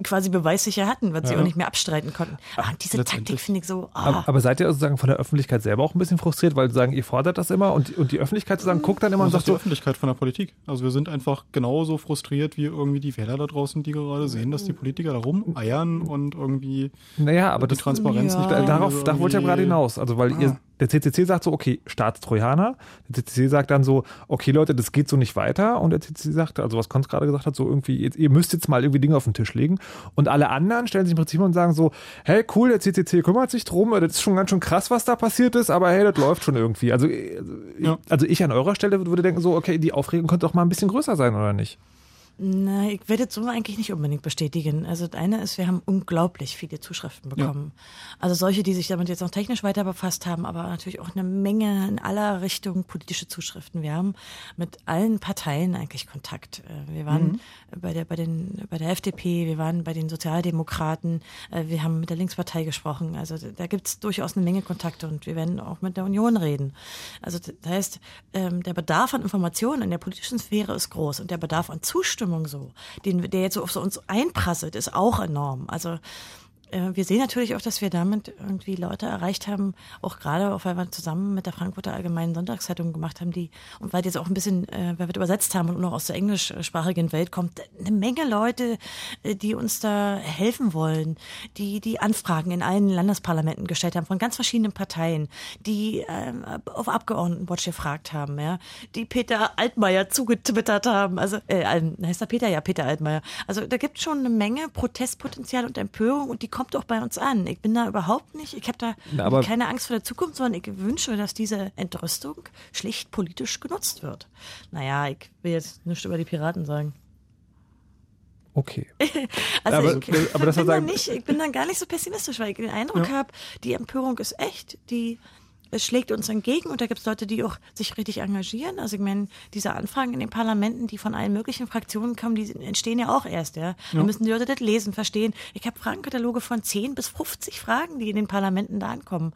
Speaker 2: quasi beweissicher hatten, was ja. sie auch nicht mehr abstreiten konnten. Aber diese Taktik finde ich so. Oh.
Speaker 1: Aber, aber, seid ihr sozusagen von der Öffentlichkeit selber auch ein bisschen frustriert, weil sagen, ihr fordert das immer und, und die Öffentlichkeit sozusagen guckt dann immer und sagt
Speaker 3: die so. Öffentlichkeit von der Politik. Also wir sind einfach genauso frustriert wie irgendwie die Wähler da draußen, die gerade sehen, dass die Politiker da rumeiern und irgendwie
Speaker 1: naja, aber
Speaker 3: die
Speaker 1: das,
Speaker 3: Transparenz
Speaker 1: ja.
Speaker 3: nicht.
Speaker 1: Darauf, da wollte ich ja gerade hinaus. Also weil ihr der CCC sagt so, okay, Staatstrojaner. Der CCC sagt dann so, okay Leute, das geht so nicht weiter. Und der CCC sagt, also was Konz gerade gesagt hat, so irgendwie, ihr müsst jetzt mal irgendwie Dinge auf den Tisch legen. Und alle anderen stellen sich im Prinzip und sagen so, hey cool, der CCC kümmert sich drum, das ist schon ganz schön krass, was da passiert ist, aber hey, das läuft schon irgendwie. Also, also, ja. also ich an eurer Stelle würde denken so, okay, die Aufregung könnte doch mal ein bisschen größer sein, oder nicht?
Speaker 2: Na, ich werde das so eigentlich nicht unbedingt bestätigen. Also das eine ist, wir haben unglaublich viele Zuschriften bekommen. Ja. Also solche, die sich damit jetzt noch technisch weiter befasst haben, aber natürlich auch eine Menge in aller Richtung politische Zuschriften. Wir haben mit allen Parteien eigentlich Kontakt. Äh, wir waren mhm. bei der bei den bei der FDP, wir waren bei den Sozialdemokraten, äh, wir haben mit der Linkspartei gesprochen. Also da gibt es durchaus eine Menge Kontakte und wir werden auch mit der Union reden. Also das heißt, ähm, der Bedarf an Informationen in der politischen Sphäre ist groß und der Bedarf an Zustimmung Stimmung so, den, der jetzt so auf uns einprasselt, ist auch enorm. Also wir sehen natürlich auch, dass wir damit irgendwie Leute erreicht haben, auch gerade, auch weil wir zusammen mit der Frankfurter Allgemeinen Sonntagszeitung gemacht haben, die, und weil die jetzt auch ein bisschen, äh, weil wir übersetzt haben und noch aus der englischsprachigen Welt kommt, eine Menge Leute, äh, die uns da helfen wollen, die die Anfragen in allen Landesparlamenten gestellt haben, von ganz verschiedenen Parteien, die äh, auf Abgeordnetenwatch gefragt haben, ja, die Peter Altmaier zugetwittert haben, also, äh, heißt er Peter? Ja, Peter Altmaier. Also da gibt es schon eine Menge Protestpotenzial und Empörung und die kommt doch bei uns an. Ich bin da überhaupt nicht, ich habe da Na, keine Angst vor der Zukunft, sondern ich wünsche, dass diese Entrüstung schlicht politisch genutzt wird. Naja, ich will jetzt nichts über die Piraten sagen.
Speaker 1: Okay.
Speaker 2: also aber, ich, aber bin dann nicht, ich bin dann gar nicht so pessimistisch, weil ich den Eindruck ja. habe, die Empörung ist echt, die schlägt uns entgegen und da gibt es Leute, die auch sich richtig engagieren. Also ich meine, diese Anfragen in den Parlamenten, die von allen möglichen Fraktionen kommen, die entstehen ja auch erst. Ja. Da müssen die Leute das lesen, verstehen. Ich habe Fragenkataloge von 10 bis 50 Fragen, die in den Parlamenten da ankommen.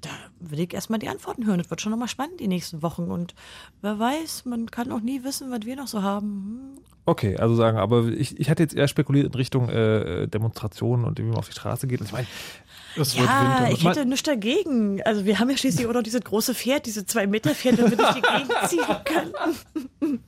Speaker 2: Da will ich erstmal die Antworten hören. Das wird schon nochmal spannend die nächsten Wochen. Und wer weiß, man kann auch nie wissen, was wir noch so haben.
Speaker 1: Okay, also sagen, aber ich, ich hatte jetzt eher spekuliert in Richtung äh, Demonstrationen und wie man auf die Straße geht. ich meine,
Speaker 2: das ja, ich hätte nichts dagegen. Also wir haben ja schließlich auch noch dieses große Pferd, diese zwei Meter Pferd, damit ich die gegenziehen kann.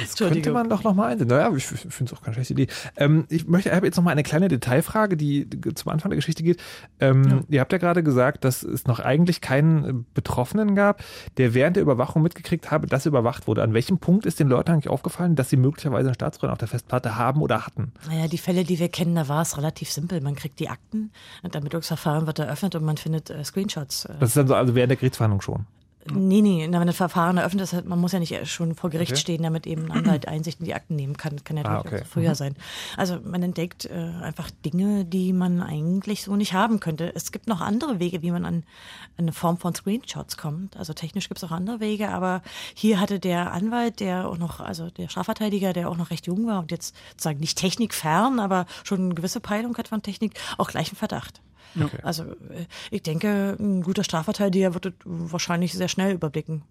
Speaker 1: Das könnte man doch nochmal einsehen. Naja, ich finde es auch keine schlechte Idee. Ähm, ich möchte, ich habe jetzt nochmal eine kleine Detailfrage, die zum Anfang der Geschichte geht. Ähm, ja. Ihr habt ja gerade gesagt, dass es noch eigentlich keinen Betroffenen gab, der während der Überwachung mitgekriegt habe, dass überwacht wurde. An welchem Punkt ist den Leuten eigentlich aufgefallen, dass sie möglicherweise einen Staatsbrenner auf der Festplatte haben oder hatten?
Speaker 2: Naja, die Fälle, die wir kennen, da war es relativ simpel. Man kriegt die Akten, und Ermittlungsverfahren wird eröffnet und man findet äh, Screenshots.
Speaker 1: Äh. Das ist dann so, also während der Gerichtsverhandlung schon?
Speaker 2: Nee, nee, wenn das Verfahren eröffnet ist, man muss ja nicht schon vor Gericht okay. stehen, damit eben ein Anwalt Einsicht in die Akten nehmen kann. Das kann ja ah, okay. auch früher mhm. sein. Also man entdeckt äh, einfach Dinge, die man eigentlich so nicht haben könnte. Es gibt noch andere Wege, wie man an, eine Form von Screenshots kommt. Also technisch gibt es auch andere Wege, aber hier hatte der Anwalt, der auch noch, also der Strafverteidiger, der auch noch recht jung war und jetzt sozusagen nicht technikfern, aber schon eine gewisse Peilung hat von Technik, auch gleich einen Okay. Also äh, ich denke, ein guter Strafverteidiger wird wahrscheinlich sehr schnell überblicken.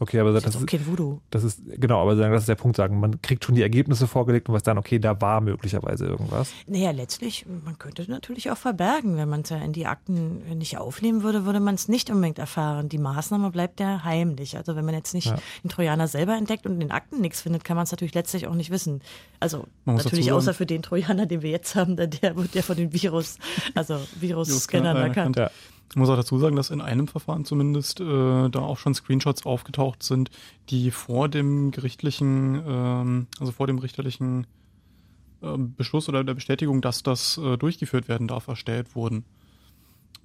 Speaker 1: Okay, aber das,
Speaker 2: das ist kein Voodoo.
Speaker 1: Das ist genau, aber das ist der Punkt sagen. Man kriegt schon die Ergebnisse vorgelegt und weiß dann, okay, da war möglicherweise irgendwas.
Speaker 2: Naja, letztlich, man könnte es natürlich auch verbergen. Wenn man es ja in die Akten nicht aufnehmen würde, würde man es nicht unbedingt erfahren. Die Maßnahme bleibt ja heimlich. Also wenn man jetzt nicht ja. den Trojaner selber entdeckt und in den Akten nichts findet, kann man es natürlich letztlich auch nicht wissen. Also natürlich außer für den Trojaner, den wir jetzt haben, der wird ja von den Virus, also Virus-Scannern erkannt. Ja.
Speaker 3: Ich muss auch dazu sagen, dass in einem Verfahren zumindest äh, da auch schon Screenshots aufgetaucht sind, die vor dem gerichtlichen, ähm, also vor dem richterlichen äh, Beschluss oder der Bestätigung, dass das äh, durchgeführt werden darf, erstellt wurden.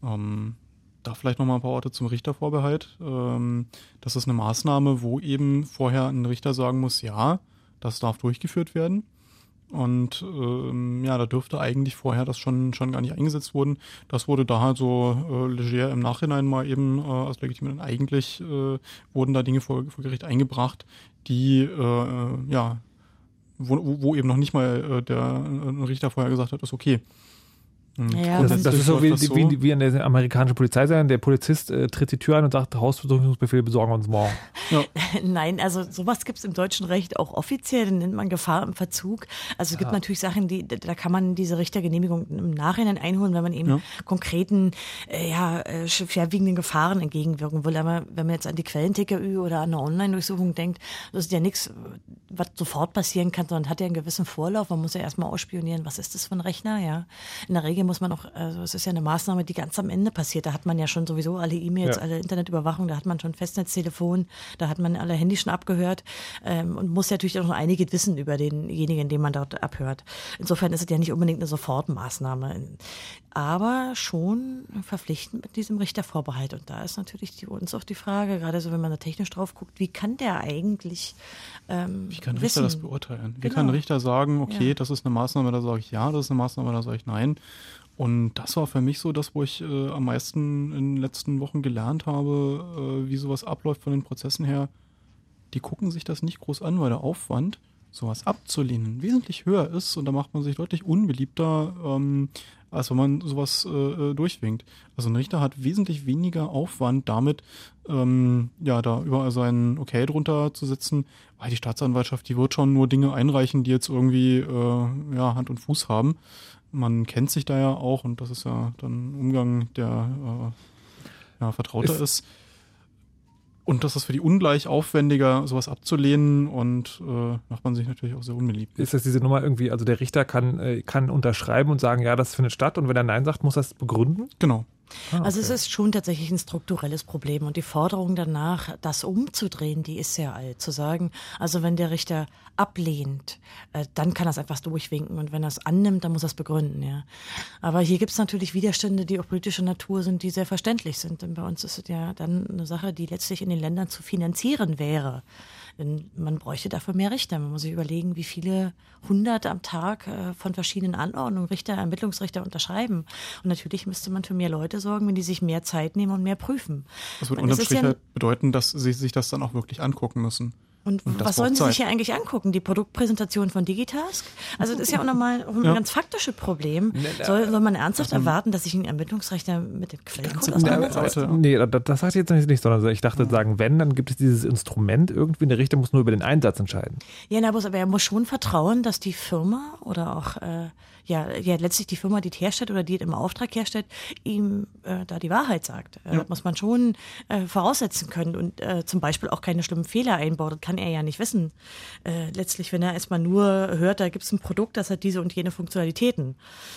Speaker 3: Ähm, da vielleicht nochmal ein paar Worte zum Richtervorbehalt. Ähm, das ist eine Maßnahme, wo eben vorher ein Richter sagen muss, ja, das darf durchgeführt werden. Und ähm, ja, da dürfte eigentlich vorher das schon, schon gar nicht eingesetzt wurden. Das wurde da halt so äh, leger im Nachhinein mal eben äh, als legitim. Eigentlich äh, wurden da Dinge vor, vor Gericht eingebracht, die äh, ja, wo, wo eben noch nicht mal äh, der äh, Richter vorher gesagt hat, ist okay.
Speaker 1: Ja, das, das ist so wie, so wie, wie, in der amerikanischen Polizei sein. Der Polizist äh, tritt die Tür ein und sagt, Hausdurchsuchungsbefehl besorgen wir uns morgen.
Speaker 2: Ja. Nein, also sowas gibt es im deutschen Recht auch offiziell, den nennt man Gefahr im Verzug. Also es gibt natürlich Sachen, die da kann man diese Richtergenehmigung im Nachhinein einholen, wenn man eben ja. konkreten, äh, ja, äh, schwerwiegenden Gefahren entgegenwirken will. Aber wenn man jetzt an die Quellen-TKÜ oder an eine Online-Durchsuchung denkt, das ist ja nichts, was sofort passieren kann, sondern hat ja einen gewissen Vorlauf. Man muss ja erstmal ausspionieren, was ist das für ein Rechner, ja. In der Regel eingehen muss man auch, also es ist ja eine Maßnahme, die ganz am Ende passiert. Da hat man ja schon sowieso alle E-Mails, ja. alle Internetüberwachung, da hat man schon Festnetztelefon, da hat man alle Handys schon abgehört ähm, und muss ja natürlich auch noch einiges wissen über denjenigen, den man dort abhört. Insofern ist es ja nicht unbedingt eine Sofortmaßnahme, aber schon verpflichtend mit diesem Richtervorbehalt. Und da ist natürlich die, uns auch die Frage, gerade so, wenn man da technisch drauf guckt, wie kann der eigentlich
Speaker 3: ähm, Wie kann Richter das beurteilen? Wie genau. kann ein Richter sagen, okay, ja. das ist eine Maßnahme, da sage ich ja, das ist eine Maßnahme, da sage ich nein. Und das war für mich so das, wo ich äh, am meisten in den letzten Wochen gelernt habe, äh, wie sowas abläuft von den Prozessen her. Die gucken sich das nicht groß an, weil der Aufwand, sowas abzulehnen, wesentlich höher ist und da macht man sich deutlich unbeliebter, ähm, als wenn man sowas äh, äh, durchwinkt. Also ein Richter hat wesentlich weniger Aufwand damit, ähm, ja, da überall sein Okay drunter zu setzen, weil die Staatsanwaltschaft, die wird schon nur Dinge einreichen, die jetzt irgendwie äh, ja, Hand und Fuß haben. Man kennt sich da ja auch und das ist ja dann ein Umgang, der äh, ja, vertrauter ist. ist und das ist für die ungleich aufwendiger, sowas abzulehnen und äh, macht man sich natürlich auch sehr unbeliebt.
Speaker 1: Ist das diese Nummer irgendwie, also der Richter kann, äh, kann unterschreiben und sagen, ja, das findet statt und wenn er Nein sagt, muss er es begründen?
Speaker 3: Genau.
Speaker 2: Ah, okay. Also es ist schon tatsächlich ein strukturelles Problem und die Forderung danach, das umzudrehen, die ist sehr alt. Zu sagen, also wenn der Richter ablehnt, äh, dann kann er es einfach durchwinken und wenn er es annimmt, dann muss er es begründen. Ja. Aber hier gibt es natürlich Widerstände, die auch politischer Natur sind, die sehr verständlich sind. Denn bei uns ist es ja dann eine Sache, die letztlich in den Ländern zu finanzieren wäre. Denn man bräuchte dafür mehr Richter. Man muss sich überlegen, wie viele hundert am Tag äh, von verschiedenen Anordnungen Richter, Ermittlungsrichter unterschreiben. Und natürlich müsste man für mehr Leute sorgen, wenn die sich mehr Zeit nehmen und mehr prüfen.
Speaker 3: Das würde unterm Strich ja halt bedeuten, dass sie sich das dann auch wirklich angucken müssen.
Speaker 2: Und, und was sollen Sie sich hier eigentlich angucken? Die Produktpräsentation von Digitask? Also das ist ja auch nochmal ein ja. ganz faktisches Problem. Soll, soll man ernsthaft also, erwarten, dass sich ein Ermittlungsrechter mit dem Quellcode auseinandersetzt?
Speaker 1: Nee, das, das sagt jetzt nicht, sondern ich dachte, sagen, wenn, dann gibt es dieses Instrument irgendwie, der Richter muss nur über den Einsatz entscheiden.
Speaker 2: Ja, na, aber er muss schon vertrauen, dass die Firma oder auch äh, ja, ja letztlich die Firma, die es herstellt oder die es im Auftrag herstellt, ihm äh, da die Wahrheit sagt. Äh, ja. Das muss man schon äh, voraussetzen können und äh, zum Beispiel auch keine schlimmen Fehler einbaut. Das kann er ja nicht wissen. Äh, letztlich, wenn er erstmal nur hört, da gibt es ein Produkt, das hat diese und jene Funktionalitäten.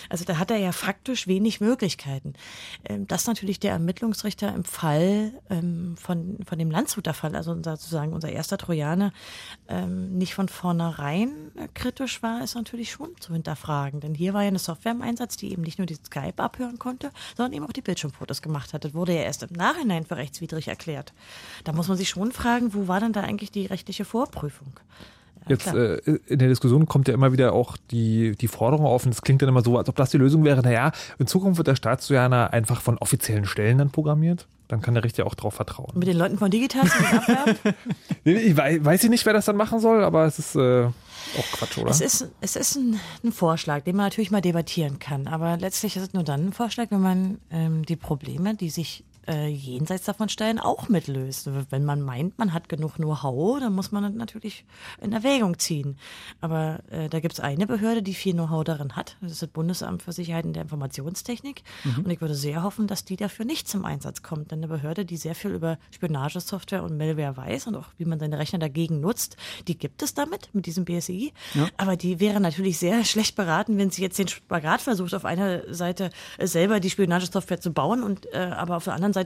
Speaker 2: Also da hat er ja faktisch wenig Möglichkeiten. Ähm, das natürlich der Ermittlungsrichter im Fall ähm, von, von dem Landshuter Fall, also sozusagen unser erster Trojaner, ähm, nicht von vornherein kritisch war, ist natürlich schon zu hinterfragen. Denn hier war ja eine Software im Einsatz, die eben nicht nur die Skype abhören konnte, sondern eben auch die Bildschirmfotos gemacht hat. Das wurde ja erst im Nachhinein für rechtswidrig erklärt. Da muss man sich schon fragen, wo war denn da eigentlich die rechtliche Vorprüfung?
Speaker 1: Jetzt äh, in der Diskussion kommt ja immer wieder auch die, die Forderung auf, und es klingt dann immer so, als ob das die Lösung wäre, naja, in Zukunft wird der Staatstrojaner einfach von offiziellen Stellen dann programmiert. Dann kann der Richter auch darauf vertrauen.
Speaker 2: Mit den Leuten von Digital
Speaker 1: Ich weiß, weiß ich nicht, wer das dann machen soll, aber es ist äh, auch Quatsch, oder?
Speaker 2: Es ist, es ist ein, ein, Vorschlag, den man natürlich mal debattieren kann. Aber letztlich ist es nur dann ein Vorschlag, wenn man ähm, die Probleme, die sich äh, jenseits davon stellen, auch mitlöst. Wenn man meint, man hat genug Know-how, dann muss man natürlich in Erwägung ziehen. Aber äh, da gibt es eine Behörde, die viel Know-how darin hat. Das ist das Bundesamt für Sicherheit in der Informationstechnik. Mhm. Und ich würde sehr hoffen, dass die dafür nicht zum Einsatz kommt. Denn eine Behörde, die sehr viel über Spionagesoftware und Malware weiß und auch wie man seine Rechner dagegen nutzt, die gibt es damit, mit diesem BSI. Ja. Aber die wäre natürlich sehr schlecht beraten, wenn sie jetzt den Spagat versucht, auf einer Seite äh, selber die Spionagesoftware zu bauen und äh, aber auf der anderen Seite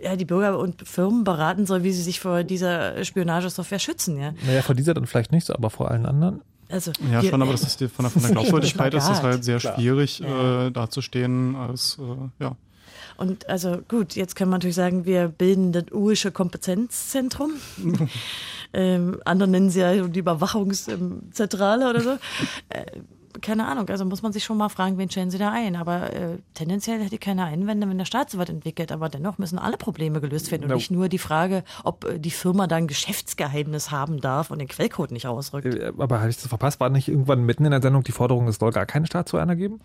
Speaker 2: ja, die Bürger und Firmen beraten soll, wie sie sich vor dieser Spionagesoftware schützen. Ja.
Speaker 1: Naja, vor dieser dann vielleicht nicht so, aber vor allen anderen.
Speaker 3: Also, ja, schon, aber das ist die, von, der, von der Glaubwürdigkeit ist das halt sehr Klar. schwierig ja. äh, dazustehen als, äh, ja.
Speaker 2: Und also gut, jetzt kann man natürlich sagen, wir bilden das urische Kompetenzzentrum. ähm, andere nennen sie ja die Überwachungszentrale oder so. Keine Ahnung, also muss man sich schon mal fragen, wen stellen sie da ein. Aber äh, tendenziell hätte ich keine Einwände, wenn der Staat so was entwickelt. Aber dennoch müssen alle Probleme gelöst werden und no. nicht nur die Frage, ob äh, die Firma da ein Geschäftsgeheimnis haben darf und den Quellcode nicht ausrückt.
Speaker 1: Äh, aber habe ich das verpasst? War nicht irgendwann mitten in der Sendung die Forderung, es soll gar keinen Staat zu einer geben?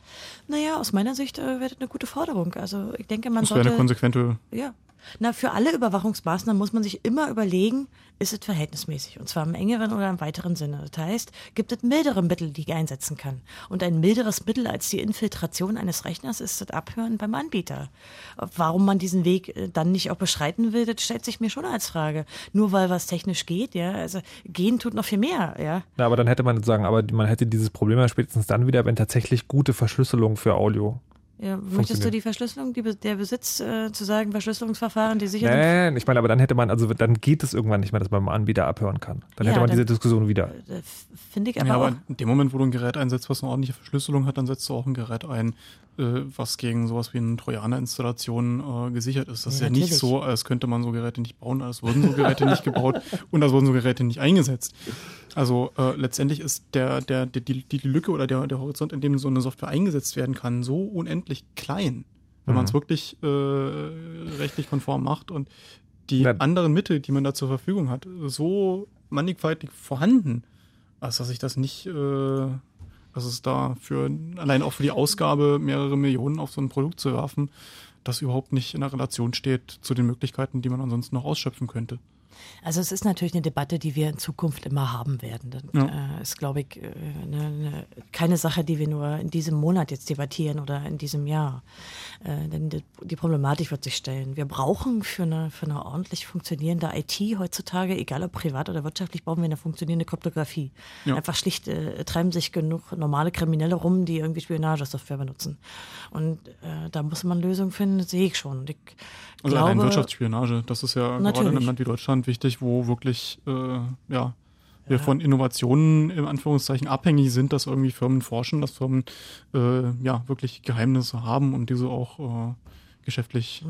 Speaker 2: Naja, aus meiner Sicht äh, wäre das eine gute Forderung. Also ich denke, man
Speaker 3: das
Speaker 2: sollte...
Speaker 3: Das wäre eine konsequente...
Speaker 2: Ja, na, für alle Überwachungsmaßnahmen muss man sich immer überlegen, ist es verhältnismäßig und zwar im engeren oder im weiteren Sinne. Das heißt, gibt es mildere Mittel, die ich einsetzen kann. Und ein milderes Mittel als die Infiltration eines Rechners ist das Abhören beim Anbieter. Warum man diesen Weg äh, dann nicht auch beschreiten will, das stellt sich mir schon als Frage. Nur weil was technisch geht, ja, also gehen tut noch viel mehr, ja.
Speaker 1: Na, aber dann hätte man sagen, aber man hätte dieses Problem ja spätestens dann wieder, wenn tatsächlich gute Verschlüsselung für Audio
Speaker 2: Ja, möchtest du die Verschlüsselung, die, der Besitz äh, zu sagen, Verschlüsselungsverfahren, die sicher
Speaker 1: Nein, ich meine, aber dann hätte man, also dann geht es irgendwann nicht mehr, dass man beim Anbieter abhören kann. Dann ja, hätte man dann, diese Diskussion wieder.
Speaker 2: Äh, Finde ich aber,
Speaker 3: ja,
Speaker 2: aber
Speaker 3: in dem Moment, wo du ein Gerät einsetzt, was eine ordentliche Verschlüsselung hat, dann setzt du auch ein Gerät ein, äh, was gegen sowas wie eine Trojaner-Installation äh, gesichert ist. Das ja, ist ja natürlich. nicht so, als könnte man so Geräte nicht bauen, als wurden so Geräte nicht gebaut und als wurden so Geräte nicht eingesetzt. Also äh, letztendlich ist der, der, die, die, die Lücke oder der, der Horizont, in dem so eine Software eingesetzt werden kann, so unendlich klein, wenn mhm. man es wirklich äh, rechtlich konform macht und die ja. anderen Mittel, die man da zur Verfügung hat, so mannigfaltig vorhanden, als dass ich das nicht, äh, dass es da für allein auch für die Ausgabe mehrere Millionen auf so ein Produkt zu werfen, das überhaupt nicht in einer Relation steht zu den Möglichkeiten, die man ansonsten noch ausschöpfen könnte.
Speaker 2: Also es ist natürlich eine Debatte, die wir in Zukunft immer haben werden. Das ja. äh, ist, glaube ich, äh, eine, eine, keine Sache, die wir nur in diesem Monat jetzt debattieren oder in diesem Jahr. Äh, denn die, die, Problematik wird sich stellen. Wir brauchen für eine, für eine ordentlich funktionierende IT heutzutage, egal ob privat oder wirtschaftlich, brauchen wir eine funktionierende Kryptographie. Ja. Einfach schlicht äh, treiben sich genug normale Kriminelle rum, die irgendwie Spionagesoftware benutzen. Und äh, da muss man Lösungen finden, sehe ich schon. Ich
Speaker 3: also glaube, allein Wirtschaftsspionage, das ist ja natürlich. gerade in einem Land wie Deutschland wichtig, wo wirklich äh, ja, wir ja. von Innovationen im Anführungszeichen abhängig sind, dass irgendwie Firmen forschen, dass Firmen äh, ja wirklich Geheimnisse haben und diese auch äh, geschäftlich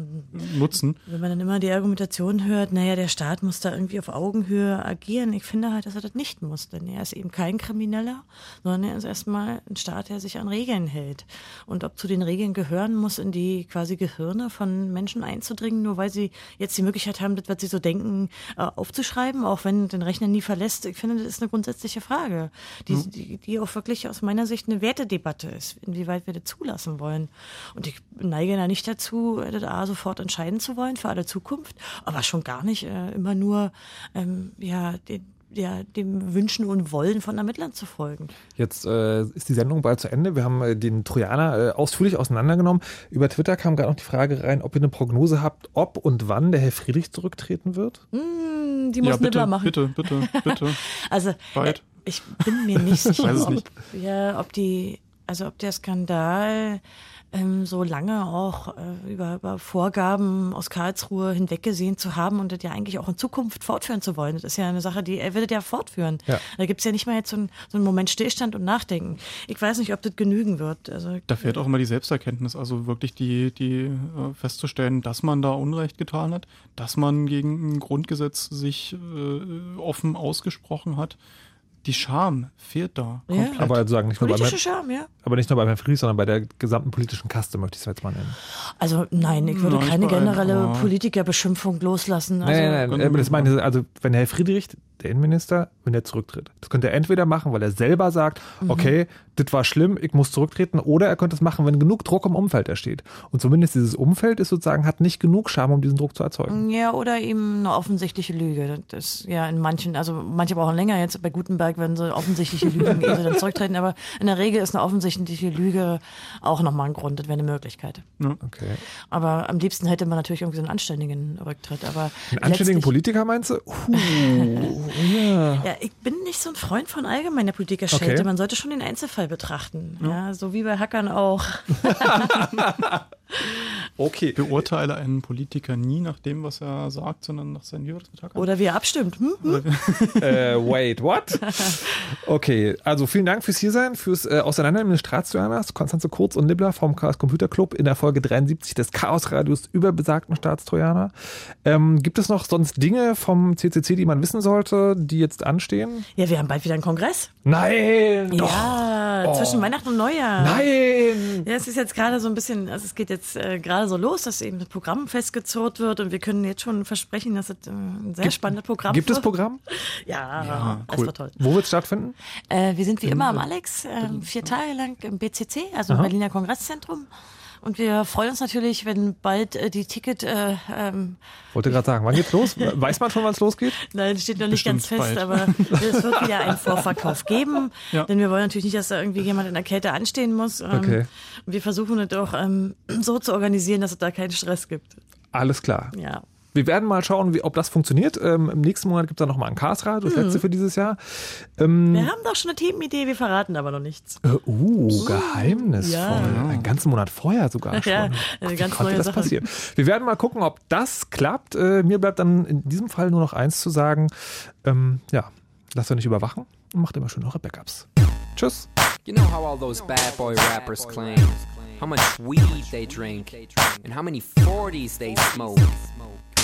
Speaker 3: nutzen.
Speaker 2: Wenn man dann immer die Argumentation hört, naja, der Staat muss da irgendwie auf Augenhöhe agieren. Ich finde halt, dass er das nicht muss, denn er ist eben kein Krimineller, sondern er ist erstmal ein Staat, der sich an Regeln hält. Und ob zu den Regeln gehören muss, in die quasi Gehirne von Menschen einzudringen, nur weil sie jetzt die Möglichkeit haben, das, was sie so denken, äh, aufzuschreiben, auch wenn den Rechner nie verlässt. Ich finde, das ist eine grundsätzliche Frage, die, mhm. die, die auch wirklich aus meiner Sicht eine Wertedebatte ist, inwieweit wir das zulassen wollen. Und ich neige da nicht dazu, da sofort entscheiden zu wollen für alle Zukunft, aber schon gar nicht äh, immer nur ähm, ja, den, ja, dem Wünschen und Wollen von Ermittlern zu folgen.
Speaker 1: Jetzt äh, ist die Sendung bald zu Ende. Wir haben äh, den Trojaner äh, ausführlich auseinandergenommen. Über Twitter kam gerade noch die Frage rein, ob ihr eine Prognose habt, ob und wann der Herr Friedrich zurücktreten wird.
Speaker 2: Mm, die muss ja,
Speaker 3: bitte,
Speaker 2: machen.
Speaker 3: Bitte, bitte, bitte.
Speaker 2: also Bald. Äh, ich bin mir nicht sicher, ob, ja, ob die, also ob der Skandal ähm, so lange auch äh, über, über Vorgaben aus Karlsruhe hinweggesehen zu haben und das ja eigentlich auch in Zukunft fortführen zu wollen. Das ist ja eine Sache, die er würde ja fortführen. Ja. Da gibt's ja nicht mal jetzt so, ein, so einen Moment Stillstand und Nachdenken. Ich weiß nicht, ob das genügen wird. Also,
Speaker 3: da fehlt auch immer die Selbsterkenntnis, also wirklich die, die äh, festzustellen, dass man da Unrecht getan hat, dass man gegen ein Grundgesetz sich äh, offen ausgesprochen hat die Scham fehlt da.
Speaker 1: Ja. Aber sagen nicht nur
Speaker 2: Politische bei, Scham, ja.
Speaker 1: Aber nicht nur bei Herrn Friedrich, sondern bei der gesamten politischen Kaste, möchte ich es jetzt mal nennen.
Speaker 2: Also nein, ich würde nein, keine generelle Politikerbeschimpfung loslassen.
Speaker 1: Also, nein, nein, nein. Das meine, also wenn Herr Friedrich der Innenminister, wenn er zurücktritt. Das könnte er entweder machen, weil er selber sagt, mhm. okay, das war schlimm, ich muss zurücktreten, oder er könnte es machen, wenn genug Druck im Umfeld entsteht. Und zumindest dieses Umfeld ist sozusagen, hat nicht genug Scham, um diesen Druck zu erzeugen.
Speaker 2: Ja, oder eben eine offensichtliche Lüge. Das ist ja in manchen, also manche brauchen länger jetzt bei Gutenberg, wenn sie offensichtliche Lügen ehe sie dann zurücktreten, aber in der Regel ist eine offensichtliche Lüge auch nochmal ein Grund, das wäre eine Möglichkeit.
Speaker 1: Ja. Okay.
Speaker 2: Aber am liebsten hätte man natürlich irgendwie so einen anständigen Rücktritt. Aber
Speaker 1: einen anständigen Politiker meinst du? Uh.
Speaker 2: Ja. ja, ich bin nicht so ein Freund von allgemeiner Politikerschelte. Okay. Man sollte schon den Einzelfall betrachten. Ja. ja so wie bei Hackern auch.
Speaker 3: okay. Beurteile einen Politiker nie nach dem, was er sagt, sondern nach seinen Jeweils
Speaker 2: Oder wie er abstimmt. Hm?
Speaker 1: Hm? äh, wait, what? Okay, also vielen Dank fürs Hiersein, fürs äh, Auseinandernehmen des Staatstrojaners, Konstanze Kurz und Nibbler vom Chaos Computer Club in der Folge 73 des Chaos Radios über besagten Staatstrojaner. Ähm, gibt es noch sonst Dinge vom CCC, die man wissen sollte, die jetzt anstehen?
Speaker 2: Ja, wir haben bald wieder einen Kongress.
Speaker 1: Nein!
Speaker 2: Ja, doch. zwischen Weihnachten und Neujahr.
Speaker 1: Nein!
Speaker 2: Ja, es ist jetzt gerade so ein bisschen, also es geht jetzt äh, gerade so los, dass eben das Programm festgezurrt wird und wir können jetzt schon versprechen, dass es äh, ein sehr gibt, spannendes Programm
Speaker 1: Gibt es Programm?
Speaker 2: Ja, ja cool. das wird toll.
Speaker 1: Wo wird es stattfinden?
Speaker 2: Äh, wir sind wie immer am Alex, äh, vier Tage lang im BCC, also im Berliner Kongresszentrum. Und wir freuen uns natürlich, wenn bald äh, die Ticket. Äh, ähm,
Speaker 1: Wollte gerade sagen, wann geht's los? Weiß man schon, wann es losgeht?
Speaker 2: Nein, steht noch nicht Bestimmt ganz fest, bald. aber es wird wieder einen Vorverkauf geben. Ja. Denn wir wollen natürlich nicht, dass da irgendwie jemand in der Kälte anstehen muss. Ähm, okay. Wir versuchen es auch ähm, so zu organisieren, dass es da keinen Stress gibt.
Speaker 1: Alles klar.
Speaker 2: Ja.
Speaker 11: Wir werden mal schauen, wie, ob das funktioniert. Ähm, Im nächsten Monat gibt es dann nochmal ein Chaosrad, das mhm. letzte für dieses Jahr.
Speaker 2: Ähm, wir haben doch schon eine Themenidee, wir verraten aber noch nichts.
Speaker 11: Äh, uh, uh, geheimnisvoll. Ja. Einen ganzen Monat vorher sogar schon. Ja,
Speaker 2: eine ganz neue das Sache. passieren?
Speaker 11: Wir werden mal gucken, ob das klappt. Äh, mir bleibt dann in diesem Fall nur noch eins zu sagen. Ähm, ja, lasst euch nicht überwachen und macht immer schön eure Backups. Tschüss. You know how all those bad boy rappers claim how much weed they drink and how many 40s they smoke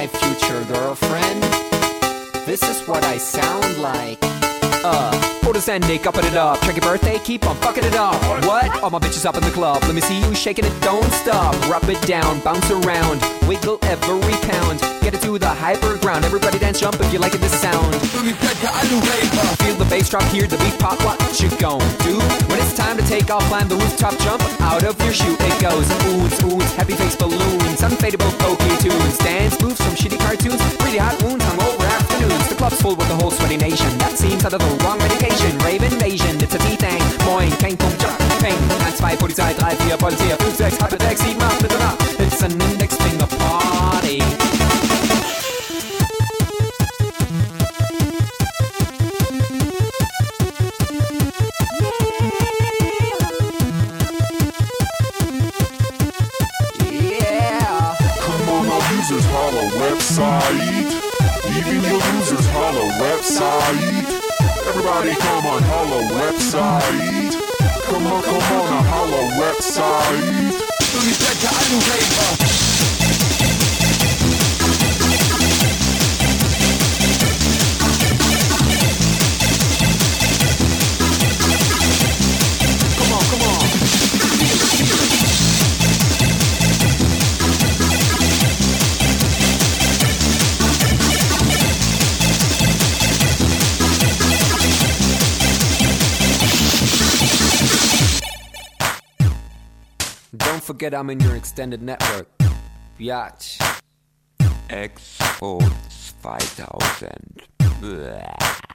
Speaker 11: My future girlfriend. This is what I sound like. Uh. Orders and Nick, upping it up. Check your birthday, keep on fucking it up. What? All my bitches up in the club. Let me see you shaking it, don't stop. Rub it down, bounce around, wiggle every pound. Get it to the hyper ground. Everybody dance, jump if you like it, this sound. Feel the bass drop, hear the beat pop. What you gon' do? When it's time to take off, climb the rooftop, jump out of your shoe. It goes oohs, oohs, happy face balloons, unfadable pokey tunes, dance moves from shitty cartoons, pretty hot wounds, hungover afternoons. The club's full with the whole sweaty nation. That seems out of the wrong medication. Rave Invasion, it's a T-Thing. Moin, Peng, Pum, Jump, Peng. 1, 2, Polizei, 3, 4, Polizei, 5, 6, 8, 6, 7, 8, Mitternacht. It's an Index Finger Party. Yeah. Come on, our users holla website. Even your users holla website. Everybody come on holla website. Come on, come on, holla website. Forget I'm in your extended network. Biatch. Export 2000. Blah.